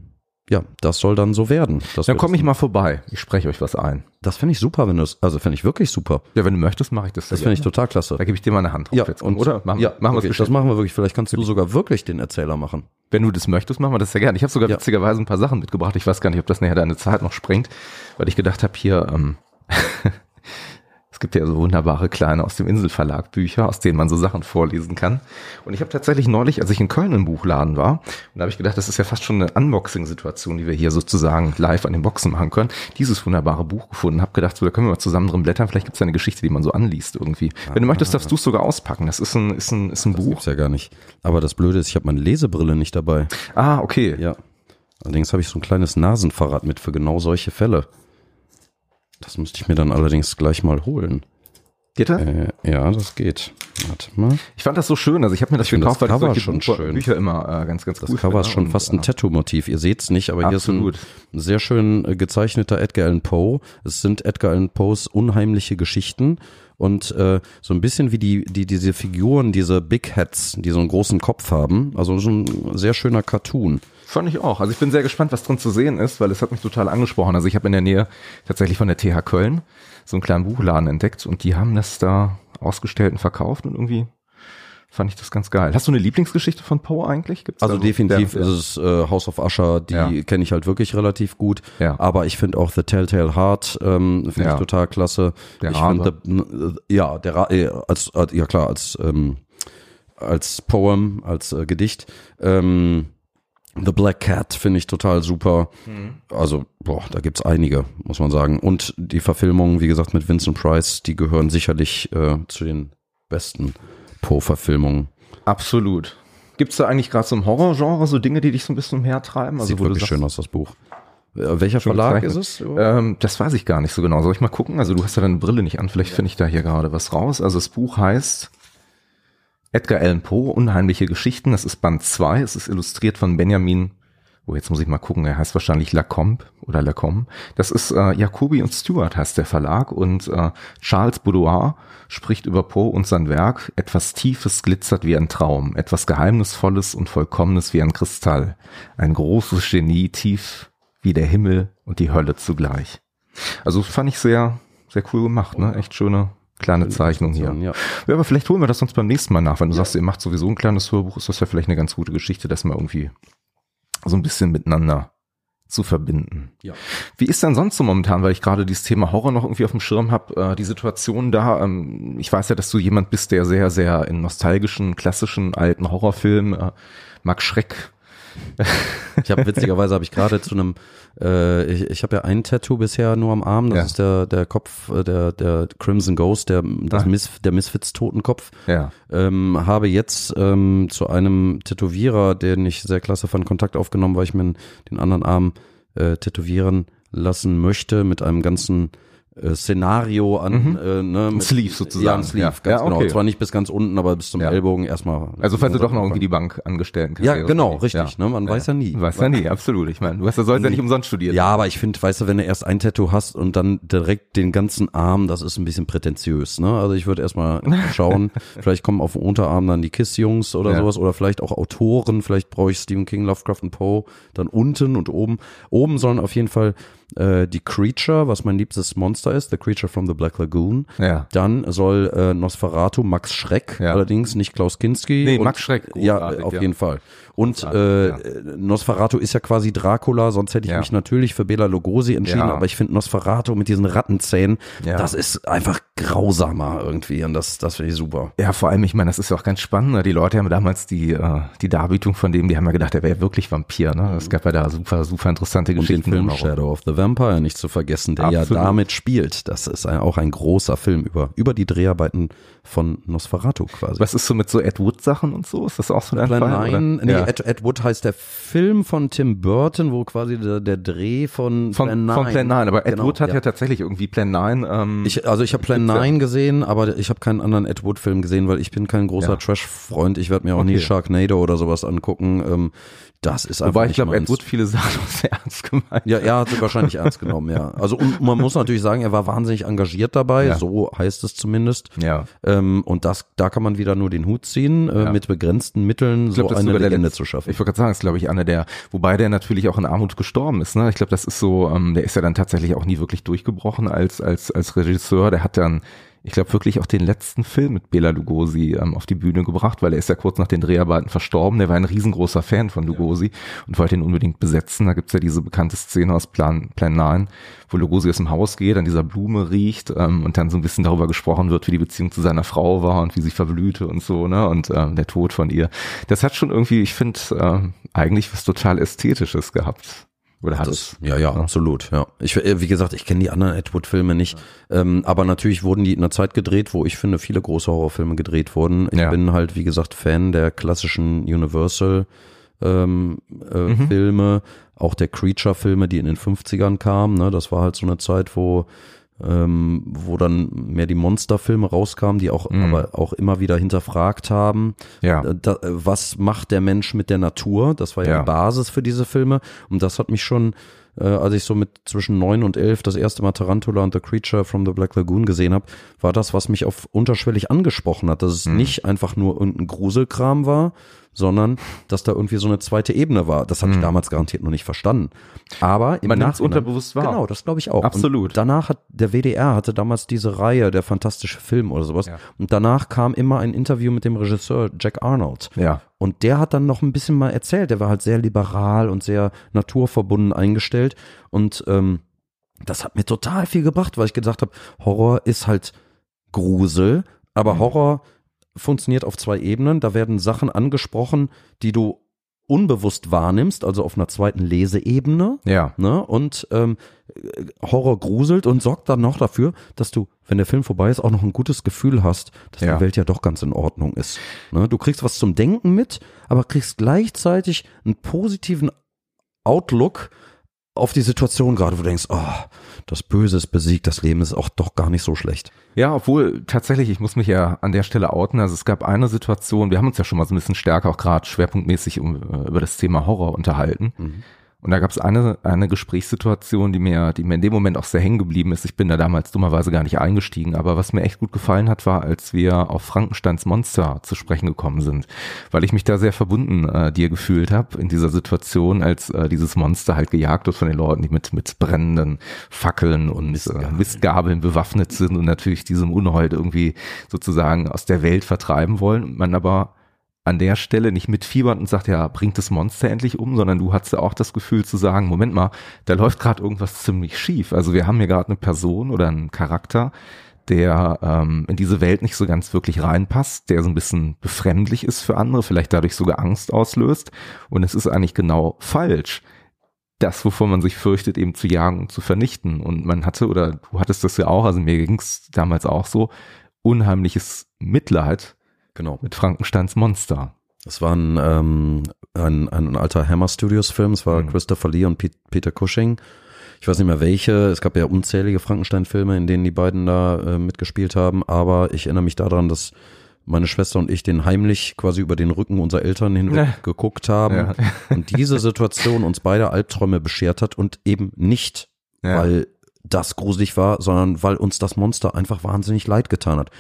ja, das soll dann so werden. Dann komme ich mal vorbei. Ich spreche euch was ein. Das finde ich super, wenn du es, also finde ich wirklich super. Ja, wenn du möchtest, mache ich das. Das finde ich total klasse. Da gebe ich dir mal eine Hand drauf ja, jetzt. Und, oder? Machen, ja, machen okay, das machen wir wirklich. Vielleicht kannst du sogar wirklich den Erzähler machen. Wenn du das möchtest, machen wir das sehr gerne. Ich habe sogar ja. witzigerweise ein paar Sachen mitgebracht. Ich weiß gar nicht, ob das nachher deine Zeit noch sprengt, weil ich gedacht habe, hier, ähm, Es gibt ja so wunderbare kleine aus dem Inselverlag Bücher, aus denen man so Sachen vorlesen kann. Und ich habe tatsächlich neulich, als ich in Köln im Buchladen war, und da habe ich gedacht, das ist ja fast schon eine Unboxing-Situation, die wir hier sozusagen live an den Boxen machen können, dieses wunderbare Buch gefunden. Habe gedacht, so, da können wir mal zusammen drin blättern. Vielleicht gibt es ja eine Geschichte, die man so anliest irgendwie. Wenn du möchtest, darfst du es sogar auspacken. Das ist ein, ist ein, ist ein das Buch. Gibt's ja gar nicht. Aber das Blöde ist, ich habe meine Lesebrille nicht dabei. Ah, okay. Ja. Allerdings habe ich so ein kleines Nasenfahrrad mit für genau solche Fälle. Das müsste ich mir dann allerdings gleich mal holen. Geht das? Äh, ja, das geht. Warte mal. Ich fand das so schön. Also ich habe mir das Ich gekauft, das weil ich Cover solche schon Bücher, schön. Bücher immer äh, ganz, ganz Das cool Cover ist schon Und, fast ein äh, Tattoo-Motiv. Ihr seht's nicht, aber Absolut. hier ist ein sehr schön äh, gezeichneter Edgar Allan Poe. Es sind Edgar Allan Poes unheimliche Geschichten und äh, so ein bisschen wie die, die diese Figuren, diese Big Hats, die so einen großen Kopf haben. Also so ein sehr schöner Cartoon. Fand ich auch. Also ich bin sehr gespannt, was drin zu sehen ist, weil es hat mich total angesprochen. Also ich habe in der Nähe tatsächlich von der TH Köln so einen kleinen Buchladen entdeckt und die haben das da ausgestellt und verkauft und irgendwie fand ich das ganz geil. Hast du eine Lieblingsgeschichte von Poe eigentlich? Gibt's Also definitiv ist es äh, House of Usher, die Ja. kenne ich halt wirklich relativ gut. Ja. Aber ich finde auch The Telltale Heart ähm, finde Ja. ich total klasse. Der ich finde, äh, ja, der äh, als, als ja klar als ähm, als Poem, als äh, Gedicht. Ähm, The Black Cat finde ich total super. Mhm. Also, boah, da gibt's einige, muss man sagen. Und die Verfilmungen, wie gesagt, mit Vincent Price, die gehören sicherlich äh, zu den besten Poe-Verfilmungen. Absolut. Gibt's da eigentlich gerade so im Horrorgenre so Dinge, die dich so ein bisschen umhertreiben? Also Sieht wirklich sagst, schön aus, das Buch. Äh, welcher Verlag ist es? Ähm, das weiß ich gar nicht so genau. Soll ich mal gucken? Also du hast ja deine Brille nicht an. Vielleicht finde ich da hier gerade was raus. Also das Buch heißt Edgar Allan Poe, Unheimliche Geschichten. Das ist Band 2. Es ist illustriert von Benjamin, oh, jetzt muss ich mal gucken, er heißt wahrscheinlich Lacombe oder Lacombe. Das ist äh, Jacobi und Stewart heißt der Verlag und äh, Charles Boudoir spricht über Poe und sein Werk. Etwas Tiefes glitzert wie ein Traum, etwas Geheimnisvolles und Vollkommenes wie ein Kristall. Ein großes Genie, tief wie der Himmel und die Hölle zugleich. Also fand ich sehr, sehr cool gemacht, ne? Echt schöne kleine Zeichnung hier. Ja. Ja, aber vielleicht holen wir das uns beim nächsten Mal nach. Wenn du sagst, ihr macht sowieso ein kleines Hörbuch, ist das ja vielleicht eine ganz gute Geschichte, das mal irgendwie so ein bisschen miteinander zu verbinden. Ja. Wie ist denn sonst so momentan, weil ich gerade dieses Thema Horror noch irgendwie auf dem Schirm habe, äh, die Situation da, ähm, ich weiß ja, dass du jemand bist, der sehr, sehr in nostalgischen, klassischen, alten Horrorfilmen, äh, mag Schreck. Ich habe witzigerweise habe ich gerade zu einem, äh, ich, ich habe ja ein Tattoo bisher nur am Arm, das Ja. ist der der Kopf, äh, der der Crimson Ghost, der das Ah. Der Misfits Totenkopf. Ja. Ähm, habe jetzt ähm, zu einem Tätowierer, den ich sehr klasse fand, Kontakt aufgenommen, weil ich mir den anderen Arm äh, tätowieren lassen möchte mit einem ganzen äh, Szenario an, Mhm. äh, ne, mit, Sleeve sozusagen. Ja, ein Sleeve, Ja. ganz Ja, genau. okay. Zwar nicht bis ganz unten, aber bis zum Ja. Ellbogen erstmal. Also falls du doch noch irgendwie die Bank angestellten Ja, genau, richtig. Ne? Man weiß ja nie. Weiß ja nie, absolut. Ich meine, du hast ja sollst ja nicht umsonst studiert. Ja, aber ich finde, weißt du, wenn du erst ein Tattoo hast und dann direkt den ganzen Arm, das ist ein bisschen prätentiös, ne? Also ich würde erstmal schauen, vielleicht kommen auf dem Unterarm dann die Kiss-Jungs oder sowas oder vielleicht auch Autoren, vielleicht brauche ich Stephen King, Lovecraft und Poe, dann unten und oben. Oben sollen auf jeden Fall äh, die Creature, was mein liebstes Monster ist, The Creature from the Black Lagoon. Ja. Dann soll äh, Nosferatu Max Schreck, Ja. allerdings nicht Klaus Kinski. Nee, und, Max Schreck, Ja, auf ja. jeden Fall. Und äh, Nosferatu ist ja quasi Dracula, sonst hätte ich Ja. mich natürlich für Bela Lugosi entschieden, Ja. aber ich finde Nosferatu mit diesen Rattenzähnen, Ja. das ist einfach grausamer irgendwie und das, das finde ich super. Ja, vor allem, ich meine, das ist ja auch ganz spannend. ne? Die Leute haben damals die, äh, die Darbietung von dem, die haben ja gedacht, er wäre wirklich Vampir. Ne? Es gab ja da super, super interessante Und den Geschichten. Film drumherum. Shadow of the Vampire nicht zu vergessen, der ja Absolut. damit spielt. Das ist ein, auch ein großer Film über, über die Dreharbeiten von Nosferatu quasi. Was ist so mit so Ed Wood Sachen und so? Ist das auch so dein Plan Fall? 9, oder? nee, ja. Ed, Ed Wood heißt der Film von Tim Burton, wo quasi der, der Dreh von von, Plan 9. von Plan 9. Aber Ed Genau, Wood hat ja. ja tatsächlich irgendwie Plan 9. Ähm, Ich, also ich habe Plan Gibt's ja. 9 gesehen, aber ich habe keinen anderen Ed Wood-Film gesehen, weil ich bin kein großer Ja. Trash-Freund. Ich werde mir auch nie Okay. Sharknado oder sowas angucken. Ähm, das ist einfach wobei ich glaube, Ed. Wood viele Sachen sehr ernst gemeint. Ja, er hat sie wahrscheinlich ernst genommen, ja. Also und man muss natürlich sagen, er war wahnsinnig engagiert dabei, Ja. so heißt es zumindest. Ja. Ähm, und das, da kann man wieder nur den Hut ziehen, äh, mit begrenzten Mitteln Ich glaub, so eine Legende letzte- zu schaffen. Ich wollte gerade sagen, ist glaube ich einer der, wobei der natürlich auch in Armut gestorben ist. Ne? Ich glaube, das ist so, ähm, der ist ja dann tatsächlich auch nie wirklich durchgebrochen als als als Regisseur. Der hat dann, ich glaube wirklich auch den letzten Film mit Bela Lugosi ähm, auf die Bühne gebracht, weil er ist ja kurz nach den Dreharbeiten verstorben. Der war ein riesengroßer Fan von Lugosi und wollte ihn unbedingt besetzen. Da gibt's ja diese bekannte Szene aus Plan Plan 9, wo Lugosi aus dem Haus geht, an dieser Blume riecht ähm, und dann so ein bisschen darüber gesprochen wird, wie die Beziehung zu seiner Frau war und wie sie verblühte und so, ne? Und ähm, der Tod von ihr. Das hat schon irgendwie, ich finde, ähm, eigentlich was total Ästhetisches gehabt. Oder hat es? Das, ja, ja, absolut, ja. Ich, äh, wie gesagt, ich kenne die anderen Ed Wood-Filme nicht, ähm, aber natürlich wurden die in einer Zeit gedreht, wo ich finde, viele große Horrorfilme gedreht wurden. Ich Ja. bin halt, wie gesagt, Fan der klassischen Universal ähm, äh, Mhm. Filme, auch der Creature-Filme, die in den 50ern kamen. Ne? Das war halt so eine Zeit, wo ähm, wo dann mehr die Monsterfilme rauskamen, die auch Mhm. aber auch immer wieder hinterfragt haben, Ja. äh, da, äh, was macht der Mensch mit der Natur? Das war ja, Ja. die Basis für diese Filme und das hat mich schon, äh, als ich so mit zwischen neun und elf das erste Mal Tarantula und The Creature from the Black Lagoon gesehen habe, war das, was mich auf unterschwellig angesprochen hat, dass es Mhm. nicht einfach nur irgendein Gruselkram war, sondern dass da irgendwie so eine zweite Ebene war. Das habe ich damals garantiert noch nicht verstanden. Aber im. Man unterbewusst wahr. Genau, das glaube ich auch. Absolut. Und danach hat der WDR hatte damals diese Reihe, der fantastische Film oder sowas. Ja. Und danach kam immer ein Interview mit dem Regisseur Jack Arnold. Ja. Und der hat dann noch ein bisschen mal erzählt. Der war halt sehr liberal und sehr naturverbunden eingestellt. Und ähm, das hat mir total viel gebracht, weil ich gesagt habe, Horror ist halt Grusel, aber Horror funktioniert auf zwei Ebenen. Da werden Sachen angesprochen, die du unbewusst wahrnimmst, also auf einer zweiten Leseebene. Ja. Ne? Und ähm, Horror gruselt und sorgt dann noch dafür, dass du, wenn der Film vorbei ist, auch noch ein gutes Gefühl hast, dass Ja. die Welt ja doch ganz in Ordnung ist. Ne? Du kriegst was zum Denken mit, aber kriegst gleichzeitig einen positiven Outlook auf die Situation gerade, wo du denkst, oh, das Böse ist besiegt, das Leben ist auch doch gar nicht so schlecht. Ja, obwohl tatsächlich, ich muss mich ja an der Stelle outen. Also es gab eine Situation, wir haben uns ja schon mal so ein bisschen stärker auch gerade schwerpunktmäßig um, äh, über das Thema Horror unterhalten. Und da gab es eine, eine Gesprächssituation, die mir, die mir in dem Moment auch sehr hängen geblieben ist. Ich bin da damals dummerweise gar nicht eingestiegen, aber was mir echt gut gefallen hat, war, als wir auf Frankensteins Monster zu sprechen gekommen sind, weil ich mich da sehr verbunden äh, dir gefühlt habe in dieser Situation, als äh, dieses Monster halt gejagt wird von den Leuten, die mit mit brennenden Fackeln und Mistgabeln, äh, Mistgabeln bewaffnet sind und natürlich diesem Unhold irgendwie sozusagen aus der Welt vertreiben wollen. Und man aber an der Stelle nicht mitfiebert und sagt, ja, bringt das Monster endlich um, sondern du hattest ja auch das Gefühl zu sagen, Moment mal, da läuft gerade irgendwas ziemlich schief. Also wir haben hier gerade eine Person oder einen Charakter, der ähm, in diese Welt nicht so ganz wirklich reinpasst, der so ein bisschen befremdlich ist für andere, vielleicht dadurch sogar Angst auslöst. Und es ist eigentlich genau falsch, das, wovon man sich fürchtet, eben zu jagen und zu vernichten. Und man hatte, oder du hattest das ja auch, also mir ging es damals auch so, unheimliches Mitleid Genau. mit Frankensteins Monster. Es war ein, ähm, ein, ein alter Hammer Studios Film, es war Mhm. Christopher Lee und Pete, Peter Cushing. Ich weiß nicht mehr welche, es gab ja unzählige Frankenstein-Filme, in denen die beiden da äh, mitgespielt haben, aber ich erinnere mich daran, dass meine Schwester und ich den heimlich quasi über den Rücken unserer Eltern hinweg Ja. geguckt haben Ja. und diese Situation uns beide Albträume beschert hat und eben nicht, Ja. weil das gruselig war, sondern weil uns das Monster einfach wahnsinnig leid getan hat.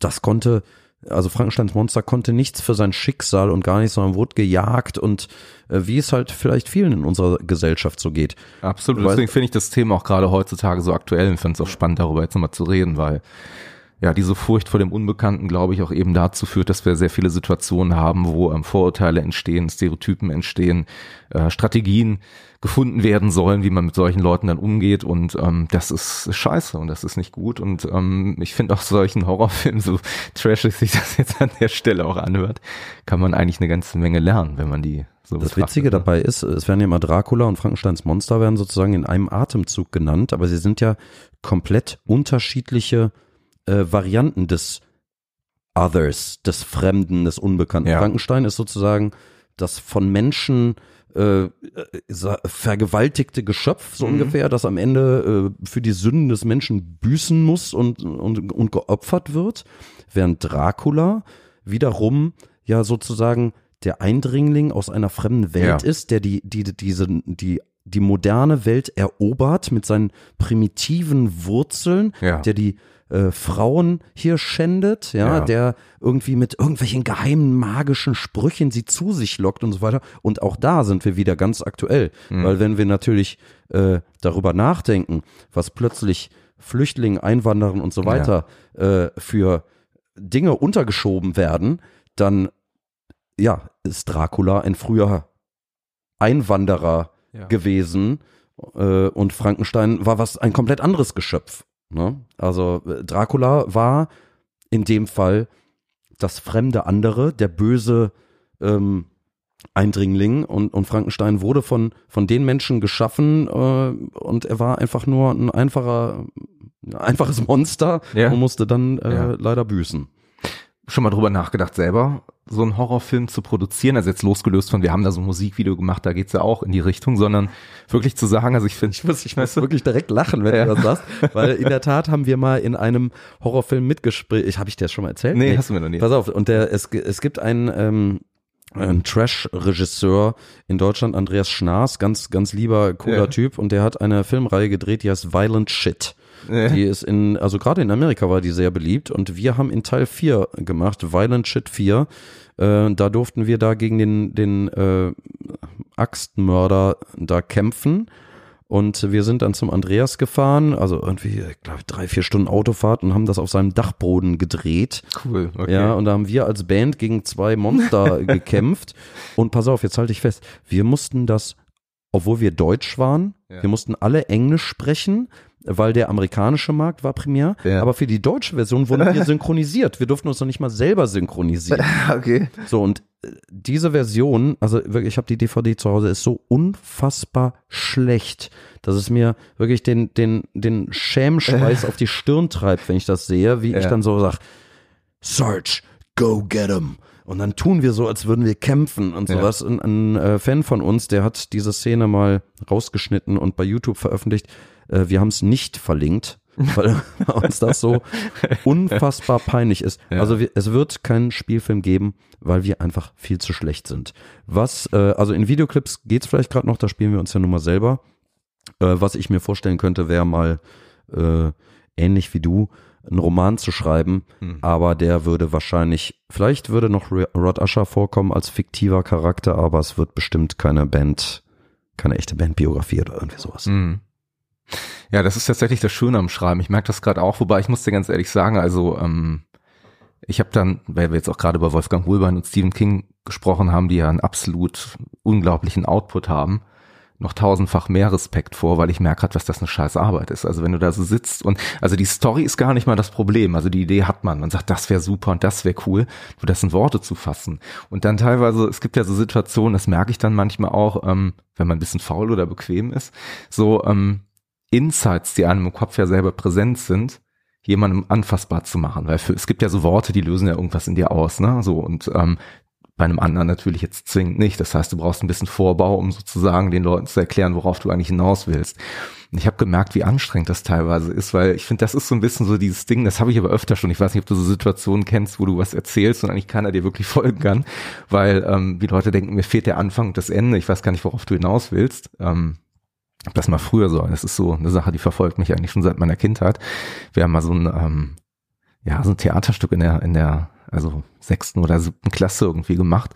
Das konnte, also Frankensteins Monster konnte nichts für sein Schicksal und gar nichts, sondern wurde gejagt und äh, wie es halt vielleicht vielen in unserer Gesellschaft so geht. Absolut. Weil- Deswegen finde ich das Thema auch gerade heutzutage so aktuell und finde es auch spannend, darüber jetzt nochmal zu reden, weil ja, diese Furcht vor dem Unbekannten, glaube ich, auch eben dazu führt, dass wir sehr viele Situationen haben, wo ähm, Vorurteile entstehen, Stereotypen entstehen, äh, Strategien gefunden werden sollen, wie man mit solchen Leuten dann umgeht und ähm, das ist scheiße und das ist nicht gut und ähm, ich finde auch solchen Horrorfilmen, so trashig sich das jetzt an der Stelle auch anhört, kann man eigentlich eine ganze Menge lernen, wenn man die so Das Witzige ne? dabei ist, es werden ja immer Dracula und Frankensteins Monster werden sozusagen in einem Atemzug genannt, aber sie sind ja komplett unterschiedliche äh, Varianten des Others, des Fremden, des Unbekannten. Ja. Frankenstein ist sozusagen das von Menschen äh, äh, vergewaltigte Geschöpf, so Mhm. ungefähr, das am Ende äh, für die Sünden des Menschen büßen muss und, und, und geopfert wird, während Dracula wiederum ja sozusagen der Eindringling aus einer fremden Welt Ja. ist, der die, die, diese, die, die moderne Welt erobert mit seinen primitiven Wurzeln, Ja. der die äh, Frauen hier schändet, ja, Ja. der irgendwie mit irgendwelchen geheimen magischen Sprüchen sie zu sich lockt und so weiter. Und auch da sind wir wieder ganz aktuell, Mhm. weil wenn wir natürlich äh, darüber nachdenken, was plötzlich Flüchtlingen, Einwanderern und so weiter äh, für Dinge untergeschoben werden, dann ja, ist Dracula ein früher Einwanderer Ja. gewesen äh, und Frankenstein war was ein komplett anderes Geschöpf. Ne? Also äh, Dracula war in dem Fall das fremde andere, der böse ähm, Eindringling und, und Frankenstein wurde von, von den Menschen geschaffen äh, und er war einfach nur ein einfacher, ein einfaches Monster Ja. und musste dann äh, Ja. leider büßen. Schon mal drüber nachgedacht selber, so einen Horrorfilm zu produzieren, also jetzt losgelöst von, wir haben da so ein Musikvideo gemacht, da geht's ja auch in die Richtung, sondern wirklich zu sagen, also ich finde, ich muss, ich muss wirklich direkt lachen, wenn ja. du das sagst, weil in der Tat haben wir mal in einem Horrorfilm mitgespielt, ich habe ich dir das schon mal erzählt? Nee, nee, hast du mir noch nie. Pass auf, und der, es, es gibt einen, ähm, ein Trash-Regisseur in Deutschland, Andreas Schnaas, ganz, ganz lieber, cooler ja. Typ, und der hat eine Filmreihe gedreht, die heißt Violent Shit. Ja. Die ist in, also gerade in Amerika war die sehr beliebt und wir haben in Teil 4 gemacht, Violent Shit 4. Äh, da durften wir da gegen den, den äh, Axtmörder da kämpfen. Und wir sind dann zum Andreas gefahren, also irgendwie, ich glaube, drei, vier Stunden Autofahrt und haben das auf seinem Dachboden gedreht. Cool, okay. Ja, und da haben wir als Band gegen zwei Monster gekämpft. Und pass auf, jetzt halte ich fest, wir mussten das, obwohl wir Deutsch waren, ja. wir mussten alle Englisch sprechen, weil der amerikanische Markt war primär. Ja. Aber für die deutsche Version wurden wir synchronisiert. Wir durften uns noch nicht mal selber synchronisieren. Okay. So, und äh, diese Version, also wirklich, ich habe die DVD zu Hause, ist so unfassbar schlecht, dass es mir wirklich den, den, den Schämschweiß auf die Stirn treibt, wenn ich das sehe, wie ja. ich dann so sag, Sarge, go get him. Und dann tun wir so, als würden wir kämpfen und sowas. Ja. Ein, ein äh, Fan von uns, der hat diese Szene mal rausgeschnitten und bei YouTube veröffentlicht. Äh, wir haben es nicht verlinkt, weil uns das so unfassbar peinlich ist. Ja. Also wir, es wird keinen Spielfilm geben, weil wir einfach viel zu schlecht sind. Was, äh, also in Videoclips geht's vielleicht gerade noch, da spielen wir uns ja nun mal selber. Äh, was ich mir vorstellen könnte, wäre mal äh, ähnlich wie du, einen Roman zu schreiben, hm. aber der würde wahrscheinlich, vielleicht würde noch Rod Usher vorkommen als fiktiver Charakter, aber es wird bestimmt keine Band, keine echte Bandbiografie oder irgendwie sowas. Hm. Ja, das ist tatsächlich das Schöne am Schreiben. Ich merke das gerade auch, wobei ich muss dir ganz ehrlich sagen, also ähm, ich habe dann, weil wir jetzt auch gerade über Wolfgang Hohlbein und Stephen King gesprochen haben, die ja einen absolut unglaublichen Output haben, noch tausendfach mehr Respekt vor, weil ich merke gerade, was das eine scheiß Arbeit ist. Also wenn du da so sitzt und also die Story ist gar nicht mal das Problem. Also die Idee hat man. Man sagt, das wäre super und das wäre cool, nur das in Worte zu fassen. Und dann teilweise, es gibt ja so Situationen, das merke ich dann manchmal auch, ähm, wenn man ein bisschen faul oder bequem ist, so ähm, Insights, die einem im Kopf ja selber präsent sind, jemandem anfassbar zu machen. Weil für, es gibt ja so Worte, die lösen ja irgendwas in dir aus, ne? So und ähm, bei einem anderen natürlich jetzt zwingend nicht. Das heißt, du brauchst ein bisschen Vorbau, um sozusagen den Leuten zu erklären, worauf du eigentlich hinaus willst. Und ich habe gemerkt, wie anstrengend das teilweise ist, weil ich finde, das ist so ein bisschen so dieses Ding, das habe ich aber öfter schon. Ich weiß nicht, ob du so Situationen kennst, wo du was erzählst und eigentlich keiner dir wirklich folgen kann, weil ähm, die Leute denken, mir fehlt der Anfang und das Ende. Ich weiß gar nicht, worauf du hinaus willst. Ähm, das mal früher so. Das ist so eine Sache, die verfolgt mich eigentlich schon seit meiner Kindheit. Wir haben mal so ein, ähm, ja, so ein Theaterstück in der, in der, also sechsten oder siebten Klasse irgendwie gemacht.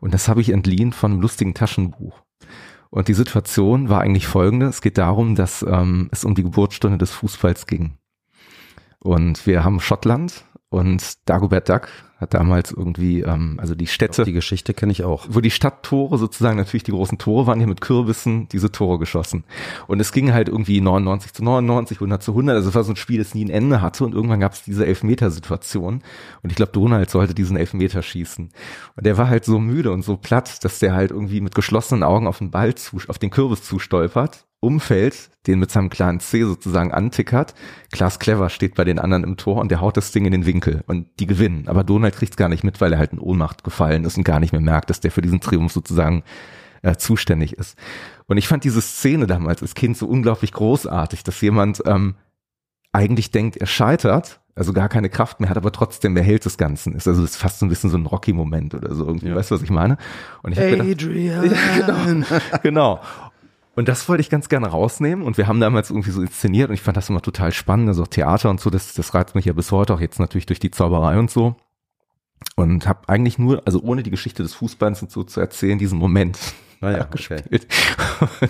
Und das habe ich entliehen von einem lustigen Taschenbuch. Und die Situation war eigentlich folgende. Es geht darum, dass ähm, es um die Geburtsstunde des Fußballs ging. Und wir haben Schottland und Dagobert Duck hat damals irgendwie, ähm, also die Städte. Die Geschichte kenne ich auch. Wo die Stadttore sozusagen, natürlich die großen Tore waren hier mit Kürbissen diese Tore geschossen. Und es ging halt irgendwie 99 zu 99, 100 zu 100. Also es war so ein Spiel, das nie ein Ende hatte. Und irgendwann gab es diese Elfmetersituation. Und ich glaube, Donald sollte diesen Elfmeter schießen. Und der war halt so müde und so platt, dass der halt irgendwie mit geschlossenen Augen auf den Ball zu, auf den Kürbis zustolpert umfällt, den mit seinem kleinen C sozusagen antickert. Klaas Clever steht bei den anderen im Tor und der haut das Ding in den Winkel und die gewinnen. Aber Donald kriegt's gar nicht mit, weil er halt in Ohnmacht gefallen ist und gar nicht mehr merkt, dass der für diesen Triumph sozusagen äh, zuständig ist. Und ich fand diese Szene damals als Kind so unglaublich großartig, dass jemand ähm, eigentlich denkt, er scheitert, also gar keine Kraft mehr hat, aber trotzdem der Held des Ganzen ist. Also das ist fast so ein bisschen so ein Rocky-Moment oder so irgendwie. Ja. Weißt du, was ich meine? Und ich Adrian. Gedacht, ja, genau, genau. Und das wollte ich ganz gerne rausnehmen. Und wir haben damals irgendwie so inszeniert und ich fand das immer total spannend. Also Theater und so, das, das reizt mich ja bis heute auch jetzt natürlich durch die Zauberei und so. Und habe eigentlich nur, also ohne die Geschichte des Fußballs und so zu erzählen, diesen Moment naja, ah gespielt. Okay.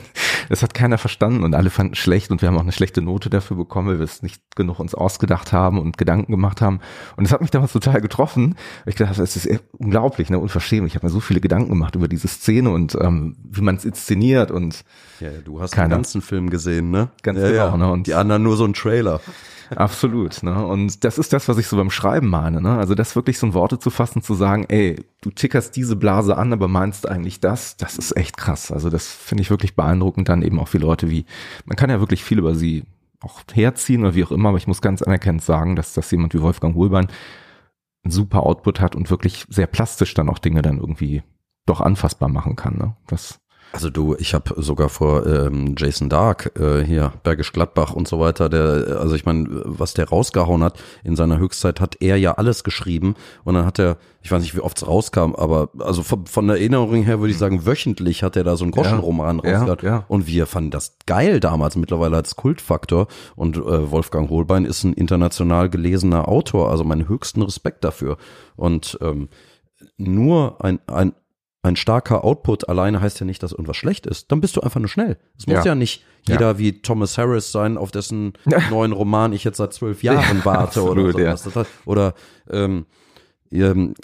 Das hat keiner verstanden und alle fanden es schlecht und wir haben auch eine schlechte Note dafür bekommen, weil wir es nicht genug uns ausgedacht haben und Gedanken gemacht haben. Und es hat mich damals total getroffen. Ich dachte, es ist unglaublich, ne, unverschämt. Ich habe mir so viele Gedanken gemacht über diese Szene und ähm, wie man es inszeniert und ja, du hast keiner. den ganzen Film gesehen, ne? Ganz ja, genau. Ja. Ne? Und die anderen nur so ein Trailer. Absolut. Ne? Und das ist das, was ich so beim Schreiben meine. Ne? Also das wirklich so in Worte zu fassen, zu sagen, ey, du tickerst diese Blase an, aber meinst eigentlich das, das ist echt krass. Also das finde ich wirklich beeindruckend dann eben auch für Leute wie, man kann ja wirklich viel über sie auch herziehen oder wie auch immer, aber ich muss ganz anerkennend sagen, dass das jemand wie Wolfgang Hohlbein einen super Output hat und wirklich sehr plastisch dann auch Dinge dann irgendwie doch anfassbar machen kann. Ne? Das also du, ich habe sogar vor ähm, Jason Dark äh, hier Bergisch Gladbach und so weiter, der also ich meine, was der rausgehauen hat in seiner Höchstzeit hat er ja alles geschrieben und dann hat er, ich weiß nicht, wie oft es rauskam, aber also von, von der Erinnerung her würde ich sagen, wöchentlich hat er da so einen Groschenroman ja, rausgehauen ja, ja. und wir fanden das geil damals, mittlerweile als Kultfaktor und äh, Wolfgang Holbein ist ein international gelesener Autor, also meinen höchsten Respekt dafür. Und ähm, nur ein, ein ein starker Output alleine heißt ja nicht, dass irgendwas schlecht ist. Dann bist du einfach nur schnell. Es muss ja, ja nicht jeder ja. wie Thomas Harris sein, auf dessen neuen Roman ich jetzt seit zwölf Jahren warte absolut, oder sowas. Ja. Oder ähm, ähm,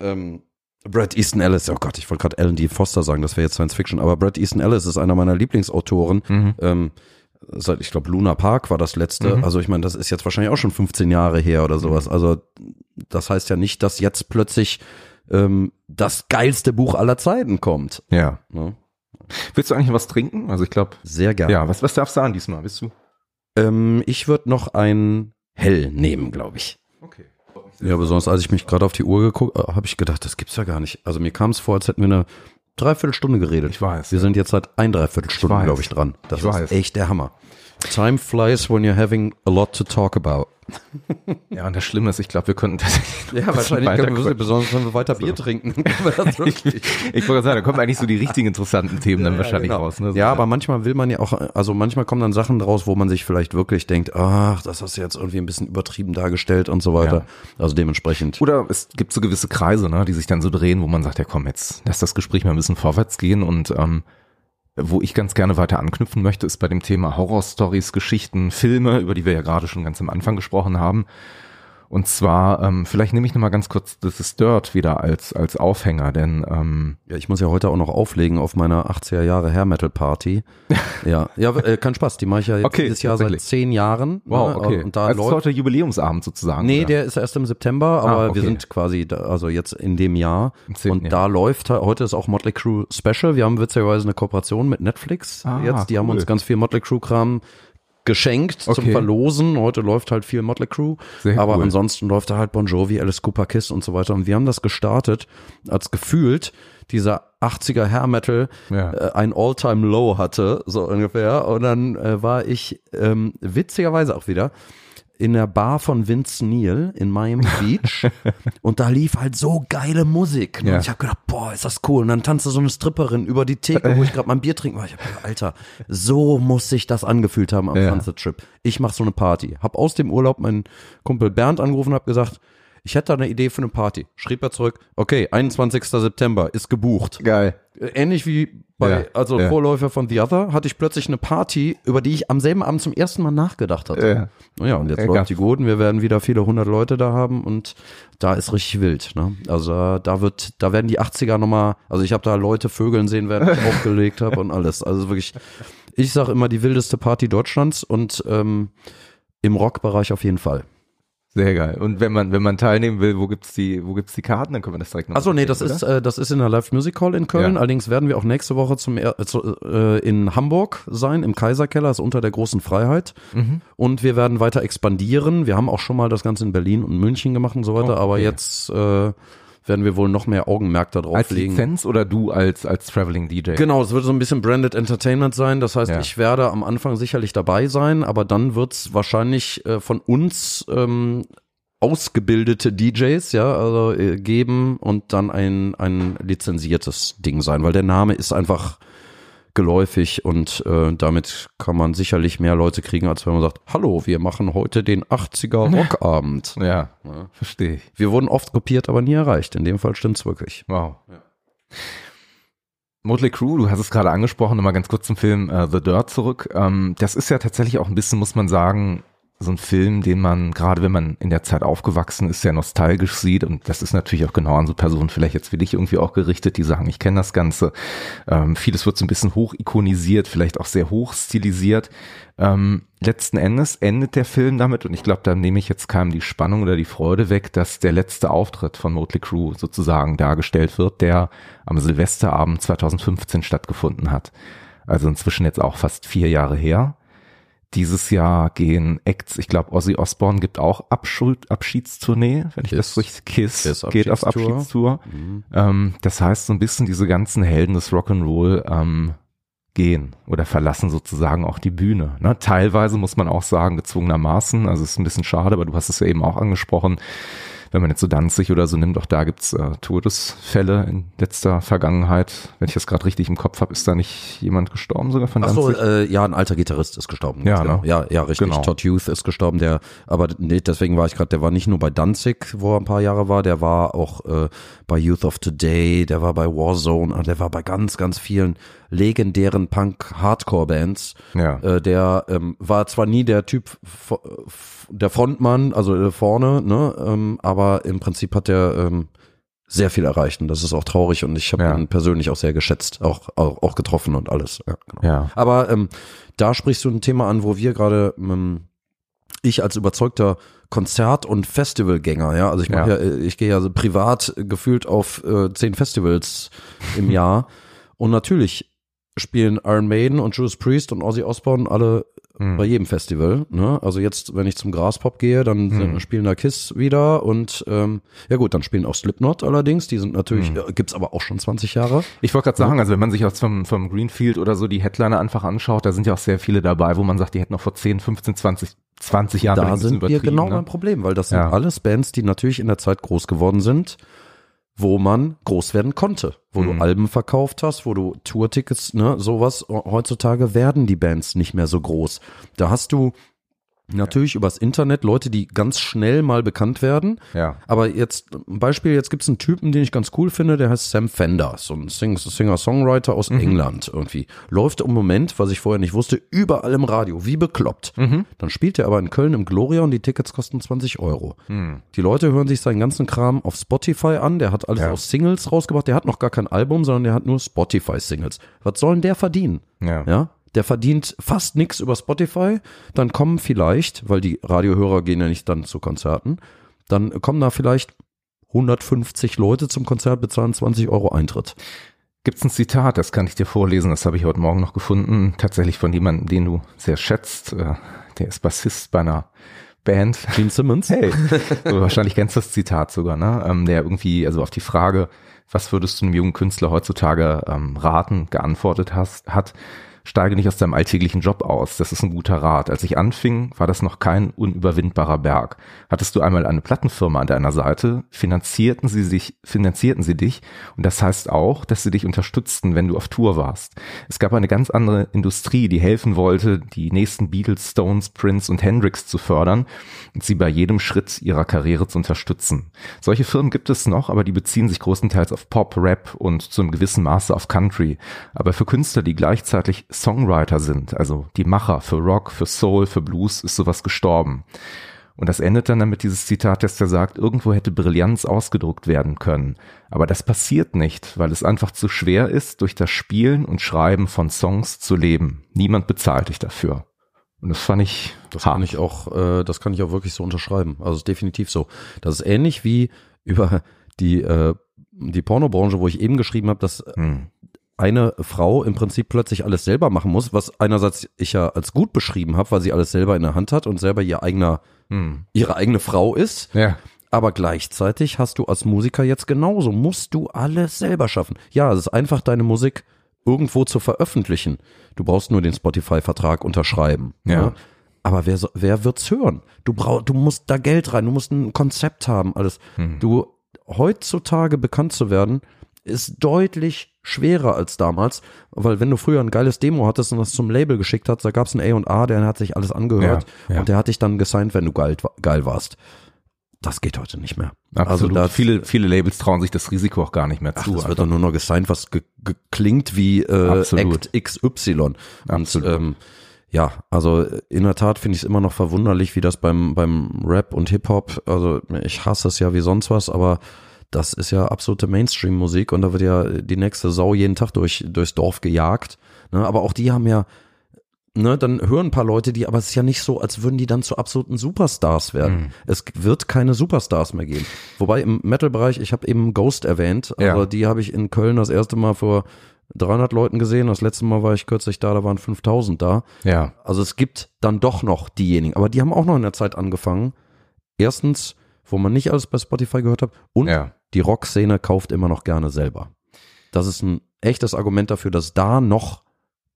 ähm, Brad Easton Ellis, oh Gott, ich wollte gerade Alan D. Foster sagen, das wäre jetzt Science Fiction, aber Brad Easton Ellis ist einer meiner Lieblingsautoren. Mhm. Ähm, seit, ich glaube, Luna Park war das letzte. Mhm. Also ich meine, das ist jetzt wahrscheinlich auch schon 15 Jahre her oder sowas. Mhm. Also das heißt ja nicht, dass jetzt plötzlich ähm, das geilste Buch aller Zeiten kommt. Ja. Ne? Willst du eigentlich was trinken? Also ich glaube. Sehr gerne. Ja, was, was darfst du an diesmal? Bist du? Ähm, ich würde noch ein Hell nehmen, glaube ich. Okay. Ja, besonders als ich mich gerade auf die Uhr geguckt, äh, habe ich gedacht, das gibt's ja gar nicht. Also mir kam es vor, als hätten wir eine Dreiviertelstunde geredet. Ich weiß. Wir sind jetzt seit ein Dreiviertelstunden, glaube ich, dran. Das ich ist weiß. echt der Hammer. Time flies when you're having a lot to talk about. Ja, und das Schlimme ist, ich glaube, wir könnten tatsächlich. Ja, wahrscheinlich können wir, besonders wenn wir weiter Bier trinken. ich, ich wollte sagen, da kommen eigentlich so die richtigen interessanten Themen dann ja, wahrscheinlich genau. raus. Ne? So ja, aber manchmal will man ja auch, also manchmal kommen dann Sachen raus, wo man sich vielleicht wirklich denkt, ach, das hast du jetzt irgendwie ein bisschen übertrieben dargestellt und so weiter. Ja. Also dementsprechend. Oder es gibt so gewisse Kreise, ne, die sich dann so drehen, wo man sagt, ja komm, jetzt lass das Gespräch mal ein bisschen vorwärts gehen und ähm, wo ich ganz gerne weiter anknüpfen möchte, ist bei dem Thema Horror-Stories, Geschichten, Filme, über die wir ja gerade schon ganz am Anfang gesprochen haben. Und zwar, ähm, vielleicht nehme ich nochmal ganz kurz This is Dirt wieder als, als Aufhänger, denn ähm, Ja, ich muss ja heute auch noch auflegen auf meiner 80er Jahre Hair Metal Party. ja, ja, äh, kein Spaß, die mache ich ja jetzt okay, dieses Jahr seit zehn Jahren. Wow, ne? okay. Und da also läuft, ist heute Jubiläumsabend sozusagen. Nee, oder? der ist erst im September, aber ah, okay. wir sind quasi, da, also jetzt in dem Jahr. und Jahr. da läuft, heute ist auch Motley Crue Special. Wir haben witzigerweise eine Kooperation mit Netflix ah, jetzt. Die cool. haben uns ganz viel Motley Crue Kram geschenkt okay. zum Verlosen. Heute läuft halt viel Motley Crue, Sehr aber cool. ansonsten läuft da halt Bon Jovi, Alice Cooper, Kiss und so weiter. Und wir haben das gestartet, als gefühlt dieser 80er Hair Metal ja. äh, ein All-Time Low hatte, so ungefähr. Und dann äh, war ich ähm, witzigerweise auch wieder in der Bar von Vince Neil in Miami Beach und da lief halt so geile Musik. Ne? Ja. Und ich habe gedacht, boah, ist das cool. Und dann tanzte so eine Stripperin über die Theke, wo ich gerade mein Bier trinken war. Ich habe gedacht, Alter, so muss sich das angefühlt haben am ja. Sunset Trip. Ich mach so eine Party. Hab aus dem Urlaub meinen Kumpel Bernd angerufen und hab gesagt, ich hätte da eine Idee für eine Party. Schrieb er zurück, okay, 21. September ist gebucht. Geil. Ähnlich wie bei, ja, also ja. Vorläufer von The Other, hatte ich plötzlich eine Party, über die ich am selben Abend zum ersten Mal nachgedacht hatte. Ja, naja, und jetzt ja, läuft die Guten, wir werden wieder viele hundert Leute da haben und da ist richtig wild. Ne? Also da wird, da werden die 80er nochmal, also ich habe da Leute vögeln sehen, während ich aufgelegt habe und alles. Also wirklich, ich sag immer die wildeste Party Deutschlands und ähm, im Rockbereich auf jeden Fall. Sehr geil. Und wenn man, wenn man teilnehmen will, wo gibt's die, wo gibt's die Karten? Dann können wir das direkt noch. Achso, nee, das oder? ist, äh, das ist in der Live Music Hall in Köln. Ja. Allerdings werden wir auch nächste Woche zum, äh, zu, äh, in Hamburg sein, im Kaiserkeller, ist unter der großen Freiheit. Mhm. Und wir werden weiter expandieren. Wir haben auch schon mal das Ganze in Berlin und München gemacht und so weiter, oh, okay. aber jetzt, äh, werden wir wohl noch mehr Augenmerk darauf als legen. Als Lizenz oder du als, als Traveling DJ? Genau, es wird so ein bisschen Branded Entertainment sein. Das heißt, ja. ich werde am Anfang sicherlich dabei sein, aber dann wird's wahrscheinlich äh, von uns ähm, ausgebildete DJs, ja, also äh, geben und dann ein, ein lizenziertes Ding sein, weil der Name ist einfach geläufig und äh, damit kann man sicherlich mehr Leute kriegen, als wenn man sagt, hallo, wir machen heute den 80er Rockabend. ja, ja. verstehe ich. Wir wurden oft kopiert, aber nie erreicht. In dem Fall stimmt's wirklich. Wow. Ja. Motley Crue, du hast es gerade angesprochen, nochmal ganz kurz zum Film uh, The Dirt zurück. Ähm, das ist ja tatsächlich auch ein bisschen, muss man sagen, so ein Film, den man, gerade wenn man in der Zeit aufgewachsen ist, sehr nostalgisch sieht. Und das ist natürlich auch genau an so Personen vielleicht jetzt wie dich irgendwie auch gerichtet, die sagen, ich kenne das Ganze. Ähm, vieles wird so ein bisschen hoch ikonisiert, vielleicht auch sehr hoch stilisiert. Ähm, letzten Endes endet der Film damit, und ich glaube, da nehme ich jetzt keinem die Spannung oder die Freude weg, dass der letzte Auftritt von Motley Crue sozusagen dargestellt wird, der am Silvesterabend 2015 stattgefunden hat. Also inzwischen jetzt auch fast vier Jahre her dieses Jahr gehen Acts, ich glaube Ozzy Osbourne gibt auch Abschuld, Abschiedstournee, wenn ich Kiss. das richtig, Kiss, Kiss geht auf Abschiedstour. Mhm. Ähm, das heißt so ein bisschen diese ganzen Helden des Rock'n'Roll ähm, gehen oder verlassen sozusagen auch die Bühne. Ne? Teilweise muss man auch sagen, gezwungenermaßen, also es ist ein bisschen schade, aber du hast es ja eben auch angesprochen, wenn man jetzt so Danzig oder so nimmt, auch da gibt's äh, Todesfälle in letzter Vergangenheit. Wenn ich das gerade richtig im Kopf habe, ist da nicht jemand gestorben sogar von Ach so, Danzig? äh, ja, ein alter Gitarrist ist gestorben. Ja, genau. ne? ja, ja, richtig. Genau. Todd Youth ist gestorben, der, aber nee, deswegen war ich gerade, der war nicht nur bei Danzig, wo er ein paar Jahre war, der war auch äh, bei Youth of Today, der war bei Warzone, ah, der war bei ganz, ganz vielen legendären Punk-Hardcore-Bands. ja. Äh, der ähm, war zwar nie der Typ, der Frontmann, also äh, vorne, ne, ähm, aber im Prinzip hat er ähm, sehr viel erreicht und das ist auch traurig und ich habe Ja. ihn persönlich auch sehr geschätzt, auch, auch, auch getroffen und alles. Ja, genau. ja. Aber ähm, da sprichst du ein Thema an, wo wir gerade, ähm, ich als überzeugter Konzert- und Festivalgänger, ja, also ich Ja. ja. äh, ich gehe ja so privat gefühlt auf äh, zehn Festivals im Jahr und natürlich spielen Iron Maiden und Judas Priest und Ozzy Osbourne alle Hm. bei jedem Festival. Ne? Also jetzt, wenn ich zum Graspop gehe, dann sind- Hm. spielen da Kiss wieder und ähm, ja gut, dann spielen auch Slipknot allerdings. Die sind natürlich, Hm. äh, gibt's aber auch schon 20 Jahre. Ich wollte gerade sagen, also wenn man sich aus vom, vom Greenfield oder so die Headliner einfach anschaut, da sind ja auch sehr viele dabei, wo man sagt, die hätten noch vor 10, 15, 20, 20 Jahren da sind wir genau ne? beim Problem, weil das sind Ja. alles Bands, die natürlich in der Zeit groß geworden sind, wo man groß werden konnte, wo Mhm. du Alben verkauft hast, wo du Tourtickets, ne, sowas. Heutzutage werden die Bands nicht mehr so groß. Da hast du natürlich übers Internet Leute, die ganz schnell mal bekannt werden. Ja. Aber jetzt, ein Beispiel, jetzt gibt's einen Typen, den ich ganz cool finde, der heißt Sam Fender, so ein Sing- Singer-Songwriter aus Mhm. England irgendwie. Läuft im Moment, was ich vorher nicht wusste, überall im Radio, wie bekloppt. Mhm. Dann spielt er aber in Köln im Gloria und die Tickets kosten 20 Euro. Hm. Die Leute hören sich seinen ganzen Kram auf Spotify an, der hat alles Ja. aus Singles rausgebracht, der hat noch gar kein Album, sondern der hat nur Spotify-Singles. Was soll denn der verdienen? Ja. Ja, der verdient fast nichts über Spotify. Dann kommen vielleicht, weil die Radiohörer gehen ja nicht dann zu Konzerten, dann kommen da vielleicht 150 Leute zum Konzert, bezahlen 20 Euro Eintritt. Gibt's ein Zitat, das kann ich dir vorlesen, das habe ich heute Morgen noch gefunden, tatsächlich von jemandem, den du sehr schätzt. Äh, Der ist Bassist bei einer Band. Gene Simmons? Hey, du wahrscheinlich kennst das Zitat sogar, ne? Ähm, der irgendwie, also auf die Frage, was würdest du einem jungen Künstler heutzutage ähm, raten, geantwortet hast, hat, steige nicht aus deinem alltäglichen Job aus. Das ist ein guter Rat. Als ich anfing, war das noch kein unüberwindbarer Berg. Hattest du einmal eine Plattenfirma an deiner Seite, finanzierten sie sich, finanzierten sie dich. Und das heißt auch, dass sie dich unterstützten, wenn du auf Tour warst. Es gab eine ganz andere Industrie, die helfen wollte, die nächsten Beatles, Stones, Prince und Hendrix zu fördern und sie bei jedem Schritt ihrer Karriere zu unterstützen. Solche Firmen gibt es noch, aber die beziehen sich größtenteils auf Pop, Rap und zu einem gewissen Maße auf Country. Aber für Künstler, die gleichzeitig Songwriter sind, also die Macher für Rock, für Soul, für Blues, ist sowas gestorben. Und das endet dann damit dieses Zitat, dass der sagt, irgendwo hätte Brillanz ausgedruckt werden können. Aber das passiert nicht, weil es einfach zu schwer ist, durch das Spielen und Schreiben von Songs zu leben. Niemand bezahlt dich dafür. Und das fand ich Das hart. kann ich auch, äh, das kann ich auch wirklich so unterschreiben. Also ist definitiv so. Das ist ähnlich wie über die äh, die Pornobranche, wo ich eben geschrieben habe, dass Hm. Eine Frau im Prinzip plötzlich alles selber machen muss, was einerseits ich ja als gut beschrieben habe, weil sie alles selber in der Hand hat und selber ihr eigener Hm. ihre eigene Frau ist. Ja. Aber gleichzeitig hast du als Musiker jetzt genauso, musst du alles selber schaffen. Ja, es ist einfach deine Musik irgendwo zu veröffentlichen. Du brauchst nur den Spotify-Vertrag unterschreiben. Ja. ne? Aber wer, wer wird's hören? Du brauchst, du musst da Geld rein, du musst ein Konzept haben, alles. Hm. Du, heutzutage bekannt zu werden, ist deutlich schwerer als damals, weil wenn du früher ein geiles Demo hattest und das zum Label geschickt hast, da gab's einen A&A, der hat sich alles angehört Ja, ja. und der hat dich dann gesigned, wenn du geil, geil warst. Das geht heute nicht mehr. Absolut. Also da viele, viele Labels trauen sich das Risiko auch gar nicht mehr Ach, zu. das wird dann nur noch gesigned, was ge ge klingt wie äh, Absolut. Act XY. Und, Absolut. Ähm, ja, also in der Tat finde ich es immer noch verwunderlich, wie das beim, beim Rap und Hip-Hop, also ich hasse es ja wie sonst was, aber das ist ja absolute Mainstream-Musik und da wird ja die nächste Sau jeden Tag durch, durchs Dorf gejagt. Ne? Aber auch die haben ja, ne, dann hören ein paar Leute die, aber es ist ja nicht so, als würden die dann zu absoluten Superstars werden. Mhm. Es wird keine Superstars mehr geben. Wobei im Metal-Bereich, ich habe eben Ghost erwähnt, Ja. die habe ich in Köln das erste Mal vor 300 Leuten gesehen. Das letzte Mal war ich kürzlich da, da waren 5000 da. Ja. Also es gibt dann doch noch diejenigen, aber die haben auch noch in der Zeit angefangen. Erstens, wo man nicht alles bei Spotify gehört hat und Ja. die Rockszene kauft immer noch gerne selber. Das ist ein echtes Argument dafür, dass da noch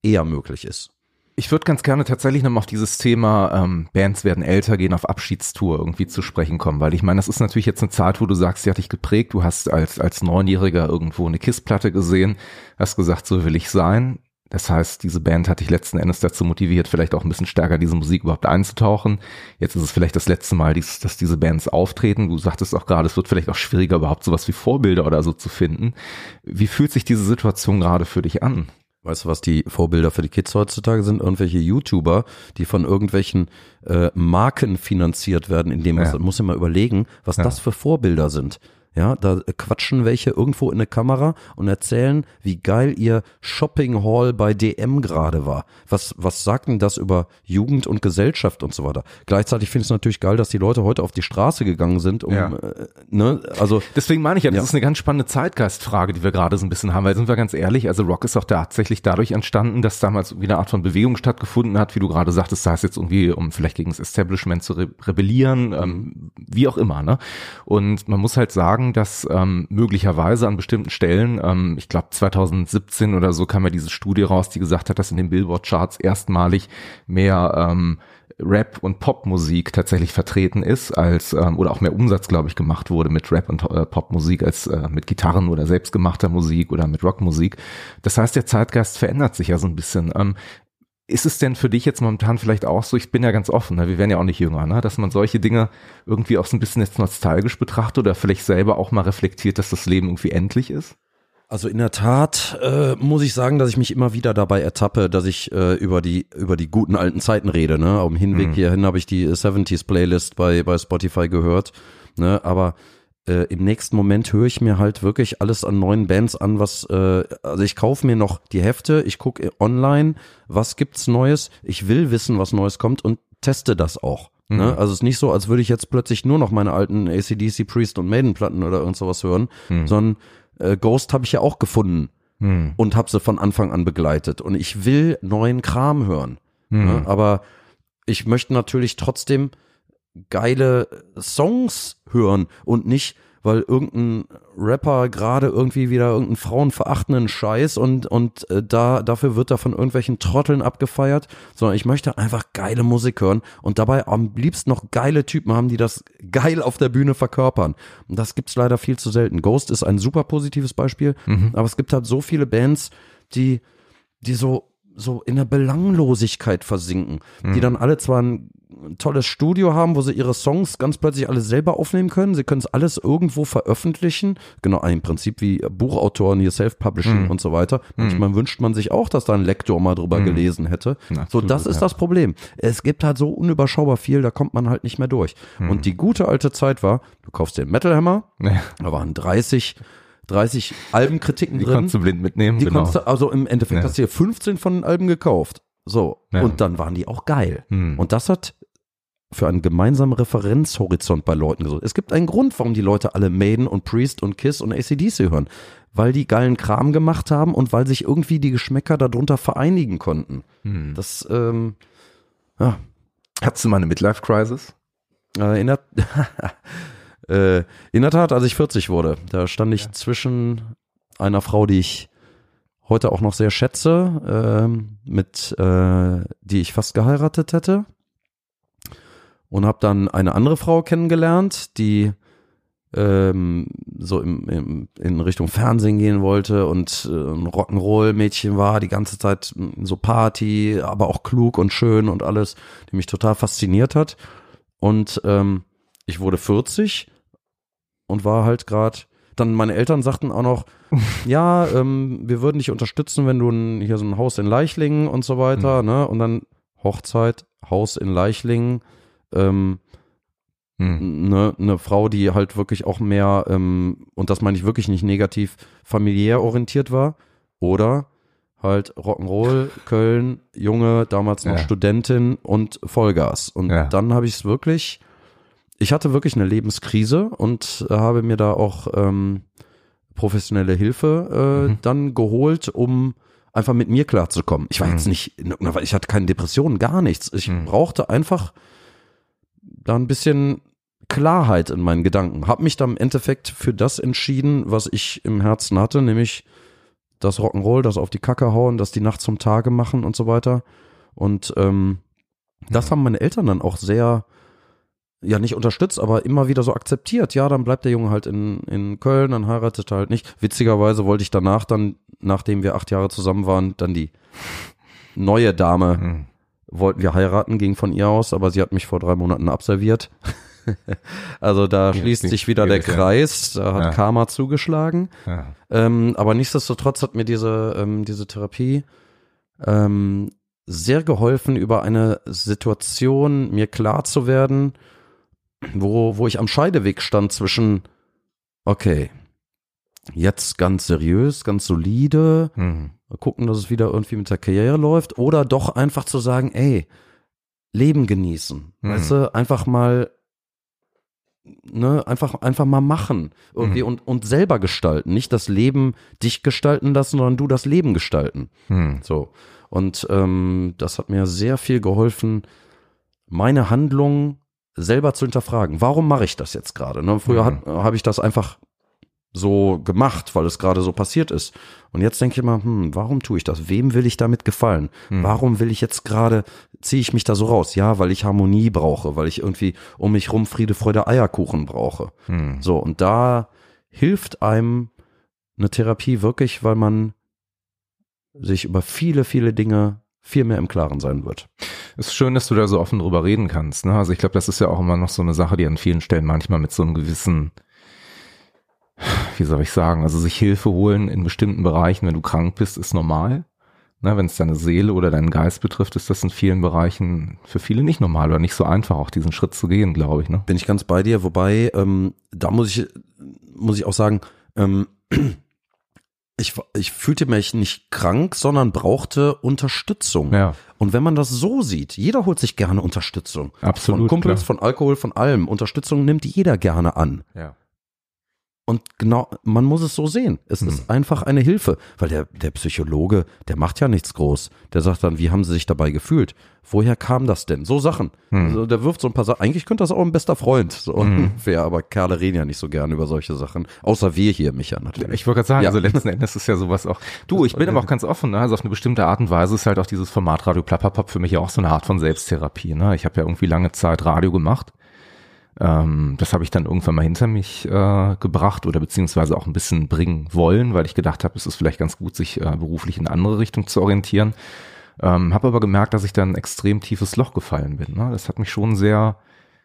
eher möglich ist. Ich würde ganz gerne tatsächlich nochmal auf dieses Thema ähm, Bands werden älter, gehen auf Abschiedstour irgendwie zu sprechen kommen, weil ich meine, das ist natürlich jetzt eine Zeit, wo du sagst, die hat dich geprägt, du hast als, als Neunjähriger irgendwo eine Kissplatte gesehen, hast gesagt, so will ich sein. Das heißt, diese Band hat dich letzten Endes dazu motiviert, vielleicht auch ein bisschen stärker diese Musik überhaupt einzutauchen. Jetzt ist es vielleicht das letzte Mal, dies- dass diese Bands auftreten. Du sagtest auch gerade, es wird vielleicht auch schwieriger, überhaupt sowas wie Vorbilder oder so zu finden. Wie fühlt sich diese Situation gerade für dich an? Weißt du, was die Vorbilder für die Kids heutzutage sind? Irgendwelche YouTuber, die von irgendwelchen äh, Marken finanziert werden, indem man Ja. muss ja mal überlegen, was das für Vorbilder sind. Ja, da quatschen welche irgendwo in eine Kamera und erzählen, wie geil ihr Shopping Hall bei DM gerade war. Was, was sagt denn das über Jugend und Gesellschaft und so weiter? Gleichzeitig finde ich es natürlich geil, dass die Leute heute auf die Straße gegangen sind, um, Ja. äh, ne, also, Deswegen meine ich ja, das Ja. ist eine ganz spannende Zeitgeistfrage, die wir gerade so ein bisschen haben, weil sind wir ganz ehrlich, also Rock ist auch tatsächlich dadurch entstanden, dass damals wieder eine Art von Bewegung stattgefunden hat, wie du gerade sagtest, sei es jetzt irgendwie, um vielleicht gegen das Establishment zu re rebellieren, ähm, wie auch immer, ne? Und man muss halt sagen, dass ähm, möglicherweise an bestimmten Stellen, ähm, ich glaube 2017 oder so kam ja diese Studie raus, die gesagt hat, dass in den Billboard-Charts erstmalig mehr ähm, Rap und Popmusik tatsächlich vertreten ist, als ähm, oder auch mehr Umsatz, glaube ich, gemacht wurde mit Rap und äh, Popmusik als äh, mit Gitarren oder selbstgemachter Musik oder mit Rockmusik. Das heißt, der Zeitgeist verändert sich ja so ein bisschen. Ähm, ist es denn für dich jetzt momentan vielleicht auch so, ich bin ja ganz offen, ne? wir werden ja auch nicht jünger, ne? dass man solche Dinge irgendwie auch so ein bisschen jetzt nostalgisch betrachtet oder vielleicht selber auch mal reflektiert, dass das Leben irgendwie endlich ist? Also in der Tat äh, muss ich sagen, dass ich mich immer wieder dabei ertappe, dass ich äh, über die über die guten alten Zeiten rede. Ne? Auf dem Hinweg Mhm. hierhin habe ich die 70s Playlist bei bei Spotify gehört. Ne? Aber äh, im nächsten Moment höre ich mir halt wirklich alles an neuen Bands an, was äh, also ich kaufe mir noch die Hefte, ich gucke online, was gibt's Neues, ich will wissen, was Neues kommt und teste das auch. Ne? Also es ist nicht so, als würde ich jetzt plötzlich nur noch meine alten ACDC, Priest und Maiden Platten oder irgend sowas hören, sondern äh, Ghost habe ich ja auch gefunden und habe sie von Anfang an begleitet. Und ich will neuen Kram hören. Ne? Aber ich möchte natürlich trotzdem geile Songs hören und nicht, weil irgendein Rapper gerade irgendwie wieder irgendeinen frauenverachtenden Scheiß und, und äh, da, dafür wird er von irgendwelchen Trotteln abgefeiert, sondern ich möchte einfach geile Musik hören und dabei am liebsten noch geile Typen haben, die das geil auf der Bühne verkörpern. Und das gibt's leider viel zu selten. Ghost ist ein super positives Beispiel, aber es gibt halt so viele Bands, die, die so so in der Belanglosigkeit versinken, die dann alle zwar ein tolles Studio haben, wo sie ihre Songs ganz plötzlich alle selber aufnehmen können, sie können es alles irgendwo veröffentlichen, genau im Prinzip wie Buchautoren hier Self-Publishing und so weiter. Manchmal wünscht man sich auch, dass da ein Lektor mal drüber gelesen hätte. so, Absolut, das ist ja. das Problem. Es gibt halt so unüberschaubar viel, da kommt man halt nicht mehr durch. Und die gute alte Zeit war, du kaufst dir einen Metal Hammer, Ja. da waren 30 30 Albenkritiken Die drin. konntest du blind mitnehmen, Die genau. du, also im Endeffekt Ja. hast du dir 15 von den Alben gekauft. So. Ja. Und dann waren die auch geil. Hm. Und das hat für einen gemeinsamen Referenzhorizont bei Leuten gesorgt. Es gibt einen Grund, warum die Leute alle Maiden und Priest und Kiss und ACDC hören. Weil die geilen Kram gemacht haben und weil sich irgendwie die Geschmäcker darunter vereinigen konnten. Hm. Das, ähm, ja, Hattest du mal eine Midlife-Crisis? äh, in der, äh, in der Tat, als ich 40 wurde, da stand ich zwischen einer Frau, die ich heute auch noch sehr schätze, ähm, mit äh, die ich fast geheiratet hätte, und habe dann eine andere Frau kennengelernt, die ähm, so im, im, in Richtung Fernsehen gehen wollte und äh, ein Rock'n'Roll-Mädchen war, die ganze Zeit mm, so Party, aber auch klug und schön und alles, die mich total fasziniert hat. Und ähm, ich wurde 40 und war halt gerade, dann meine Eltern sagten auch noch, ja, ähm, wir würden dich unterstützen, wenn du ein, hier so ein Haus in Leichlingen und so weiter, ne? Und dann Hochzeit, Haus in Leichlingen, ähm, Hm. ne, eine Frau, die halt wirklich auch mehr, ähm, und das meine ich wirklich nicht negativ, familiär orientiert war. Oder halt Rock'n'Roll, Köln, Junge, damals noch Ja. Studentin und Vollgas. Und Ja. dann habe ich es wirklich, ich hatte wirklich eine Lebenskrise und habe mir da auch ähm, professionelle Hilfe äh, mhm. dann geholt, um einfach mit mir klarzukommen. Ich war mhm. jetzt nicht, ich hatte keine Depressionen, gar nichts. Ich mhm. brauchte einfach da ein bisschen Klarheit in meinen Gedanken. Hab mich dann im Endeffekt für das entschieden, was ich im Herzen hatte, nämlich das Rock'n'Roll, das auf die Kacke hauen, das die Nacht zum Tage machen und so weiter. Und ähm, das haben meine Eltern dann auch sehr, ja nicht unterstützt, aber immer wieder so akzeptiert. Ja, dann bleibt der Junge halt in, in Köln, dann heiratet er halt nicht. Witzigerweise wollte ich danach dann, nachdem wir acht Jahre zusammen waren, dann die neue Dame, mhm. Wollten wir heiraten, ging von ihr aus, aber sie hat mich vor drei Monaten absolviert. also da schließt sich wieder der Kreis, da hat ja. Karma zugeschlagen. Ja. Ähm, aber nichtsdestotrotz hat mir diese, ähm, diese Therapie ähm, sehr geholfen, über eine Situation mir klar zu werden, wo, wo ich am Scheideweg stand zwischen, okay, jetzt ganz seriös, ganz solide, mhm. Gucken, dass es wieder irgendwie mit der Karriere läuft, oder doch einfach zu sagen, ey, Leben genießen. Mhm. Weißt du, einfach mal, ne, einfach, einfach mal machen. Irgendwie mhm. und, und selber gestalten. Nicht das Leben dich gestalten lassen, sondern du das Leben gestalten. Mhm. So. Und ähm, das hat mir sehr viel geholfen, meine Handlungen selber zu hinterfragen. Warum mache ich das jetzt gerade? Ne? Früher mhm. habe ich das einfach so gemacht, weil es gerade so passiert ist. Und jetzt denke ich immer, hm, warum tue ich das? Wem will ich damit gefallen? Hm. Warum will ich jetzt gerade, ziehe ich mich da so raus? Ja, weil ich Harmonie brauche, weil ich irgendwie um mich rum Friede, Freude, Eierkuchen brauche. Hm. So, und da hilft einem eine Therapie wirklich, weil man sich über viele, viele Dinge viel mehr im Klaren sein wird. Es ist schön, dass du da so offen drüber reden kannst. Ne? Also ich glaube, das ist ja auch immer noch so eine Sache, die an vielen Stellen manchmal mit so einem gewissen, wie soll ich sagen, also sich Hilfe holen in bestimmten Bereichen, wenn du krank bist, ist normal. Ne, wenn es deine Seele oder deinen Geist betrifft, ist das in vielen Bereichen für viele nicht normal oder nicht so einfach, auch diesen Schritt zu gehen, glaube ich. Ne? Bin ich ganz bei dir, wobei ähm, da muss ich muss ich auch sagen, ähm, ich, ich fühlte mich nicht krank, sondern brauchte Unterstützung. Ja. Und wenn man das so sieht, jeder holt sich gerne Unterstützung. Absolut. Von Kumpels, klar. von Alkohol, von allem. Unterstützung nimmt jeder gerne an. Ja. Und genau, man muss es so sehen. Es hm. ist einfach eine Hilfe, weil der, der Psychologe, der macht ja nichts groß. Der sagt dann, wie haben sie sich dabei gefühlt? Woher kam das denn? So Sachen. Hm. Also, der wirft so ein paar Sachen. Eigentlich könnte das auch ein bester Freund so hm. ungefähr, aber Kerle reden ja nicht so gerne über solche Sachen. Außer wir hier, Micha, natürlich. Ich wollte gerade sagen, ja. also letzten Endes ist ja sowas auch. Du, ich bin aber auch ganz offen, ne? Also auf eine bestimmte Art und Weise ist halt auch dieses Format Radio Plapperpop für mich ja auch so eine Art von Selbsttherapie. Ne? Ich habe ja irgendwie lange Zeit Radio gemacht ähm, das habe ich dann irgendwann mal hinter mich äh, gebracht oder beziehungsweise auch ein bisschen bringen wollen, weil ich gedacht habe, es ist vielleicht ganz gut, sich äh, beruflich in eine andere Richtung zu orientieren. Ähm, habe aber gemerkt, dass ich dann ein extrem tiefes Loch gefallen bin. Ne? Das hat mich schon sehr,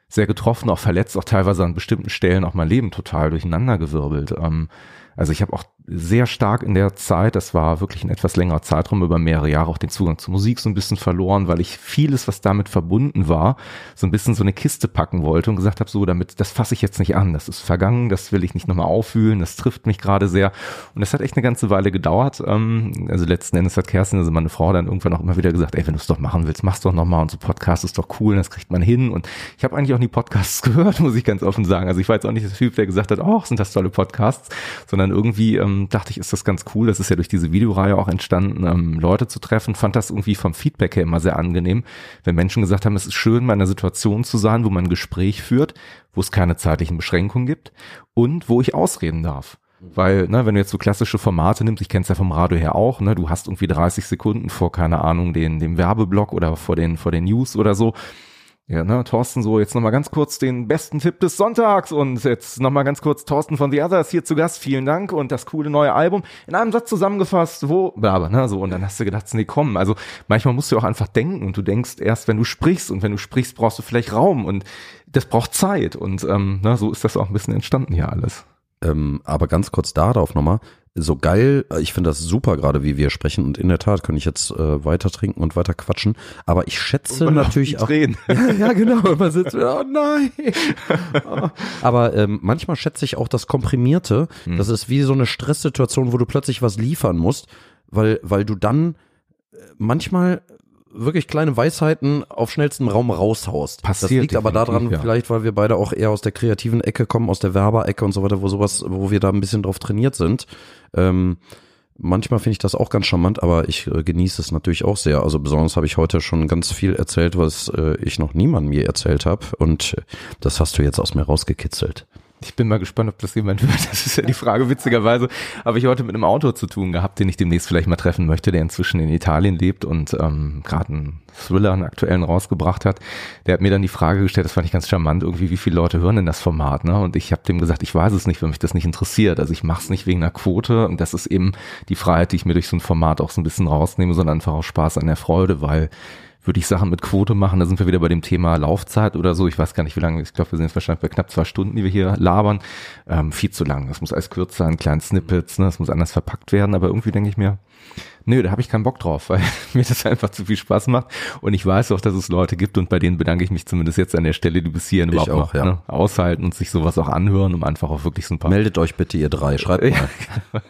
sehr getroffen, auch verletzt, auch teilweise an bestimmten Stellen auch mein Leben total durcheinandergewirbelt. Ähm, also ich habe auch sehr stark in der Zeit, das war wirklich ein etwas längerer Zeitraum, über mehrere Jahre auch den Zugang zur Musik so ein bisschen verloren, weil ich vieles, was damit verbunden war, so ein bisschen so eine Kiste packen wollte und gesagt habe, so damit, das fasse ich jetzt nicht an, das ist vergangen, das will ich nicht nochmal auffühlen, das trifft mich gerade sehr. Und das hat echt eine ganze Weile gedauert. Ähm, also letzten Endes hat Kerstin, also meine Frau, dann irgendwann auch immer wieder gesagt, ey, wenn du es doch machen willst, mach's doch nochmal und so Podcast ist doch cool, das kriegt man hin. Und ich habe eigentlich auch nie Podcasts gehört, muss ich ganz offen sagen. Also ich war jetzt auch nicht der Typ, der gesagt hat, oh, sind das tolle Podcasts, sondern irgendwie ähm, ähm, dachte ich, ist das ganz cool. Das ist ja durch diese Videoreihe auch entstanden, ähm, Leute zu treffen. Fand das irgendwie vom Feedback her immer sehr angenehm, wenn Menschen gesagt haben, es ist schön, mal in einer Situation zu sein, wo man ein Gespräch führt, wo es keine zeitlichen Beschränkungen gibt und wo ich ausreden darf. Weil, ne, wenn du jetzt so klassische Formate nimmst, ich kenne es ja vom Radio her auch, ne, du hast irgendwie 30 Sekunden vor, keine Ahnung, den, dem Werbeblock oder vor den, vor den News oder so ja, ne, Thorsten, so jetzt nochmal ganz kurz den besten Tipp des Sonntags und jetzt nochmal ganz kurz Thorsten von The Others hier zu Gast, vielen Dank und das coole neue Album in einem Satz zusammengefasst, wo, aber, ne, so und dann hast du gedacht, nee, komm, also manchmal musst du auch einfach denken und du denkst erst, wenn du sprichst und wenn du sprichst, brauchst du vielleicht Raum und das braucht Zeit und ähm, ne, so ist das auch ein bisschen entstanden hier alles. Ähm, aber ganz kurz darauf nochmal, so geil, ich finde das super gerade, wie wir sprechen. Und in der Tat kann ich jetzt äh, weiter trinken und weiter quatschen, aber ich schätze natürlich auch, ja, ja genau, man sitzt, oh nein, aber ähm, manchmal schätze ich auch das Komprimierte, hm. das ist wie so eine Stresssituation, wo du plötzlich was liefern musst, weil weil du dann äh, manchmal wirklich kleine Weisheiten auf schnellstem Raum raushaust. Passiert das liegt aber daran, ja. vielleicht, weil wir beide auch eher aus der kreativen Ecke kommen, aus der Werberecke und so weiter, wo sowas, wo wir da ein bisschen drauf trainiert sind. Ähm, manchmal finde ich das auch ganz charmant, aber ich äh, genieße es natürlich auch sehr. Also besonders habe ich heute schon ganz viel erzählt, was äh, ich noch niemandem mir erzählt habe. Und äh, das hast du jetzt aus mir rausgekitzelt. Ich bin mal gespannt, ob das jemand hört. Das ist ja die Frage. Witzigerweise habe ich heute mit einem Autor zu tun gehabt, den ich demnächst vielleicht mal treffen möchte, der inzwischen in Italien lebt und ähm, gerade einen Thriller, einen aktuellen rausgebracht hat. Der hat mir dann die Frage gestellt, das fand ich ganz charmant, irgendwie, wie viele Leute hören denn das Format? Ne? Und ich habe dem gesagt, ich weiß es nicht, wenn mich das nicht interessiert. Also ich mache es nicht wegen einer Quote und das ist eben die Freiheit, die ich mir durch so ein Format auch so ein bisschen rausnehme, sondern einfach auch Spaß an der Freude, weil würde ich Sachen mit Quote machen, da sind wir wieder bei dem Thema Laufzeit oder so. Ich weiß gar nicht, wie lange, ich glaube, wir sind jetzt wahrscheinlich bei knapp zwei Stunden, die wir hier labern. Ähm, viel zu lang. Das muss alles kürzer sein, kleinen Snippets, ne? das muss anders verpackt werden, aber irgendwie denke ich mir, Nö, da habe ich keinen Bock drauf, weil mir das einfach zu viel Spaß macht. Und ich weiß auch, dass es Leute gibt und bei denen bedanke ich mich zumindest jetzt an der Stelle, die bis hierhin überhaupt auch, noch ja. ne, aushalten und sich sowas auch anhören, um einfach auch wirklich so ein paar. Meldet euch bitte, ihr drei, schreibt mal.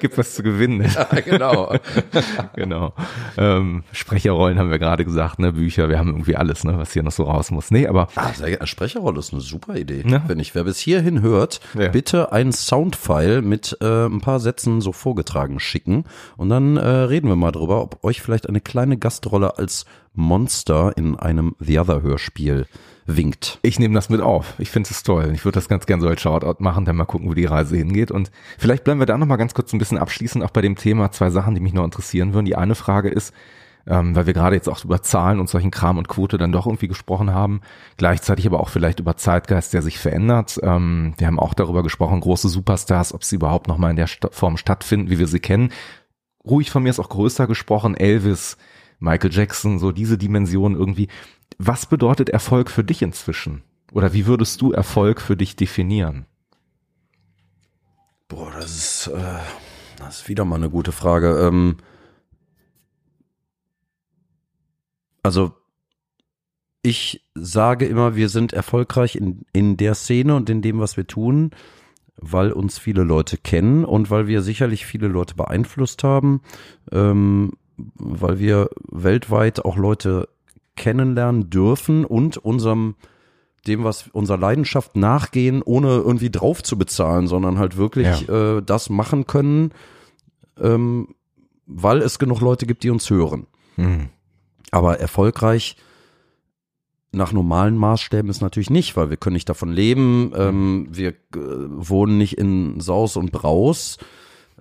gibt was zu gewinnen. Ja, genau. genau. Ähm, Sprecherrollen haben wir gerade gesagt, ne, Bücher, wir haben irgendwie alles, ne, was hier noch so raus muss. Nee, aber. Ah, Sprecherrolle ist eine super Idee. Ja. Wenn ich, wer bis hierhin hört, ja. bitte ein Soundfile mit äh, ein paar Sätzen so vorgetragen schicken und dann äh, reden wir mal drüber, ob euch vielleicht eine kleine Gastrolle als Monster in einem The Other Hörspiel winkt. Ich nehme das mit auf. Ich finde es toll. Ich würde das ganz gern so als Shoutout machen, dann mal gucken, wo die Reise hingeht. Und vielleicht bleiben wir da noch mal ganz kurz ein bisschen abschließen, auch bei dem Thema zwei Sachen, die mich noch interessieren würden. Die eine Frage ist, ähm, weil wir gerade jetzt auch über Zahlen und solchen Kram und Quote dann doch irgendwie gesprochen haben, gleichzeitig aber auch vielleicht über Zeitgeist, der sich verändert. Ähm, wir haben auch darüber gesprochen, große Superstars, ob sie überhaupt noch mal in der St Form stattfinden, wie wir sie kennen ruhig von mir ist auch größer gesprochen, Elvis, Michael Jackson, so diese Dimension irgendwie. Was bedeutet Erfolg für dich inzwischen? Oder wie würdest du Erfolg für dich definieren? Boah, das ist, äh, das ist wieder mal eine gute Frage. Ähm, also ich sage immer, wir sind erfolgreich in, in der Szene und in dem, was wir tun weil uns viele Leute kennen und weil wir sicherlich viele Leute beeinflusst haben, ähm, weil wir weltweit auch Leute kennenlernen dürfen und unserem dem, was unserer Leidenschaft nachgehen, ohne irgendwie drauf zu bezahlen, sondern halt wirklich ja. äh, das machen können, ähm, weil es genug Leute gibt, die uns hören. Mhm. Aber erfolgreich nach normalen Maßstäben ist natürlich nicht, weil wir können nicht davon leben, ähm, wir äh, wohnen nicht in Saus und Braus.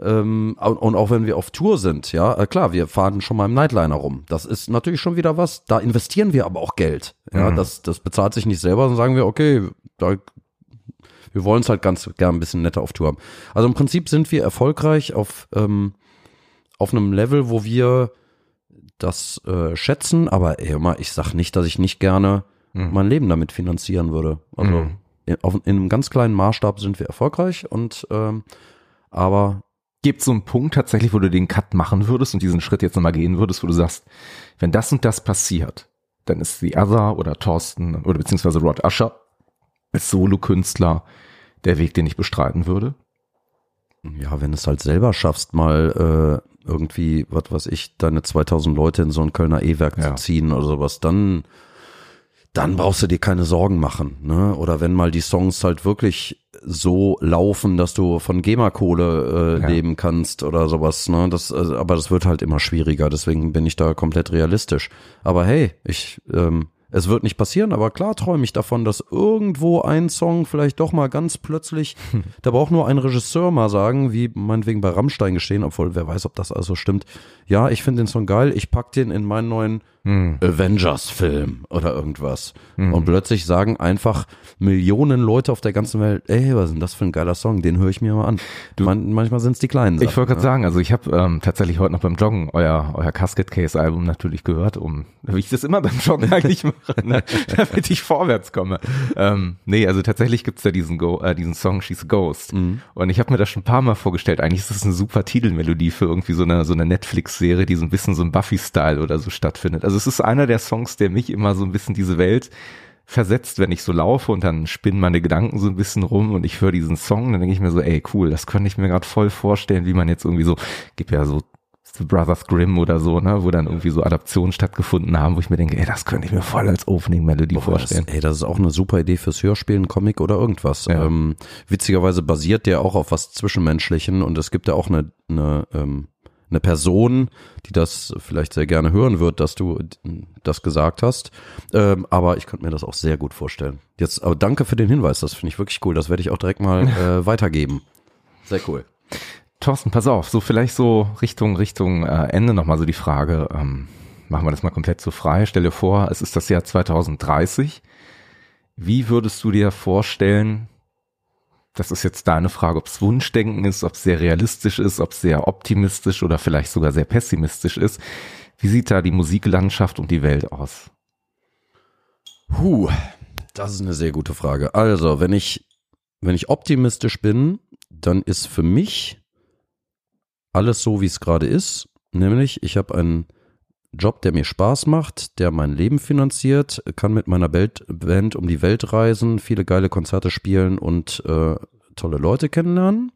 Ähm, und auch wenn wir auf Tour sind, ja, äh, klar, wir fahren schon mal im Nightliner rum. Das ist natürlich schon wieder was. Da investieren wir aber auch Geld. Ja, mhm. das, das bezahlt sich nicht selber, sondern sagen wir, okay, da, wir wollen es halt ganz gern ein bisschen netter auf Tour haben. Also im Prinzip sind wir erfolgreich auf, ähm, auf einem Level, wo wir das äh, schätzen, aber ey, immer, ich sag nicht, dass ich nicht gerne mhm. mein Leben damit finanzieren würde. Also mhm. in, auf, in einem ganz kleinen Maßstab sind wir erfolgreich und ähm, aber Gibt es so einen Punkt tatsächlich, wo du den Cut machen würdest und diesen Schritt jetzt nochmal gehen würdest, wo du sagst, wenn das und das passiert, dann ist The Other oder Thorsten oder beziehungsweise Rod Usher als Solokünstler der Weg, den ich bestreiten würde? Ja, wenn du es halt selber schaffst, mal äh, irgendwie, was weiß ich, deine 2000 Leute in so ein Kölner E-Werk ja. zu ziehen oder sowas, dann, dann brauchst du dir keine Sorgen machen, ne? Oder wenn mal die Songs halt wirklich so laufen, dass du von GEMA-Kohle äh, ja. leben kannst oder sowas, ne? Das, also, aber das wird halt immer schwieriger, deswegen bin ich da komplett realistisch. Aber hey, ich, ähm, es wird nicht passieren, aber klar träume ich davon, dass irgendwo ein Song vielleicht doch mal ganz plötzlich, da braucht nur ein Regisseur mal sagen, wie meinetwegen bei Rammstein geschehen, obwohl wer weiß, ob das also stimmt. Ja, ich finde den Song geil, ich pack den in meinen neuen hm. Avengers-Film oder irgendwas. Hm. Und plötzlich sagen einfach Millionen Leute auf der ganzen Welt, ey, was ist denn das für ein geiler Song, den höre ich mir mal an. Du, Man, manchmal sind es die kleinen Sachen. Ich wollte gerade ja. sagen, also ich habe ähm, tatsächlich heute noch beim Joggen euer, euer Casket Case Album natürlich gehört, um, wie ich das immer beim Joggen eigentlich mache, ne, damit ich vorwärts komme. Ähm, nee, also tatsächlich gibt's ja diesen, Go, äh, diesen Song She's a Ghost. Mhm. Und ich habe mir das schon ein paar Mal vorgestellt. Eigentlich ist das eine super Titelmelodie für irgendwie so eine, so eine Netflix-Serie, die so ein bisschen so ein Buffy-Style oder so stattfindet. Also also es ist einer der Songs, der mich immer so ein bisschen diese Welt versetzt, wenn ich so laufe und dann spinnen meine Gedanken so ein bisschen rum und ich höre diesen Song, dann denke ich mir so, ey, cool, das könnte ich mir gerade voll vorstellen, wie man jetzt irgendwie so, gibt ja so The Brothers Grimm oder so, ne, wo dann irgendwie so Adaptionen stattgefunden haben, wo ich mir denke, ey, das könnte ich mir voll als Opening Melodie vorstellen. Das, ey, das ist auch eine super Idee fürs Hörspiel, ein Comic oder irgendwas. Ja. Ähm, witzigerweise basiert der auch auf was Zwischenmenschlichen und es gibt ja auch eine, eine ähm, eine Person, die das vielleicht sehr gerne hören wird, dass du das gesagt hast. Ähm, aber ich könnte mir das auch sehr gut vorstellen. Jetzt, aber danke für den Hinweis, das finde ich wirklich cool. Das werde ich auch direkt mal äh, weitergeben. Sehr cool. Thorsten, pass auf, so vielleicht so Richtung, Richtung äh, Ende nochmal so die Frage, ähm, machen wir das mal komplett so frei. Stell dir vor, es ist das Jahr 2030. Wie würdest du dir vorstellen, das ist jetzt deine Frage, ob es Wunschdenken ist, ob es sehr realistisch ist, ob es sehr optimistisch oder vielleicht sogar sehr pessimistisch ist. Wie sieht da die Musiklandschaft und die Welt aus? Huh, das ist eine sehr gute Frage. Also, wenn ich, wenn ich optimistisch bin, dann ist für mich alles so, wie es gerade ist. Nämlich, ich habe einen Job, der mir Spaß macht, der mein Leben finanziert, kann mit meiner Band um die Welt reisen, viele geile Konzerte spielen und äh, tolle Leute kennenlernen.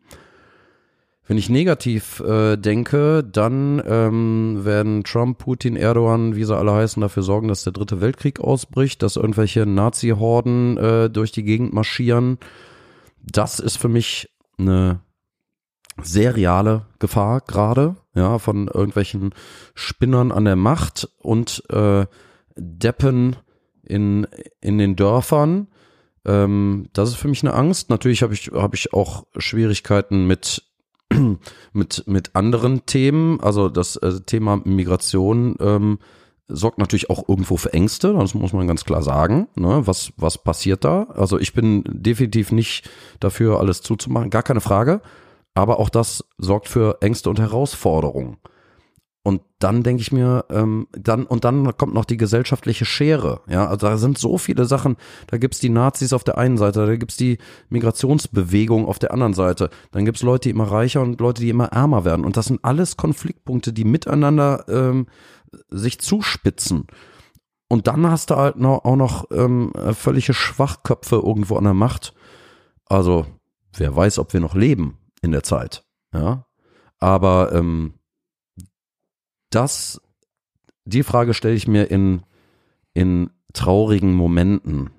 Wenn ich negativ äh, denke, dann ähm, werden Trump, Putin, Erdogan, wie sie alle heißen, dafür sorgen, dass der dritte Weltkrieg ausbricht, dass irgendwelche Nazi-Horden äh, durch die Gegend marschieren. Das ist für mich eine sehr reale Gefahr gerade, ja, von irgendwelchen Spinnern an der Macht und äh, Deppen in, in den Dörfern. Ähm, das ist für mich eine Angst. Natürlich habe ich, hab ich auch Schwierigkeiten mit, mit, mit anderen Themen. Also das äh, Thema Migration ähm, sorgt natürlich auch irgendwo für Ängste, das muss man ganz klar sagen. Ne? Was, was passiert da? Also ich bin definitiv nicht dafür, alles zuzumachen, gar keine Frage aber auch das sorgt für Ängste und Herausforderungen. Und dann denke ich mir, ähm, dann, und dann kommt noch die gesellschaftliche Schere. Ja, also da sind so viele Sachen. Da gibt's die Nazis auf der einen Seite, da gibt's die Migrationsbewegung auf der anderen Seite. Dann gibt's Leute, die immer reicher und Leute, die immer ärmer werden. Und das sind alles Konfliktpunkte, die miteinander ähm, sich zuspitzen. Und dann hast du halt noch, auch noch ähm, völlige Schwachköpfe irgendwo an der Macht. Also, wer weiß, ob wir noch leben in der Zeit. Ja. Aber ähm, das, die Frage stelle ich mir in, in traurigen Momenten,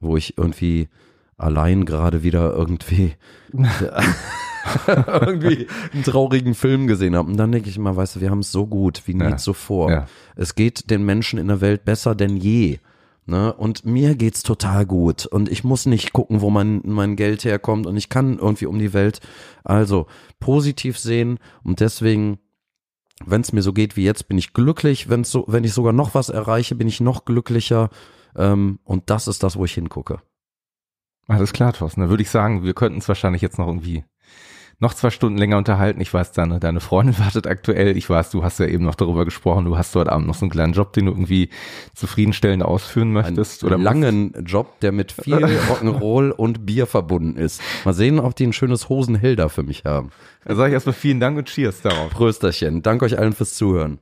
wo ich irgendwie allein gerade wieder irgendwie irgendwie einen traurigen Film gesehen habe. Und dann denke ich immer, weißt du, wir haben es so gut wie nie ja. zuvor. Ja. Es geht den Menschen in der Welt besser denn je. Ne? Und mir geht's total gut und ich muss nicht gucken, wo mein, mein Geld herkommt und ich kann irgendwie um die Welt. Also positiv sehen und deswegen, wenn es mir so geht wie jetzt, bin ich glücklich. Wenn's so, wenn ich sogar noch was erreiche, bin ich noch glücklicher. Ähm, und das ist das, wo ich hingucke. Alles klar, Thorsten. Da würde ich sagen, wir könnten es wahrscheinlich jetzt noch irgendwie noch zwei Stunden länger unterhalten. Ich weiß, deine, deine Freundin wartet aktuell. Ich weiß, du hast ja eben noch darüber gesprochen, du hast heute Abend noch so einen kleinen Job, den du irgendwie zufriedenstellend ausführen möchtest. Einen oder langen musst. Job, der mit viel Rock'n'Roll und Bier verbunden ist. Mal sehen, ob die ein schönes Hosenhilda für mich haben. Da sage ich erstmal vielen Dank und Cheers darauf. Prösterchen. Danke euch allen fürs Zuhören.